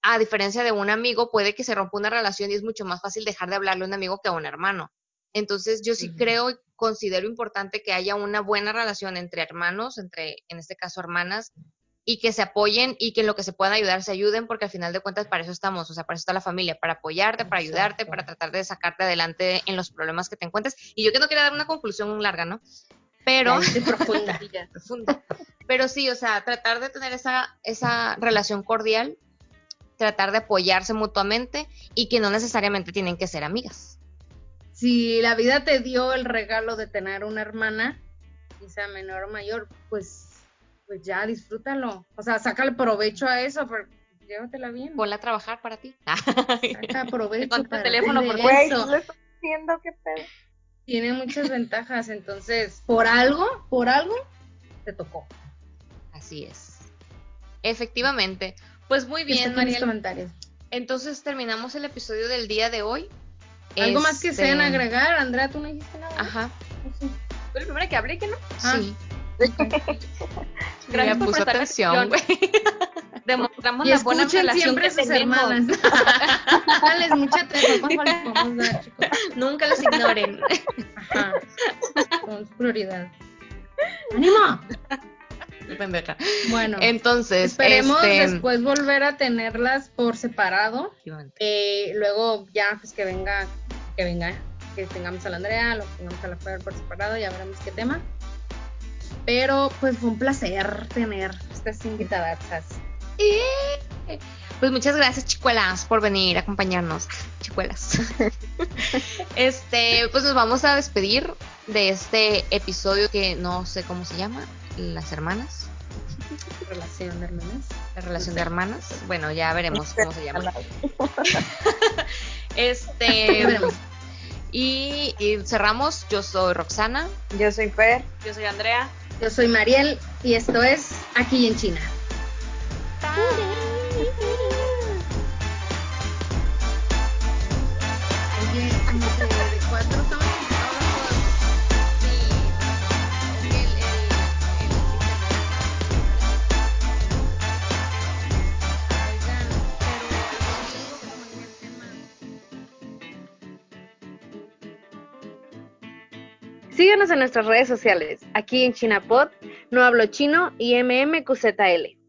A diferencia de un amigo, puede que se rompa una relación y es mucho más fácil dejar de hablarle a un amigo que a un hermano. Entonces yo sí creo y considero importante que haya una buena relación entre hermanos, entre, en este caso, hermanas, y que se apoyen y que en lo que se puedan ayudar se ayuden, porque al final de cuentas para eso estamos, o sea, para eso está la familia, para apoyarte, para ayudarte, para tratar de sacarte adelante en los problemas que te encuentres. Y yo que no quería dar una conclusión larga, ¿no? Pero... [laughs] profunda. [laughs] profunda. Pero sí, o sea, tratar de tener esa, esa relación cordial, tratar de apoyarse mutuamente y que no necesariamente tienen que ser amigas si la vida te dio el regalo de tener una hermana, quizá menor o mayor, pues, pues ya disfrútalo. O sea, sácale provecho a eso, pero llévatela bien. Ponla a trabajar para ti. [laughs] Saca provecho para teléfono por eso. estoy diciendo qué pedo. Tiene muchas ventajas, entonces, por algo, por algo, te tocó. Así es. Efectivamente. Pues muy bien, Mariel. Entonces terminamos el episodio del día de hoy. ¿Algo más que sean este, agregar? Andrea, tú no dijiste nada. Ajá. Fue la primera que hablé, que no? Ah. Sí. [laughs] Gracias por prestar atención, güey. [laughs] Demostramos y la buena relación siempre que sus hermanas. [laughs] Dales mucha atención, chicos. Nunca los ignoren. Ajá. Son su prioridad. ¡Ánimo! Pendeja. Bueno, entonces esperemos este, después volver a tenerlas por separado. Eh, luego ya pues que venga, que venga, que tengamos a la Andrea, lo tengamos a la Fer por separado, ya veremos qué tema. Pero pues fue un placer tener estas invitadas. Pues muchas gracias, chicuelas, por venir a acompañarnos. Chicuelas. [laughs] este, pues nos vamos a despedir de este episodio que no sé cómo se llama, Las Hermanas relación de hermanas. La relación de hermanas. Bueno, ya veremos cómo se llama. [laughs] este. [laughs] Y, y, cerramos. Yo soy Roxana. Yo soy Fer. Yo soy Andrea. Yo soy Mariel. Y esto es Aquí en China. Síguenos en nuestras redes sociales, aquí en ChinaPod, No Hablo Chino y MMQZL.